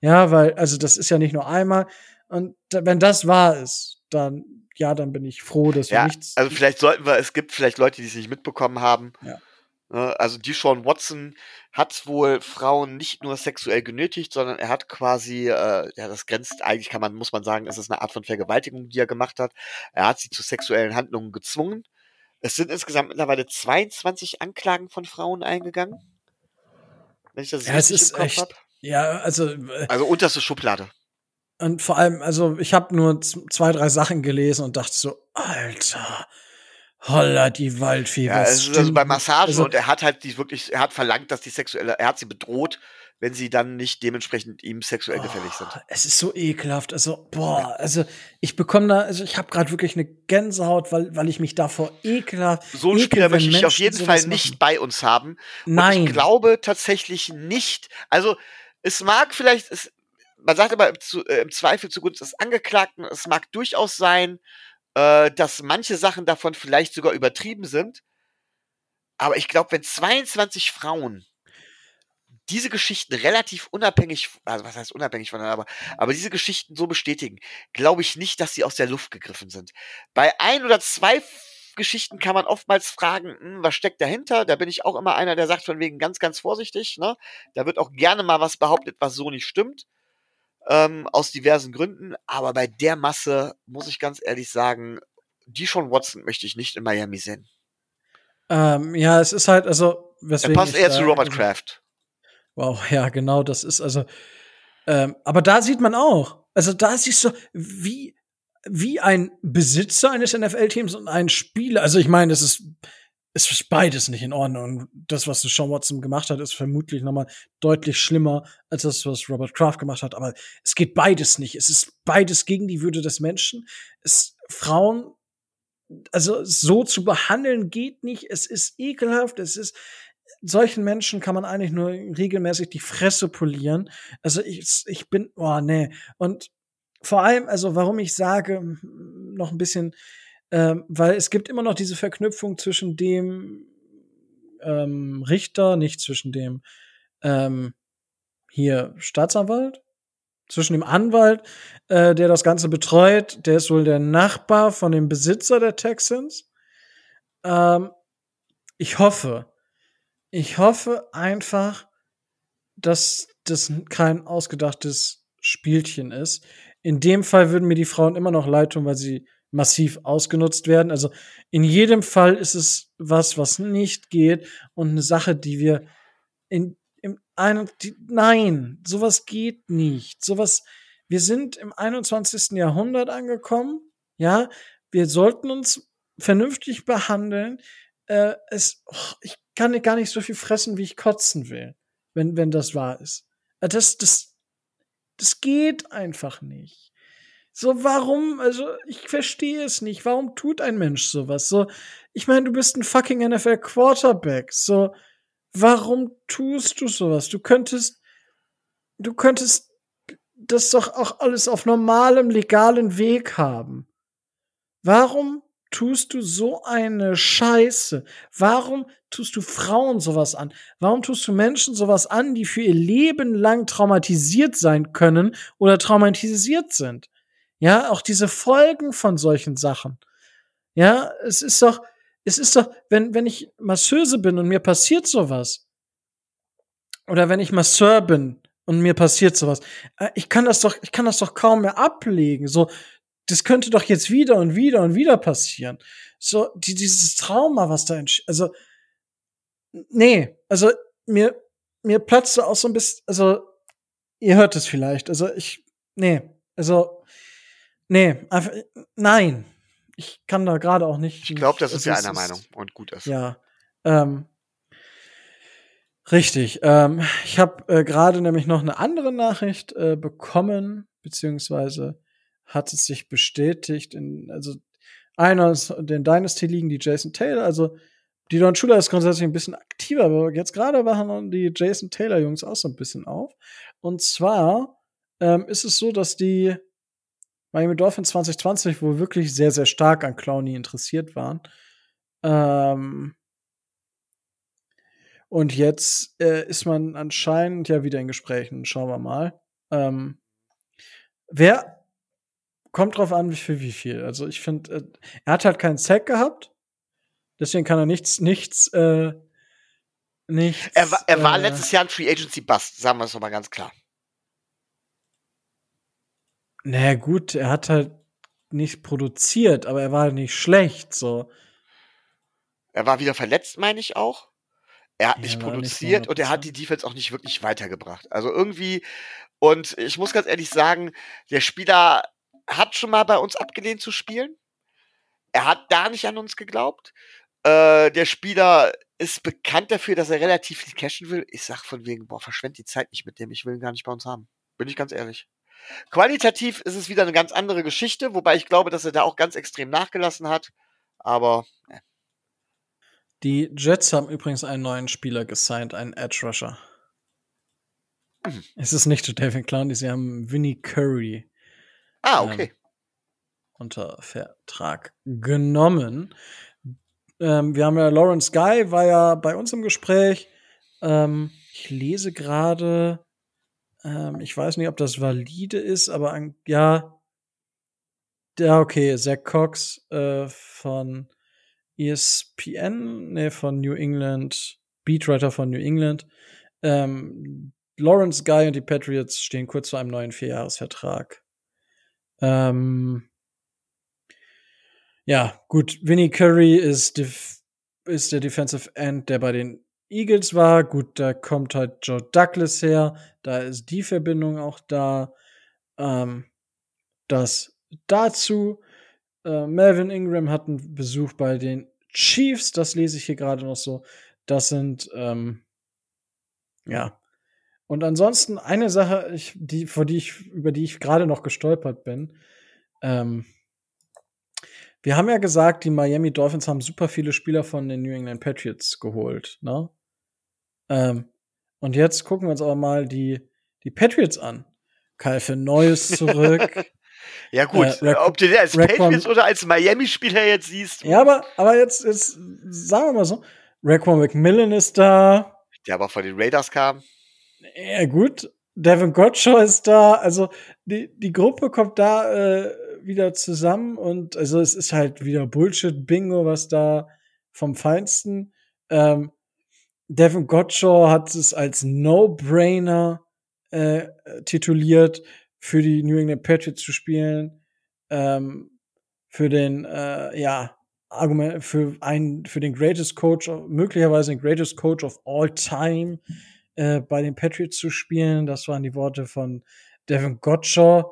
Ja, weil, also das ist ja nicht nur einmal. Und wenn das wahr ist, dann, ja, dann bin ich froh, dass wir Ja, nichts. also vielleicht sollten wir, es gibt vielleicht Leute, die es nicht mitbekommen haben. Ja. Ne, Also die Sean Watson hat wohl Frauen nicht nur sexuell genötigt, sondern er hat quasi, äh, ja, das grenzt eigentlich, kann man, muss man sagen, es ist eine Art von Vergewaltigung, die er gemacht hat. Er hat sie zu sexuellen Handlungen gezwungen. Es sind insgesamt mittlerweile 22 Anklagen von Frauen eingegangen. Wenn ich das ja, richtig ist im Kopf echt. hab. Ja, also, äh, Also unterste Schublade. und vor allem, also, ich habe nur zwei, drei Sachen gelesen und dachte so, Alter, holla die Waldfee, Ja, es ist also bei? Massagen Also, und er hat halt die wirklich, er hat verlangt, dass die sexuelle, er hat sie bedroht, wenn sie dann nicht dementsprechend ihm sexuell gefällig sind. Oh, es ist so ekelhaft. Also, boah, also ich bekomme da, also ich habe gerade wirklich eine Gänsehaut, weil, weil ich mich davor ekelhaft. So ekel, Spieler möchte ich auf Menschen jeden sowas Fall nicht machen. bei uns haben. Und Nein. ich glaube tatsächlich nicht. Also, es mag vielleicht, es, man sagt immer im, zu, äh, im Zweifel zugunsten des Angeklagten, es mag durchaus sein, äh, dass manche Sachen davon vielleicht sogar übertrieben sind. Aber ich glaube, wenn 22 Frauen diese Geschichten relativ unabhängig, also was heißt unabhängig voneinander, aber, aber diese Geschichten so bestätigen, glaube ich nicht, dass sie aus der Luft gegriffen sind. Bei ein oder zwei Geschichten kann man oftmals fragen, hm, was steckt dahinter? Da bin ich auch immer einer, der sagt von wegen ganz, ganz vorsichtig. Ne? Da wird auch gerne mal was behauptet, was so nicht stimmt. Ähm, aus diversen Gründen. Aber bei der Masse muss ich ganz ehrlich sagen, die schon Watson möchte ich nicht in Miami sehen. Ähm, ja, es ist halt, also, weswegen. Er passt eher zu Robert also, Kraft. Wow, ja, genau, das ist also. Ähm, aber da sieht man auch, also da siehst du, wie, wie ein Besitzer eines NFL-Teams und ein Spieler, also ich meine, es ist, es ist beides nicht in Ordnung. Und das, was Sean Watson gemacht hat, ist vermutlich noch mal deutlich schlimmer als das, was Robert Kraft gemacht hat. Aber es geht beides nicht. Es ist beides gegen die Würde des Menschen. Es, Frauen, also so zu behandeln geht nicht. Es ist ekelhaft. Es ist, solchen Menschen kann man eigentlich nur regelmäßig die Fresse polieren. Also ich, ich bin, oh nee. Und vor allem, also warum ich sage, noch ein bisschen, ähm, weil es gibt immer noch diese Verknüpfung zwischen dem ähm, Richter, nicht zwischen dem ähm, hier Staatsanwalt, zwischen dem Anwalt, äh, der das Ganze betreut, der ist wohl der Nachbar von dem Besitzer der Texans. Ähm, ich hoffe, ich hoffe einfach, dass das kein ausgedachtes Spielchen ist. In dem Fall würden mir die Frauen immer noch leid tun, weil sie massiv ausgenutzt werden. Also in jedem Fall ist es was, was nicht geht und eine Sache, die wir in im einen, die, nein, sowas geht nicht. Sowas, wir sind im 21. Jahrhundert angekommen. Ja, wir sollten uns vernünftig behandeln. Äh, es, oh, ich kann gar nicht so viel fressen, wie ich kotzen will, wenn, wenn das wahr ist. Äh, das, das, das geht einfach nicht. So, warum? Also, ich verstehe es nicht. Warum tut ein Mensch sowas? So, ich meine, du bist ein fucking NFL Quarterback. So, warum tust du sowas? Du könntest, du könntest das doch auch alles auf normalem, legalen Weg haben. Warum tust du so eine Scheiße? Warum tust du Frauen sowas an? Warum tust du Menschen sowas an, die für ihr Leben lang traumatisiert sein können oder traumatisiert sind? Ja, auch diese Folgen von solchen Sachen. Ja, es ist doch, es ist doch, wenn, wenn ich Masseuse bin und mir passiert sowas, oder wenn ich Masseur bin und mir passiert sowas, äh, ich kann das doch, ich kann das doch kaum mehr ablegen. So, das könnte doch jetzt wieder und wieder und wieder passieren. So, die, dieses Trauma, was da entsteht, also, nee, also, mir, mir platzte auch so ein bisschen, also, ihr hört es vielleicht, also, ich, nee, also, nee, einfach, nein. Ich kann da gerade auch nicht. Ich glaube, das ist ja einer Meinung und gut ist. Ja, ähm, richtig. Ähm, ich habe äh, gerade nämlich noch eine andere Nachricht äh, bekommen, beziehungsweise hat es sich bestätigt. In, also einer aus den Dynasty liegen die Jason Taylor, also die Don Schuler ist grundsätzlich ein bisschen aktiver, aber jetzt gerade wachen die Jason Taylor Jungs auch so ein bisschen auf. Und zwar ähm, ist es so, dass die Miami Dolphins 2020 wohl wirklich sehr, sehr stark an Clowney interessiert waren. Ähm und jetzt äh, ist man anscheinend ja wieder in Gesprächen. Schauen wir mal. Ähm wer kommt drauf an, wie viel, wie viel. Also ich finde, äh, er hat halt keinen Sack gehabt. Deswegen kann er nichts, nichts, äh, nichts. Er war, er war äh, letztes Jahr ein Free Agency Bust, sagen wir es mal ganz klar. Naja, gut, er hat halt nicht produziert, aber er war halt nicht schlecht, so. Er war wieder verletzt, meine ich auch. Er hat ja, nicht produziert nicht und er hat die Defense auch nicht wirklich weitergebracht. Also irgendwie, und ich muss ganz ehrlich sagen, der Spieler hat schon mal bei uns abgelehnt zu spielen. Er hat da nicht an uns geglaubt. Äh, der Spieler ist bekannt dafür, dass er relativ viel cashen will. Ich sag von wegen, boah, verschwend die Zeit nicht mit dem. Ich will ihn gar nicht bei uns haben. Bin ich ganz ehrlich. Qualitativ ist es wieder eine ganz andere Geschichte, wobei ich glaube, dass er da auch ganz extrem nachgelassen hat. Aber. Äh. Die Jets haben übrigens einen neuen Spieler gesigned, einen Edge Rusher. Es ist nicht David Clowney, sie haben Vinnie Curry Ah, Ähm, okay. unter Vertrag genommen. Ähm, wir haben ja Lawrence Guy, war ja bei uns im Gespräch. Ähm, ich lese gerade, ähm, ich weiß nicht, ob das valide ist, aber ein, ja, ja, okay, Zach Cox äh, von ESPN, nee, von New England, Beatwriter von New England. Ähm, Lawrence Guy und die Patriots stehen kurz vor einem neuen Vierjahresvertrag. Ähm, ja, gut, Vinnie Curry ist, ist der Defensive End, der bei den Eagles war. Gut, da kommt halt Joe Douglas her. Da ist die Verbindung auch da. Ähm, das dazu. Äh, Melvin Ingram hat einen Besuch bei den Chiefs. Das lese ich hier gerade noch so. Das sind, ähm, ja. Und ansonsten eine Sache, ich, die, vor die ich, über die ich gerade noch gestolpert bin. Ähm, wir haben ja gesagt, die Miami Dolphins haben super viele Spieler von den New England Patriots geholt, ne? Ähm, und jetzt gucken wir uns aber mal die, die Patriots an. Kyle Neu ist zurück. Ja, gut. Äh, Rack- Ob du den als Rackon- Patriots oder als Miami-Spieler jetzt siehst, ja, aber, aber jetzt, jetzt sagen wir mal so, Raquan McMillan ist da. der aber von den Raiders kam. Ja, gut. Devin Gottschall ist da. Also, die, die Gruppe kommt da äh, wieder zusammen und also es ist halt wieder Bullshit-Bingo, was da vom Feinsten. Ähm, Devin Gottschall hat es als No-Brainer äh, tituliert, für die New England Patriots zu spielen. Ähm, für den, äh, ja, Argument, für einen, für den greatest Coach, möglicherweise den greatest Coach of all time äh, bei den Patriots zu spielen. Das waren die Worte von Devin Gottschall.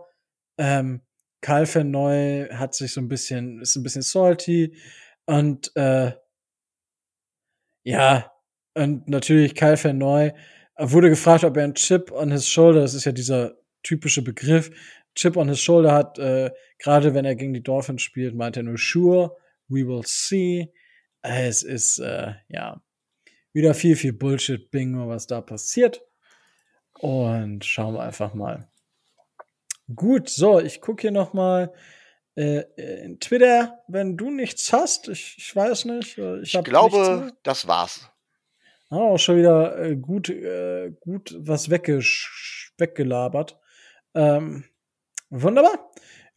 Ähm, Kyle Neu hat sich so ein bisschen, ist ein bisschen salty und äh, ja, und natürlich Kyle Neu wurde gefragt, ob er einen Chip on his shoulder, das ist ja dieser typische Begriff, Chip on his shoulder hat, äh, gerade wenn er gegen die Dolphins spielt, meint er nur sure, we will see. Es ist, äh, ja, wieder viel, viel Bullshit-Bingo, was da passiert. Und schauen wir einfach mal. Gut, so, ich gucke hier noch mal äh, in Twitter, wenn du nichts hast, ich, ich weiß nicht. äh, Ich, Ich glaube, das war's. Ah, auch schon wieder äh, gut, äh, gut was weggelabert. Ähm, wunderbar.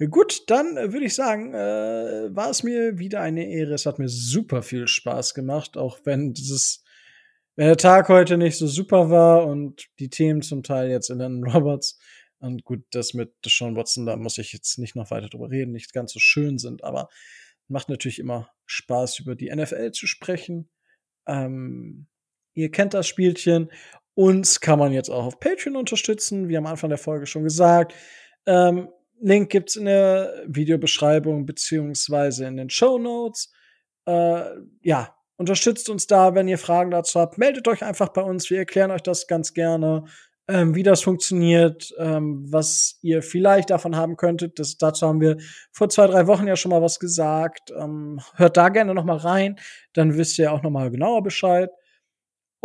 Gut, dann äh, würde ich sagen, äh, war es mir wieder eine Ehre. Es hat mir super viel Spaß gemacht, auch wenn dieses, wenn der Tag heute nicht so super war und die Themen zum Teil jetzt in den Roberts und gut, das mit Sean Watson, da muss ich jetzt nicht noch weiter drüber reden, nicht ganz so schön sind, aber macht natürlich immer Spaß, über die NFL zu sprechen. Ähm, ihr kennt das Spielchen. Uns kann man jetzt auch auf Patreon unterstützen, wie am Anfang der Folge schon gesagt. Ähm, Link gibt's in der Videobeschreibung beziehungsweise in den Show Notes. Äh, ja, unterstützt uns da, wenn ihr Fragen dazu habt. Meldet euch einfach bei uns. Wir erklären euch das ganz gerne, ähm, wie das funktioniert, ähm, was ihr vielleicht davon haben könntet. Das, dazu haben wir vor zwei, drei Wochen ja schon mal was gesagt. Ähm, hört da gerne noch mal rein, dann wisst ihr auch noch mal genauer Bescheid.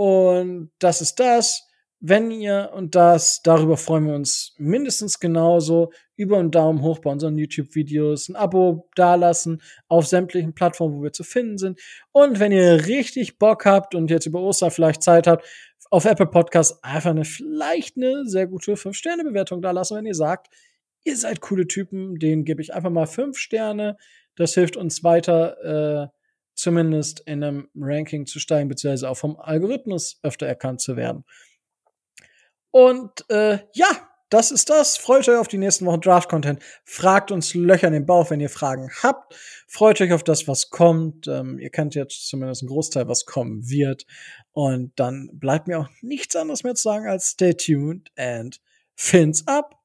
Und das ist das. Wenn ihr und das, darüber freuen wir uns mindestens genauso, über einen Daumen hoch bei unseren YouTube-Videos, ein Abo dalassen auf sämtlichen Plattformen, wo wir zu finden sind. Und wenn ihr richtig Bock habt und jetzt über Ostern vielleicht Zeit habt, auf Apple Podcasts einfach eine, vielleicht eine sehr gute 5-Sterne-Bewertung dalassen, wenn ihr sagt, ihr seid coole Typen, denen gebe ich einfach mal 5 Sterne. Das hilft uns weiter, äh, zumindest in einem Ranking zu steigen, beziehungsweise auch vom Algorithmus öfter erkannt zu werden. Und äh, ja, das ist das. Freut euch auf die nächsten Wochen Draft-Content. Fragt uns Löcher in den Bauch, wenn ihr Fragen habt. Freut euch auf das, was kommt. Ähm, ihr kennt jetzt zumindest einen Großteil, was kommen wird. Und dann bleibt mir auch nichts anderes mehr zu sagen als stay tuned and fins up.